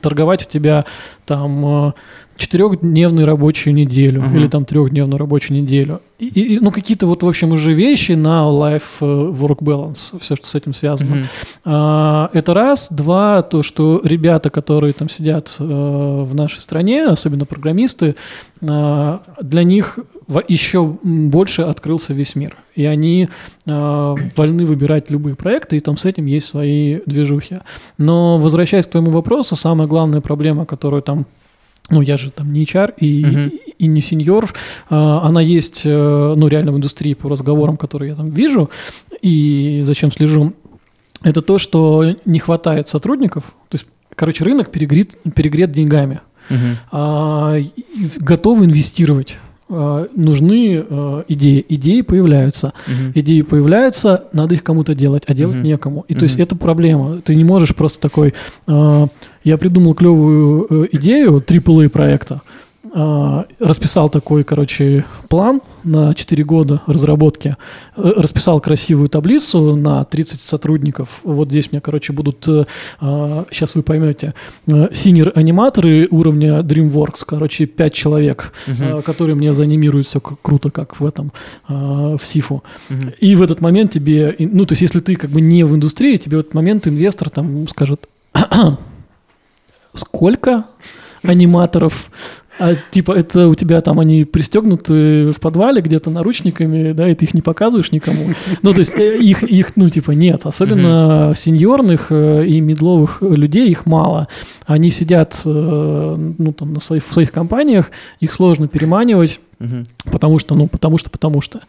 [SPEAKER 1] торговать у тебя там э, четырехдневную рабочую неделю
[SPEAKER 2] Мгм.
[SPEAKER 1] или там трехдневную рабочую неделю. И, и- ну, какие-то вот, в общем, уже вещи на life-work balance, все, что с этим связано.
[SPEAKER 2] Мгм.
[SPEAKER 1] А, Это раз. Два, то, что ребята, которые там сидят э, в нашей стране, особенно программисты, а, для них еще больше открылся весь мир. И они а, вольны выбирать любые проекты, и там с этим есть свои движухи. Но возвращаясь к твоему вопросу, самая главная проблема, которую там ну, я же там не HR и,
[SPEAKER 2] Мгм.
[SPEAKER 1] и, и не сеньор, а, она есть, э, ну, реально в индустрии по разговорам, которые я там вижу и зачем слежу, это то, что не хватает сотрудников, то есть, короче, рынок перегрет, перегрет деньгами,
[SPEAKER 2] Мгм.
[SPEAKER 1] а, и готовы инвестировать. А, нужны а, идеи. Идеи появляются.
[SPEAKER 2] Мгм.
[SPEAKER 1] Идеи появляются, надо их кому-то делать, а делать
[SPEAKER 2] Мгм.
[SPEAKER 1] некому. И то есть это проблема. Ты не можешь просто такой, а, я придумал клевую э, идею AAA проекта, расписал такой, короче, план на 4 года разработки, э, расписал красивую таблицу на 30 сотрудников. Вот здесь мне, короче, будут, сейчас вы поймете, синер-аниматоры уровня DreamWorks, короче, 5 человек, э, которые мне заанимируют все круто, как в этом, э, в Сифу.
[SPEAKER 2] Мгм.
[SPEAKER 1] И в этот момент тебе, ну, то есть, если ты как бы не в индустрии, тебе в этот момент инвестор там скажет, [CLEARS THROAT] сколько аниматоров, а типа это у тебя там они пристегнуты в подвале где-то наручниками, да, и ты их не показываешь никому. Ну, то есть э, их, их ну, типа нет. Особенно сеньорных э, и медловых людей их мало. Они сидят, э, ну, там, на своих, в своих компаниях, их сложно переманивать.
[SPEAKER 2] Мгм.
[SPEAKER 1] Потому что, ну, потому что, потому что.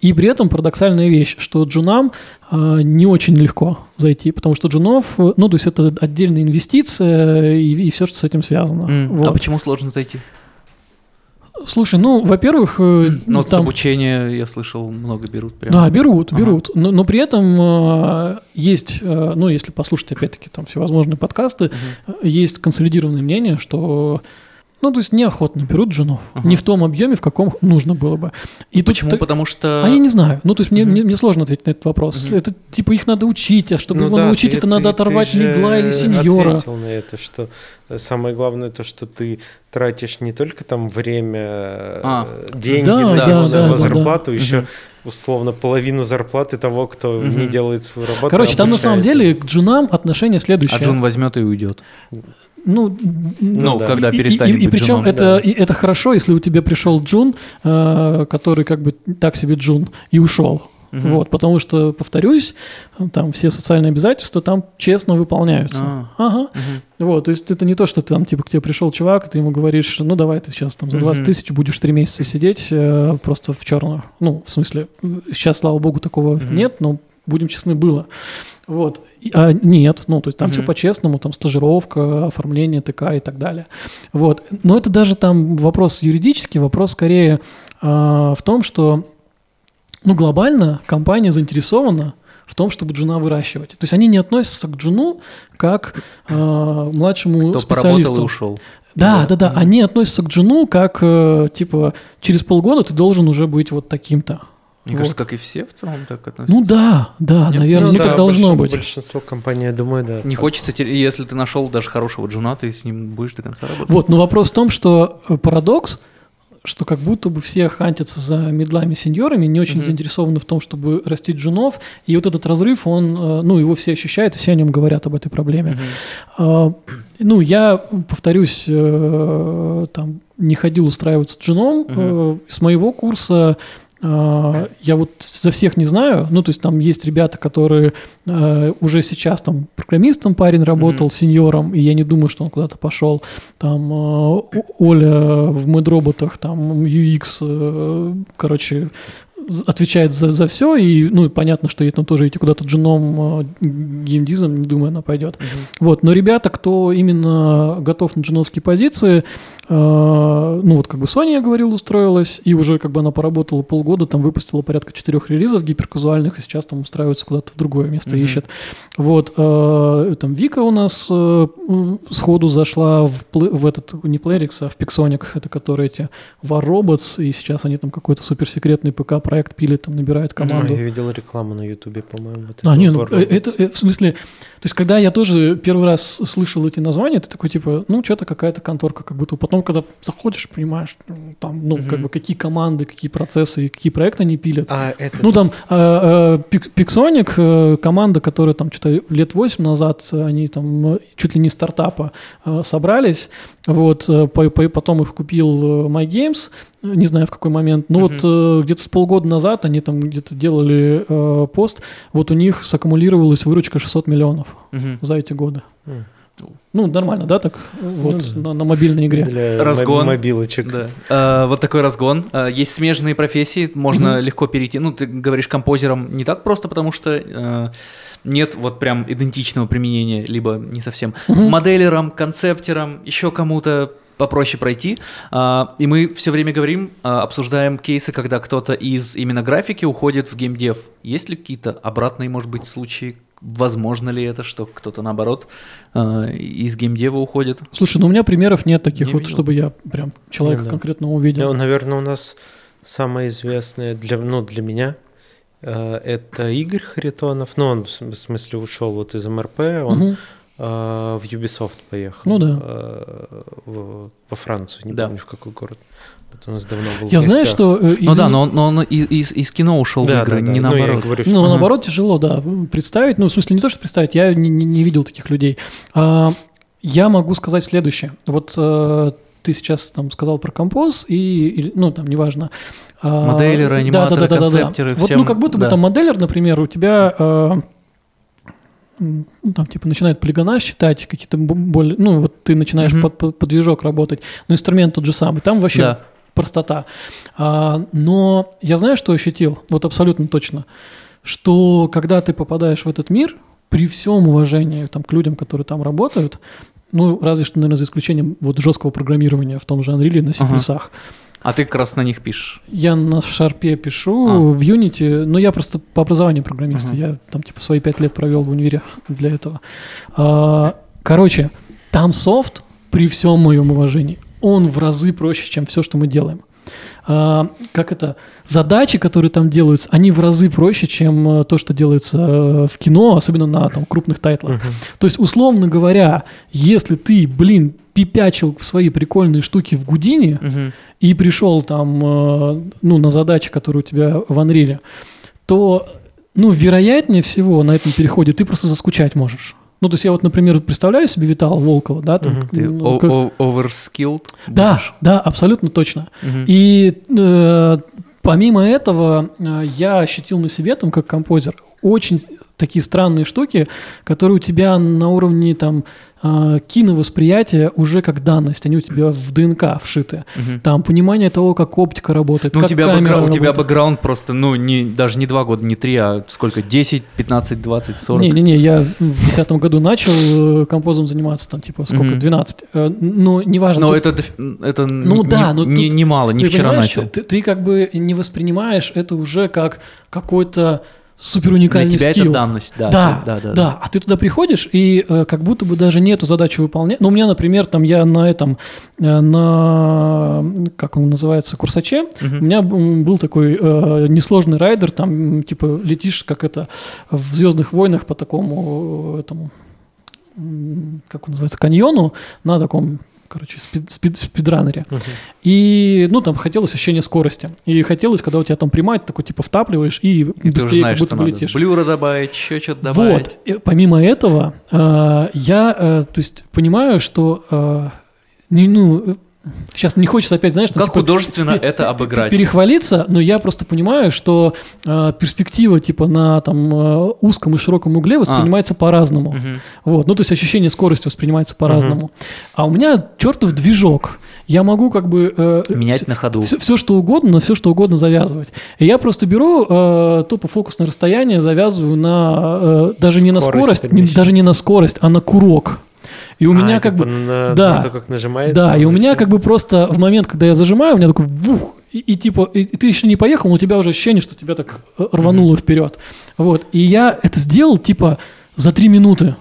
[SPEAKER 1] И при этом парадоксальная вещь, что джунам а, не очень легко зайти, потому что джунов, э, ну, то есть это отдельная инвестиция и, все, что с этим связано.
[SPEAKER 2] М,
[SPEAKER 1] Вот.
[SPEAKER 2] А почему сложно зайти?
[SPEAKER 1] Слушай, ну, во-первых, э,
[SPEAKER 2] Ну, вот с
[SPEAKER 1] там-
[SPEAKER 2] обучения, я слышал, много берут прям.
[SPEAKER 1] Да, берут,
[SPEAKER 2] Ага.
[SPEAKER 1] берут. Но, но при этом э, есть, э, ну, если послушать, опять-таки, там всевозможные подкасты, э, есть консолидированное мнение, что, ну, то есть неохотно берут женов.
[SPEAKER 2] Ага.
[SPEAKER 1] Не в том объеме, в каком нужно было бы. И тут
[SPEAKER 2] Почему?
[SPEAKER 1] ты-
[SPEAKER 2] Потому что...
[SPEAKER 1] А я не знаю. Ну, то есть мне,
[SPEAKER 2] Мгм.
[SPEAKER 1] мне, мне сложно ответить на этот вопрос.
[SPEAKER 2] Мгм.
[SPEAKER 1] Это типа их надо учить, а чтобы
[SPEAKER 3] Ну
[SPEAKER 1] его
[SPEAKER 3] да,
[SPEAKER 1] научить,
[SPEAKER 3] ты-
[SPEAKER 1] это
[SPEAKER 3] ты-
[SPEAKER 1] надо
[SPEAKER 3] ты
[SPEAKER 1] оторвать
[SPEAKER 3] же
[SPEAKER 1] медла или сеньора.
[SPEAKER 3] ответил на это, что э, самое главное то, что ты тратишь не только там время,
[SPEAKER 2] А.
[SPEAKER 3] э, деньги
[SPEAKER 1] Да,
[SPEAKER 3] на,
[SPEAKER 2] да,
[SPEAKER 3] на
[SPEAKER 2] да, да,
[SPEAKER 3] зарплату,
[SPEAKER 2] да.
[SPEAKER 3] еще условно половину зарплаты того, кто
[SPEAKER 2] Мгм.
[SPEAKER 3] не делает свою работу.
[SPEAKER 1] Короче, там на самом деле к джунам отношение следующее.
[SPEAKER 2] А Джун возьмет и уйдет.
[SPEAKER 1] Ну,
[SPEAKER 2] Ну,
[SPEAKER 3] да.
[SPEAKER 2] когда
[SPEAKER 1] и-
[SPEAKER 2] перестанет
[SPEAKER 1] и, и
[SPEAKER 2] быть
[SPEAKER 1] причем
[SPEAKER 2] джуном.
[SPEAKER 1] это,
[SPEAKER 3] да.
[SPEAKER 1] и это хорошо, если у тебя пришел Джун, э, который как бы так себе Джун, и ушел.
[SPEAKER 2] Мгм.
[SPEAKER 1] Вот, потому что, повторюсь, там все социальные обязательства там честно выполняются.
[SPEAKER 2] А.
[SPEAKER 1] Ага.
[SPEAKER 2] Мгм.
[SPEAKER 1] Вот, то есть это не то, что ты там, типа, к тебе пришел чувак, и ты ему говоришь, ну давай ты сейчас там за 20
[SPEAKER 2] Мгм.
[SPEAKER 1] тысяч будешь три месяца сидеть э, просто в черную. Ну, в смысле, сейчас, слава богу, такого
[SPEAKER 2] Мгм.
[SPEAKER 1] нет, но будем честны, было. Вот. А нет, ну, то есть там все
[SPEAKER 2] Мгм.
[SPEAKER 1] по-честному, там стажировка, оформление ТК и так далее. Вот. Но это даже там вопрос юридический, вопрос скорее а, в том, что, ну, глобально компания заинтересована в том, чтобы джуна выращивать. То есть они не относятся к джуну как а, младшему
[SPEAKER 2] Кто
[SPEAKER 1] специалисту.
[SPEAKER 2] поработал и ушел.
[SPEAKER 1] Да, да, да.
[SPEAKER 2] Мгм.
[SPEAKER 1] Они относятся к джуну как, э, типа, через полгода ты должен уже быть вот таким-то.
[SPEAKER 2] Мне
[SPEAKER 1] Вот.
[SPEAKER 2] кажется, как и все в целом так относятся.
[SPEAKER 1] Ну да, да,
[SPEAKER 2] Нет?
[SPEAKER 1] наверное,
[SPEAKER 3] Ну
[SPEAKER 1] так
[SPEAKER 3] да,
[SPEAKER 1] должно быть.
[SPEAKER 3] Большинство компаний, я думаю, да.
[SPEAKER 2] Не
[SPEAKER 3] так.
[SPEAKER 2] хочется, если ты нашел даже хорошего джуна, ты с ним будешь до конца работать.
[SPEAKER 1] Вот, но вопрос в том, что э, парадокс, что как будто бы все хантятся за медлами сеньорами, не очень
[SPEAKER 2] Мгм.
[SPEAKER 1] заинтересованы в том, чтобы растить джунов, и вот этот разрыв, он, э, ну, его все ощущают, и все о нем говорят об этой проблеме. А, Ну, я, повторюсь, э, там не ходил устраиваться джуном. Э, С моего курса я вот за всех не знаю. Ну, то есть там есть ребята, которые э, уже сейчас там программистом парень работал,
[SPEAKER 2] Мгм.
[SPEAKER 1] сеньором, и я не думаю, что он куда-то пошел. Там О- Оля в медроботах, там UX, э, короче, отвечает за, за все, и, ну, понятно, что ей там тоже идти куда-то джуном, э, геймдизом, не думаю, она пойдет.
[SPEAKER 2] Мгм.
[SPEAKER 1] Вот, но ребята, кто именно готов на джуновские позиции, ну вот как бы Sony, я говорил, устроилась, и уже как бы она поработала полгода, там выпустила порядка четырех релизов гиперказуальных, и сейчас там устраивается куда-то в другое место
[SPEAKER 2] Мгм.
[SPEAKER 1] ищет. Вот, э, там Вика у нас э, сходу зашла в, в этот, не Playrix, а в Pixonic, это которые эти War Robots, и сейчас они там какой-то суперсекретный ПК-проект пилят, там набирают команду.
[SPEAKER 3] я видел рекламу на Ютубе, по-моему. вот
[SPEAKER 1] А, не, ну, э, это, э, в смысле, то есть, когда я тоже первый раз слышал эти названия, ты такой, типа, ну, что-то какая-то конторка, как будто. Потом, когда заходишь, понимаешь, м, там, ну,
[SPEAKER 2] Мгм.
[SPEAKER 1] как бы, какие команды, какие процессы, какие проекты они пилят.
[SPEAKER 3] А, это
[SPEAKER 1] Ну, там, э, э, Пик- Pixonic, э, команда, которая там что-то лет 8 назад, э, они там э, чуть ли не стартапа э, собрались, вот, э, по- по- потом их купил э, MyGames, э, не знаю в какой момент, но
[SPEAKER 2] Мгм.
[SPEAKER 1] вот э, где-то с полгода назад они там где-то делали э, пост, вот у них саккумулировалась выручка 600 миллионов
[SPEAKER 2] Мгм.
[SPEAKER 1] за эти годы.
[SPEAKER 3] М.
[SPEAKER 1] Ну, нормально, да, так, вот,
[SPEAKER 3] да.
[SPEAKER 1] на, на мобильной игре.
[SPEAKER 3] для
[SPEAKER 2] Разгон.
[SPEAKER 3] мо- мобилочек.
[SPEAKER 2] Да. А, вот такой разгон. А, есть смежные профессии, можно
[SPEAKER 1] Мгм.
[SPEAKER 2] легко перейти. Ну, ты говоришь композером не так просто, потому что э, нет вот прям идентичного применения, либо не совсем.
[SPEAKER 1] Мгм.
[SPEAKER 2] Моделером, концептером, еще кому-то попроще пройти. А, и мы все время говорим, а, обсуждаем кейсы, когда кто-то из именно графики уходит в геймдев. Есть ли какие-то обратные, может быть, случаи? Возможно ли это, что кто-то наоборот а, из геймдева уходит?
[SPEAKER 1] Слушай, ну у меня примеров нет таких
[SPEAKER 2] Не
[SPEAKER 1] вот,
[SPEAKER 2] видел.
[SPEAKER 1] чтобы я прям человека
[SPEAKER 3] Ну да.
[SPEAKER 1] конкретно увидел.
[SPEAKER 3] Ну, наверное, у нас самое известное для, ну, для меня э, это Игорь Харитонов. Ну, он в см- в смысле ушел вот из МРП, он
[SPEAKER 1] Мгм.
[SPEAKER 3] э, в Ubisoft поехал.
[SPEAKER 1] Ну да.
[SPEAKER 3] э, в- во Францию, не
[SPEAKER 2] Да.
[SPEAKER 3] помню в какой город. Вот у нас давно был.
[SPEAKER 1] Я знаю, что... э,
[SPEAKER 2] Ну
[SPEAKER 1] из-
[SPEAKER 2] да, но он, но он из, из- из кино ушел
[SPEAKER 3] Да,
[SPEAKER 2] в игры,
[SPEAKER 3] да, да.
[SPEAKER 2] не
[SPEAKER 3] Ну, я
[SPEAKER 2] наоборот.
[SPEAKER 3] говорю, что-
[SPEAKER 1] Ну,
[SPEAKER 2] Ага.
[SPEAKER 1] наоборот, тяжело, да, представить. Ну, в смысле, не то, что представить, я не, не- не видел таких людей. А, я могу сказать следующее. Вот э, ты сейчас там сказал про композ, и, или, ну, там, неважно. А,
[SPEAKER 2] Моделеры, аниматоры, концептеры,
[SPEAKER 1] Вот,
[SPEAKER 2] всем-
[SPEAKER 1] ну, как будто бы
[SPEAKER 2] да.
[SPEAKER 1] там моделер, например, у тебя... э, ну, там, типа, начинает полигона считать, какие-то бо- более... Ну, вот ты начинаешь
[SPEAKER 2] Мгм.
[SPEAKER 1] под, под- под движок работать, но инструмент тот же самый. Там вообще
[SPEAKER 2] Да.
[SPEAKER 1] Простота. А, но я знаю, что ощутил, вот абсолютно точно, что когда ты попадаешь в этот мир, при всем уважении там, к людям, которые там работают, ну, разве что, наверное, за исключением вот жесткого программирования в том же Unreal на C++.
[SPEAKER 2] Ага. А ты как раз на них пишешь?
[SPEAKER 1] Я на шарпе пишу,
[SPEAKER 2] А.
[SPEAKER 1] в Unity, но я просто по образованию программист,
[SPEAKER 2] Ага.
[SPEAKER 1] я там типа свои пять лет провел в универе для этого. А, короче, там софт, при всем моем уважении, он в разы проще, чем все, что мы делаем. А, как это? Задачи, которые там делаются, они в разы проще, чем э, то, что делается э, в кино, особенно на там, крупных тайтлах. То есть, условно говоря, если ты, блин, пипячил свои прикольные штуки в Гудине,
[SPEAKER 2] Мгм.
[SPEAKER 1] и пришел там, э, ну, на задачи, которые у тебя в Unreal, то, ну, вероятнее всего на этом переходе ты просто заскучать можешь. Ну, то есть я вот, например, представляю себе Витала Волкова, да, там.
[SPEAKER 2] Ты
[SPEAKER 1] ну, как-
[SPEAKER 2] overskilled?
[SPEAKER 1] да,
[SPEAKER 2] будешь?
[SPEAKER 1] да, абсолютно точно.
[SPEAKER 2] Мгм.
[SPEAKER 1] И э, помимо этого э, я ощутил на себе там как композер очень такие странные штуки, которые у тебя на уровне там э, киновосприятия уже как данность, они у тебя в ДНК вшиты.
[SPEAKER 2] Мгм.
[SPEAKER 1] Там понимание того, как оптика работает,
[SPEAKER 2] Ну, у
[SPEAKER 1] как
[SPEAKER 2] тебя,
[SPEAKER 1] камера
[SPEAKER 2] бэкграунд, у тебя бэкграунд просто, ну, не, даже не два года, не три, а сколько? 10, 15, 20, 40?
[SPEAKER 1] Не-не-не, я в десятом году начал э, композом заниматься, там, типа, сколько,
[SPEAKER 2] Мгм.
[SPEAKER 1] 12. Э, Но неважно.
[SPEAKER 2] Но
[SPEAKER 1] тут-
[SPEAKER 2] это, это
[SPEAKER 1] Ну
[SPEAKER 2] не,
[SPEAKER 1] да, но
[SPEAKER 2] не,
[SPEAKER 1] тут
[SPEAKER 2] не мало, не
[SPEAKER 1] ты
[SPEAKER 2] вчера начал.
[SPEAKER 1] Ты, ты как бы не воспринимаешь это уже как какой-то супер
[SPEAKER 2] Для
[SPEAKER 1] уникальный
[SPEAKER 2] тебя
[SPEAKER 1] скилл.
[SPEAKER 2] это данность, да.
[SPEAKER 1] Да,
[SPEAKER 2] ты-
[SPEAKER 1] да,
[SPEAKER 2] да, да.
[SPEAKER 1] А ты туда приходишь, и э, как будто бы даже не эту задачу выполнять. Ну, у меня, например, там я на этом, э, на, как он называется, курсаче,
[SPEAKER 2] Мгм.
[SPEAKER 1] у меня был такой э, несложный райдер, там, типа, летишь, как это, в «Звездных войнах» по такому, э, этому, как он называется, каньону, на таком, короче, спид, спид- спидранере.
[SPEAKER 3] Мгм.
[SPEAKER 1] И, ну, там хотелось ощущение скорости. И хотелось, когда у тебя там прямая, ты такой, типа, втапливаешь и,
[SPEAKER 2] И
[SPEAKER 1] быстрее
[SPEAKER 2] знаешь,
[SPEAKER 1] как будто бы летишь.
[SPEAKER 2] блюра добавить, еще что-то добавить.
[SPEAKER 1] Вот. И помимо этого, э, я, э, то есть, понимаю, что, э, не, ну, сейчас не хочется опять, знаешь, там,
[SPEAKER 2] Как
[SPEAKER 1] типа,
[SPEAKER 2] художественно это обыграть?
[SPEAKER 1] перехвалиться, но я просто понимаю, что э, перспектива, типа, на там э, узком и широком угле воспринимается по-разному.
[SPEAKER 2] Мгм.
[SPEAKER 1] Вот, ну то есть ощущение скорости воспринимается по-разному. А у меня чертов движок. Я могу как бы э,
[SPEAKER 2] Менять на ходу.
[SPEAKER 1] все, что угодно, на все, что угодно завязывать. И я просто беру э, тупо фокусное расстояние, завязываю на э, даже не на
[SPEAKER 3] Скорость
[SPEAKER 1] скорость, не- даже не на скорость, а на курок. И у
[SPEAKER 3] А,
[SPEAKER 1] меня как
[SPEAKER 3] типа
[SPEAKER 1] бы
[SPEAKER 3] на,
[SPEAKER 1] да.
[SPEAKER 3] на то, как нажимается.
[SPEAKER 1] да, и у меня
[SPEAKER 3] всё.
[SPEAKER 1] как бы просто в момент, когда я зажимаю, у меня такой вух, и, и типа, и, и ты еще не поехал, но у тебя уже ощущение, что тебя так э, рвануло вперед. Вот, и я это сделал типа за три минуты.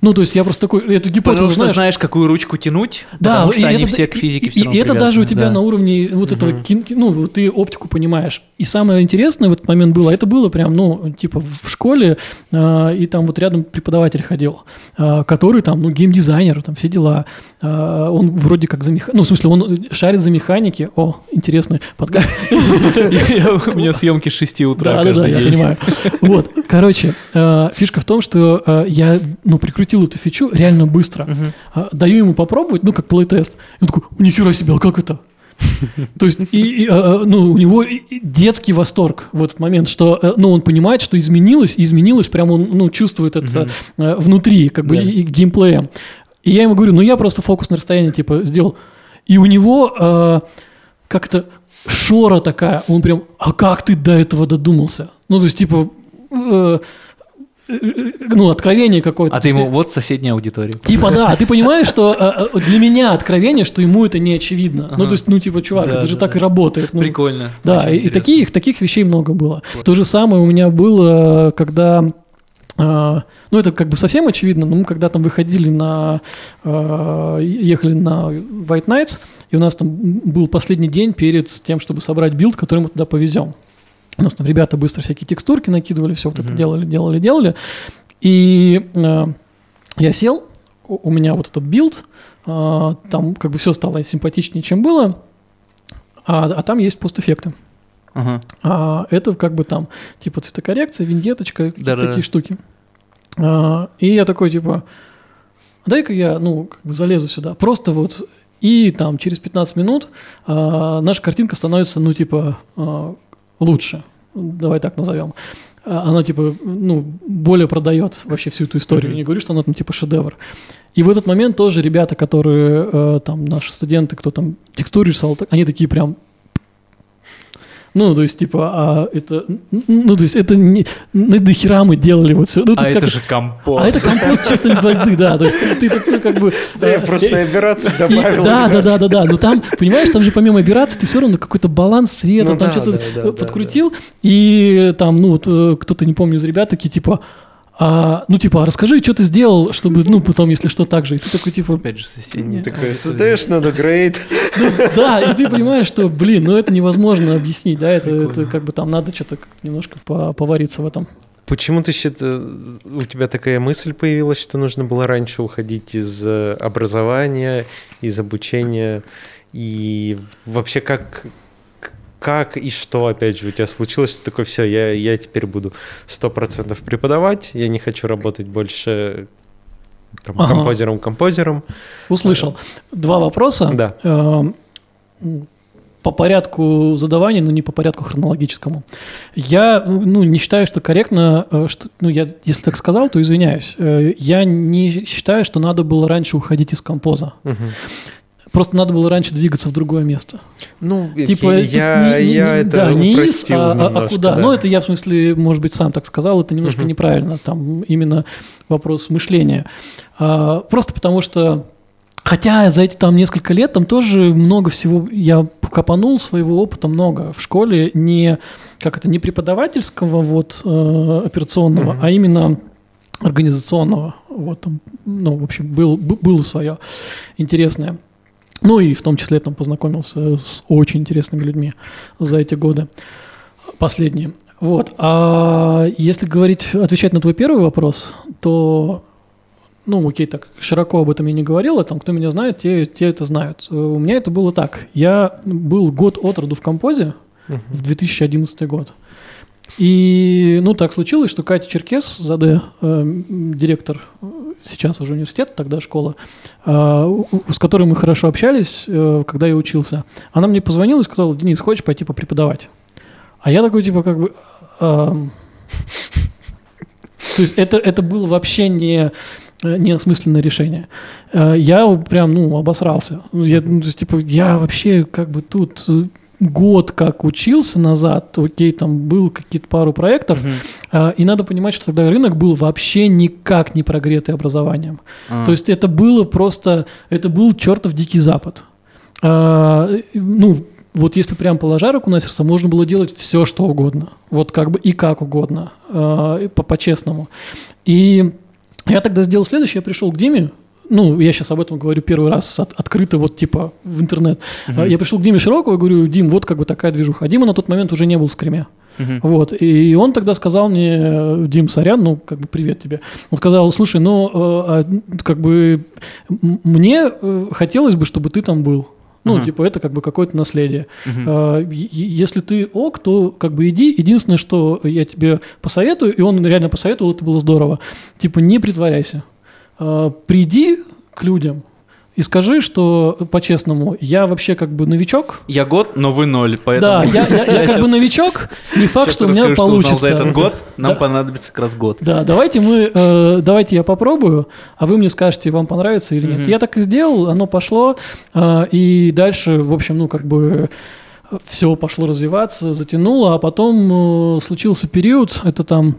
[SPEAKER 1] Ну, то есть я просто такой, эту гипотезу,
[SPEAKER 2] Потому что
[SPEAKER 1] знаешь,
[SPEAKER 2] знаешь, какую ручку тянуть,
[SPEAKER 1] да,
[SPEAKER 2] потому что
[SPEAKER 1] и
[SPEAKER 2] они
[SPEAKER 1] это-
[SPEAKER 2] все к
[SPEAKER 1] и-
[SPEAKER 2] физике
[SPEAKER 1] и,
[SPEAKER 2] все равно
[SPEAKER 1] и это даже у тебя
[SPEAKER 2] привязаны,
[SPEAKER 1] на
[SPEAKER 2] да.
[SPEAKER 1] уровне вот этого, кин- кин- ну, вот ты оптику понимаешь. И самое интересное в этот момент было, это было прям, ну, типа в школе, а, и там вот рядом преподаватель ходил, а, который там, ну, геймдизайнер, там все дела. А, он вроде как за меха... ну, в смысле, он шарит за механики. О, интересный подкаст.
[SPEAKER 2] Я- [LAUGHS] У меня [LAUGHS] съемки с 6 утра
[SPEAKER 1] Да, да, да,
[SPEAKER 2] каждый
[SPEAKER 1] я
[SPEAKER 2] день.
[SPEAKER 1] понимаю. Вот, короче, э, фишка в том, что э, я, ну, прикрутил эту фичу реально быстро. А, Даю ему попробовать, ну, как плей-тест. И он такой, «О, нихера себе, а как это? То есть, и, и, э, ну, у него детский восторг в этот момент, что, э, ну, он понимает, что изменилось, и изменилось, прям он, ну, чувствует это э, внутри, как бы,
[SPEAKER 2] Да.
[SPEAKER 1] и, и геймплеем. И я ему говорю, ну, я просто фокус на расстоянии, типа, сделал. И у него э, как-то шора такая, он прям, а как ты до этого додумался? Ну, то есть, типа, э, ну, откровение какое-то.
[SPEAKER 2] А ты ему вот соседняя аудитория.
[SPEAKER 1] Типа, да, ты понимаешь, что э, э, для меня откровение, что ему это не очевидно. Ну, то есть, ну, типа, чувак, это же так и работает. Ну,
[SPEAKER 2] Прикольно.
[SPEAKER 1] Да, и, таких, таких вещей много было. То же самое у меня было, когда... э, ну, это как бы совсем очевидно, но мы когда там выходили на... ехали на White Nights, и у нас там был последний день перед тем, чтобы собрать билд, который мы туда повезем. У нас там ребята быстро всякие текстурки накидывали, все вот это
[SPEAKER 2] Мгм.
[SPEAKER 1] делали, делали, делали. И э, я сел, у у меня вот этот билд, э, там как бы все стало симпатичнее, чем было, а, а там есть постэффекты.
[SPEAKER 2] Ага.
[SPEAKER 1] А это как бы там, типа цветокоррекция, виньеточка,
[SPEAKER 2] Да-да-да.
[SPEAKER 1] такие штуки. А, и я такой, типа, дай-ка я, ну, как бы залезу сюда. Просто вот, и там через 15 минут а, наша картинка становится, ну, типа, а, лучше. Давай так назовем. А, Она, типа, ну, более продает вообще всю эту историю. Не говорю, что она там, типа, шедевр. И в этот момент тоже ребята, которые, э, там, наши студенты, кто там текстуры рисовал, они такие прям, Ну, то есть, типа, а это, ну, то есть, это не, ну, дохера мы делали вот все. Ну,
[SPEAKER 2] А
[SPEAKER 1] есть,
[SPEAKER 2] это
[SPEAKER 1] как-
[SPEAKER 2] же компост.
[SPEAKER 1] а это компост чистой воды, да, то есть, ты, ты, ну, как бы...
[SPEAKER 3] Да, я
[SPEAKER 1] э,
[SPEAKER 3] просто операцию добавил.
[SPEAKER 1] да, да, да, да, да. Но там, понимаешь, там же помимо операции ты все равно какой-то баланс цвета,
[SPEAKER 3] Ну
[SPEAKER 1] там что-то подкрутил, и там, ну, вот, э, кто-то, не помню, из ребят такие, типа, а, ну, типа, а расскажи, что ты сделал, чтобы, ну, потом, если что, так же. И ты такой, типа,
[SPEAKER 2] Опять же, соседняя.
[SPEAKER 3] Такой, создаешь надо грейд.
[SPEAKER 1] да, и ты понимаешь, что, блин, ну, это невозможно объяснить, да, это, это как бы там надо что-то немножко по- повариться в этом.
[SPEAKER 3] Почему ты считаешь, у тебя такая мысль появилась, что нужно было раньше уходить из э, образования, из обучения, и вообще как, как и что, опять же, у тебя случилось, что такое, все, я, я теперь буду 100% преподавать, я не хочу работать больше там,
[SPEAKER 1] Ага.
[SPEAKER 3] композером-композером.
[SPEAKER 1] Услышал. Два вопроса.
[SPEAKER 3] Да.
[SPEAKER 1] Эм, По порядку задавания, но не по порядку хронологическому. Я ну, не считаю, что корректно, э, что, ну, я, если так сказал, то извиняюсь. Э, Я не считаю, что надо было раньше уходить из композа.
[SPEAKER 3] Мгм.
[SPEAKER 1] Просто надо было раньше двигаться в другое место.
[SPEAKER 3] Ну,
[SPEAKER 1] Типа,
[SPEAKER 3] я,
[SPEAKER 1] не- не-
[SPEAKER 3] я
[SPEAKER 1] не-
[SPEAKER 3] это
[SPEAKER 1] да, не из, а, а- а куда.
[SPEAKER 3] да.
[SPEAKER 1] Ну, это я, в смысле, может быть, сам так сказал, это немножко
[SPEAKER 3] Мгм.
[SPEAKER 1] неправильно. Там именно вопрос мышления. А, просто потому что Хотя за эти там несколько лет там тоже много всего я копанул своего опыта много в школе не как это не преподавательского вот э, операционного,
[SPEAKER 3] Мгм.
[SPEAKER 1] а именно организационного. Вот там, ну в общем был было свое интересное. Ну и в том числе там познакомился с очень интересными людьми за эти годы последние. Вот. А если говорить, отвечать на твой первый вопрос, то ну, окей, так широко об этом я не говорил, а там, кто меня знает, те, те это знают. У меня это было так. Я был год от роду в композе,
[SPEAKER 3] Мгм.
[SPEAKER 1] в 2011 год. И, ну, так случилось, что Катя Черкес, ЗАД, э, директор э, сейчас уже университета, тогда школа, э, с которой мы хорошо общались, э, когда я учился, она мне позвонила и сказала, Денис, хочешь пойти попреподавать? А я такой, типа, как бы... То есть это, это было вообще не, э, не осмысленное решение. Э, Я прям, ну, обосрался. Ну, Я, ну, типа, я вообще как бы тут год как учился назад, окей, там был какие-то пару проектов, а, и надо понимать, что тогда рынок был вообще никак не прогретый образованием.
[SPEAKER 2] А.
[SPEAKER 1] То есть это было просто, это был чертов дикий запад. А, ну, вот если прям положа руку на сердце, можно было делать все, что угодно. Вот как бы и как угодно, а, по-честному. И я тогда сделал следующее, я пришел к Диме, ну, я сейчас об этом говорю первый раз от- открыто, вот типа в интернет. А, Я пришел к Диме Широкову и говорю, Дим, вот как бы такая движуха. А Дима на тот момент уже не был в скриме.
[SPEAKER 2] Мгм.
[SPEAKER 1] Вот, и он тогда сказал мне, Дим, сорян, ну, как бы привет тебе. Он сказал, слушай, ну, э, а, как бы мне э, хотелось бы, чтобы ты там был. Ну,
[SPEAKER 2] Мгм.
[SPEAKER 1] типа, это как бы какое-то наследие. Е- Если ты ок, то как бы иди. Единственное, что я тебе посоветую, и он реально посоветовал, это было здорово. Типа, не притворяйся. А, Приди к людям и скажи, что по-честному, я вообще как бы новичок,
[SPEAKER 2] Я год, но вы ноль, поэтому...
[SPEAKER 1] да, я, я- я [LAUGHS] как бы новичок, не [LAUGHS] факт, что у меня
[SPEAKER 2] расскажу, что
[SPEAKER 1] получится.
[SPEAKER 2] за этот год, [LAUGHS] нам понадобится как раз год.
[SPEAKER 1] Да, давайте мы, э, давайте я попробую, а вы мне скажете, вам понравится или нет. Я так и сделал, оно пошло, э, и дальше, в общем, ну как бы все пошло развиваться, затянуло, а потом э, случился период, это там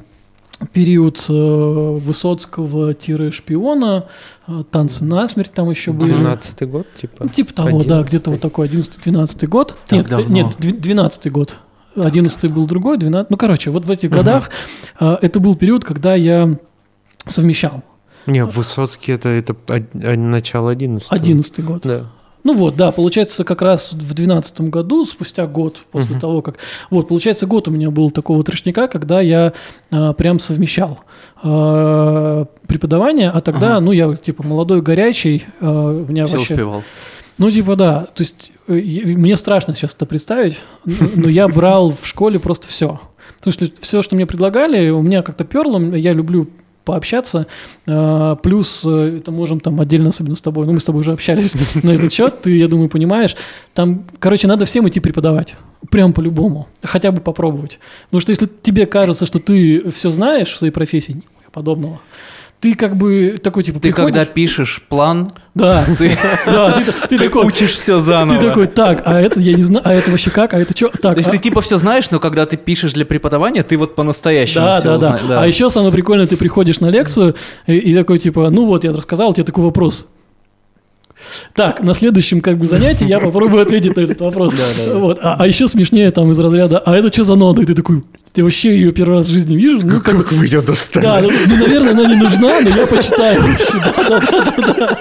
[SPEAKER 1] период э, Высоцкого-шпиона, э, танцы насмерть там еще были.
[SPEAKER 3] 12 год, типа.
[SPEAKER 1] Ну, типа того, да,
[SPEAKER 3] 11-й.
[SPEAKER 1] где-то вот такой 11-12 год.
[SPEAKER 2] Так
[SPEAKER 1] нет,
[SPEAKER 2] давно.
[SPEAKER 1] нет, дв- 12 год. 11 был другой, 12 Ну, короче, вот в этих годах э, это был период, когда я совмещал.
[SPEAKER 3] Не, Высоцкий это, это начало 11
[SPEAKER 1] 11 год.
[SPEAKER 3] Да.
[SPEAKER 1] Ну вот, да, получается, как раз в 2012 году, спустя год после
[SPEAKER 3] Мгм.
[SPEAKER 1] того, как... Вот, получается, год у меня был такого трешника, когда я а, прям совмещал а, преподавание, а тогда,
[SPEAKER 2] Ага.
[SPEAKER 1] ну, я, типа, молодой, горячий, а, у меня
[SPEAKER 2] Все
[SPEAKER 1] вообще...
[SPEAKER 2] успевал.
[SPEAKER 1] Ну, типа, да. То есть, э, мне страшно сейчас это представить, но я брал в школе просто все. То есть, все, что мне предлагали, у меня как-то перло, я люблю пообщаться, а, плюс э, это можем там отдельно, особенно с тобой, ну, мы с тобой уже общались [LAUGHS] на этот счет, ты, я думаю, понимаешь, там, короче, надо всем идти преподавать, прям по-любому, хотя бы попробовать. Потому что если тебе кажется, что ты все знаешь в своей профессии, подобного, ты как бы такой, типа,
[SPEAKER 2] Ты
[SPEAKER 1] приходишь-
[SPEAKER 2] когда пишешь план,
[SPEAKER 1] Да, [LAUGHS]
[SPEAKER 2] ты,
[SPEAKER 1] да, ты, ты
[SPEAKER 2] ты
[SPEAKER 1] такой...
[SPEAKER 2] учишь все
[SPEAKER 1] Ты
[SPEAKER 2] заново.
[SPEAKER 1] такой, так, а это я не знаю, а это вообще как, а это что? Так,
[SPEAKER 2] То есть
[SPEAKER 1] а-
[SPEAKER 2] ты типа все знаешь, но когда ты пишешь для преподавания, ты вот по-настоящему
[SPEAKER 1] Да,
[SPEAKER 2] всё
[SPEAKER 1] да, да,
[SPEAKER 2] узна-
[SPEAKER 1] А еще самое прикольное, ты приходишь на лекцию и, и такой типа, ну вот я рассказал, тебе такой вопрос. Так, на следующем как бы занятии я попробую ответить на этот вопрос. Вот. А, а еще смешнее там из разряда, а это что за нода? И ты такой, ты вообще ее первый раз в жизни видишь? Ну, как
[SPEAKER 3] Как вы ее достали?
[SPEAKER 1] да, ну, ну, наверное, она не нужна, но я почитаю вообще. Да, да, да, да.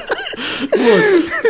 [SPEAKER 1] Вот.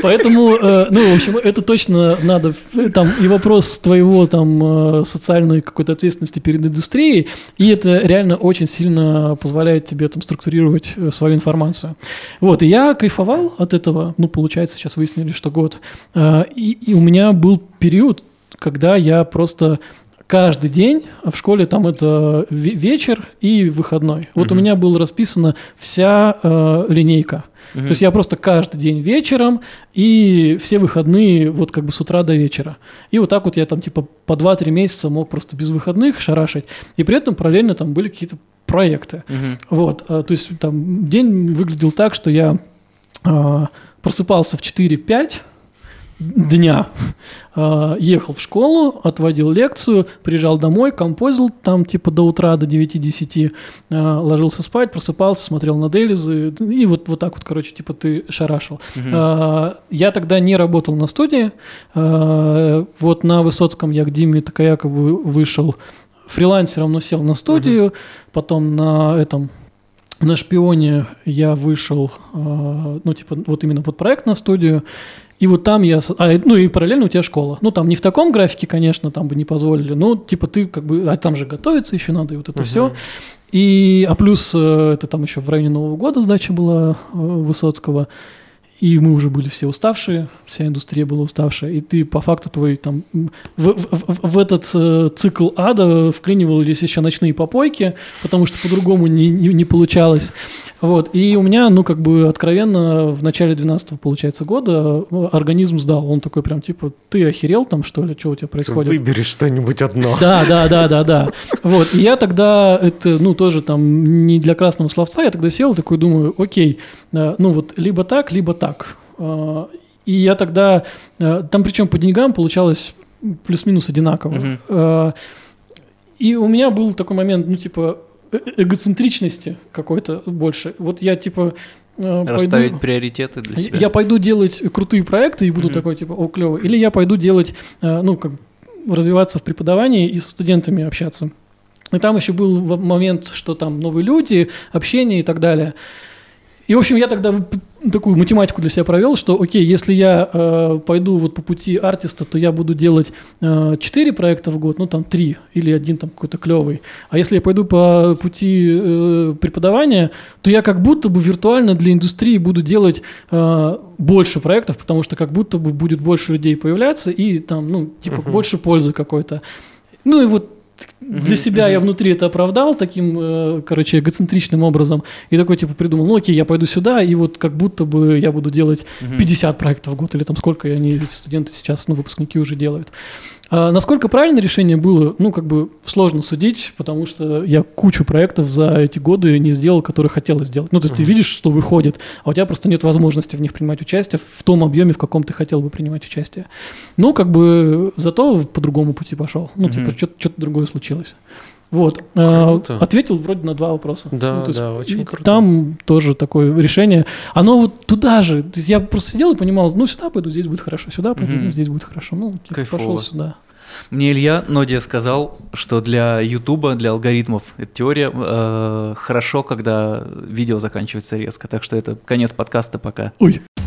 [SPEAKER 1] Поэтому, э, ну, в общем, это точно надо. Там и вопрос твоего там э, социальной какой-то ответственности перед индустрией, и это реально очень сильно позволяет тебе там структурировать э, свою информацию. Вот, и я кайфовал от этого. Ну, получается, сейчас выяснили, что год. Э, И, и у меня был период, когда я просто каждый день, а в школе там это ве- вечер и выходной. Вот у меня была расписана вся э, линейка. То есть я просто каждый день вечером и все выходные вот как бы с утра до вечера. И вот так вот я там типа по 2-3 месяца мог просто без выходных шарашить. И при этом параллельно там были какие-то проекты.
[SPEAKER 2] Мгм.
[SPEAKER 1] Вот, а, то есть там день выглядел так, что я а, просыпался в 4-5 дня, а, ехал в школу, отводил лекцию, приезжал домой, композил там типа до утра, до 9-10, а, ложился спать, просыпался, смотрел на Делизы, и вот, вот так вот, короче, типа ты шарашил. А, Я тогда не работал на студии, вот на Высоцком я к Диме Такаякову вышел фрилансером, но сел на студию, потом на этом на шпионе я вышел, э, ну, типа, вот именно под проект на студию. И вот там я... А, ну, и параллельно у тебя школа. Ну, там не в таком графике, конечно, там бы не позволили. Но, типа, ты как бы... А там же готовиться еще надо, и вот это все. И, а плюс э, это там еще в районе Нового года сдача была э, Высоцкого. И мы уже были все уставшие, вся индустрия была уставшая. И ты по факту твой там в- в- в этот э, цикл ада вклинивались еще ночные попойки, потому что по-другому не, не, не получалось. Вот. И у меня, ну, как бы откровенно, в начале 12 получается, года э, организм сдал. Он такой прям типа, ты охерел там, что ли? Что у тебя происходит?
[SPEAKER 3] Выбери что-нибудь одно.
[SPEAKER 1] Да, да, да, да, да. Вот. И я тогда, это, ну, тоже там не для красного словца, я тогда сел такой, думаю, окей, э, ну вот либо так, либо так. Э, И я тогда, там причем по деньгам получалось плюс-минус одинаково. Э, И у меня был такой момент, ну, типа, эгоцентричности какой-то больше. Вот я, типа, э,
[SPEAKER 2] Расставить
[SPEAKER 1] пойду-
[SPEAKER 2] приоритеты для себя.
[SPEAKER 1] я пойду делать крутые проекты и буду
[SPEAKER 2] Мгм.
[SPEAKER 1] такой, типа, о, клево. Или я пойду делать, э, ну, как развиваться в преподавании и со студентами общаться. И там еще был момент, что там новые люди, общение и так далее. И, в общем, я тогда такую математику для себя провел, что, окей, если я э, пойду вот по пути артиста, то я буду делать э, 4 проекта в год, ну, там 3, или один там какой-то клевый. А если я пойду по пути э, преподавания, то я как будто бы виртуально для индустрии буду делать э, больше проектов, потому что как будто бы будет больше людей появляться, и там, ну, типа, больше пользы какой-то. Ну, и вот для себя я внутри это оправдал таким, э, короче, эгоцентричным образом. И такой, типа, придумал, ну окей, я пойду сюда, и вот как будто бы я буду делать 50 проектов в год, или там сколько они, студенты сейчас, ну, выпускники уже делают. А насколько правильное решение было, ну, как бы сложно судить, потому что я кучу проектов за эти годы не сделал, которые хотелось сделать. Ну, то есть ты видишь, что выходит, а у тебя просто нет возможности в них принимать участие в том объеме, в каком ты хотел бы принимать участие. Ну, как бы зато по другому пути пошел. Ну, типа, что-то другое случилось. Вот. А,
[SPEAKER 3] Круто.
[SPEAKER 1] Ответил вроде на два вопроса.
[SPEAKER 3] Да,
[SPEAKER 1] Ну,
[SPEAKER 3] да, очень круто.
[SPEAKER 1] Там тоже такое решение. Оно вот туда же. То есть я просто сидел и понимал, ну, сюда пойду, здесь будет хорошо, сюда пойду, ну, здесь будет хорошо. Ну, типа,
[SPEAKER 2] Кайфово.
[SPEAKER 1] пошел сюда.
[SPEAKER 2] Мне Илья Нодия сказал, что для Ютуба, для алгоритмов эта теория э, хорошо, когда видео заканчивается резко. Так что это конец подкаста пока.
[SPEAKER 1] Ой,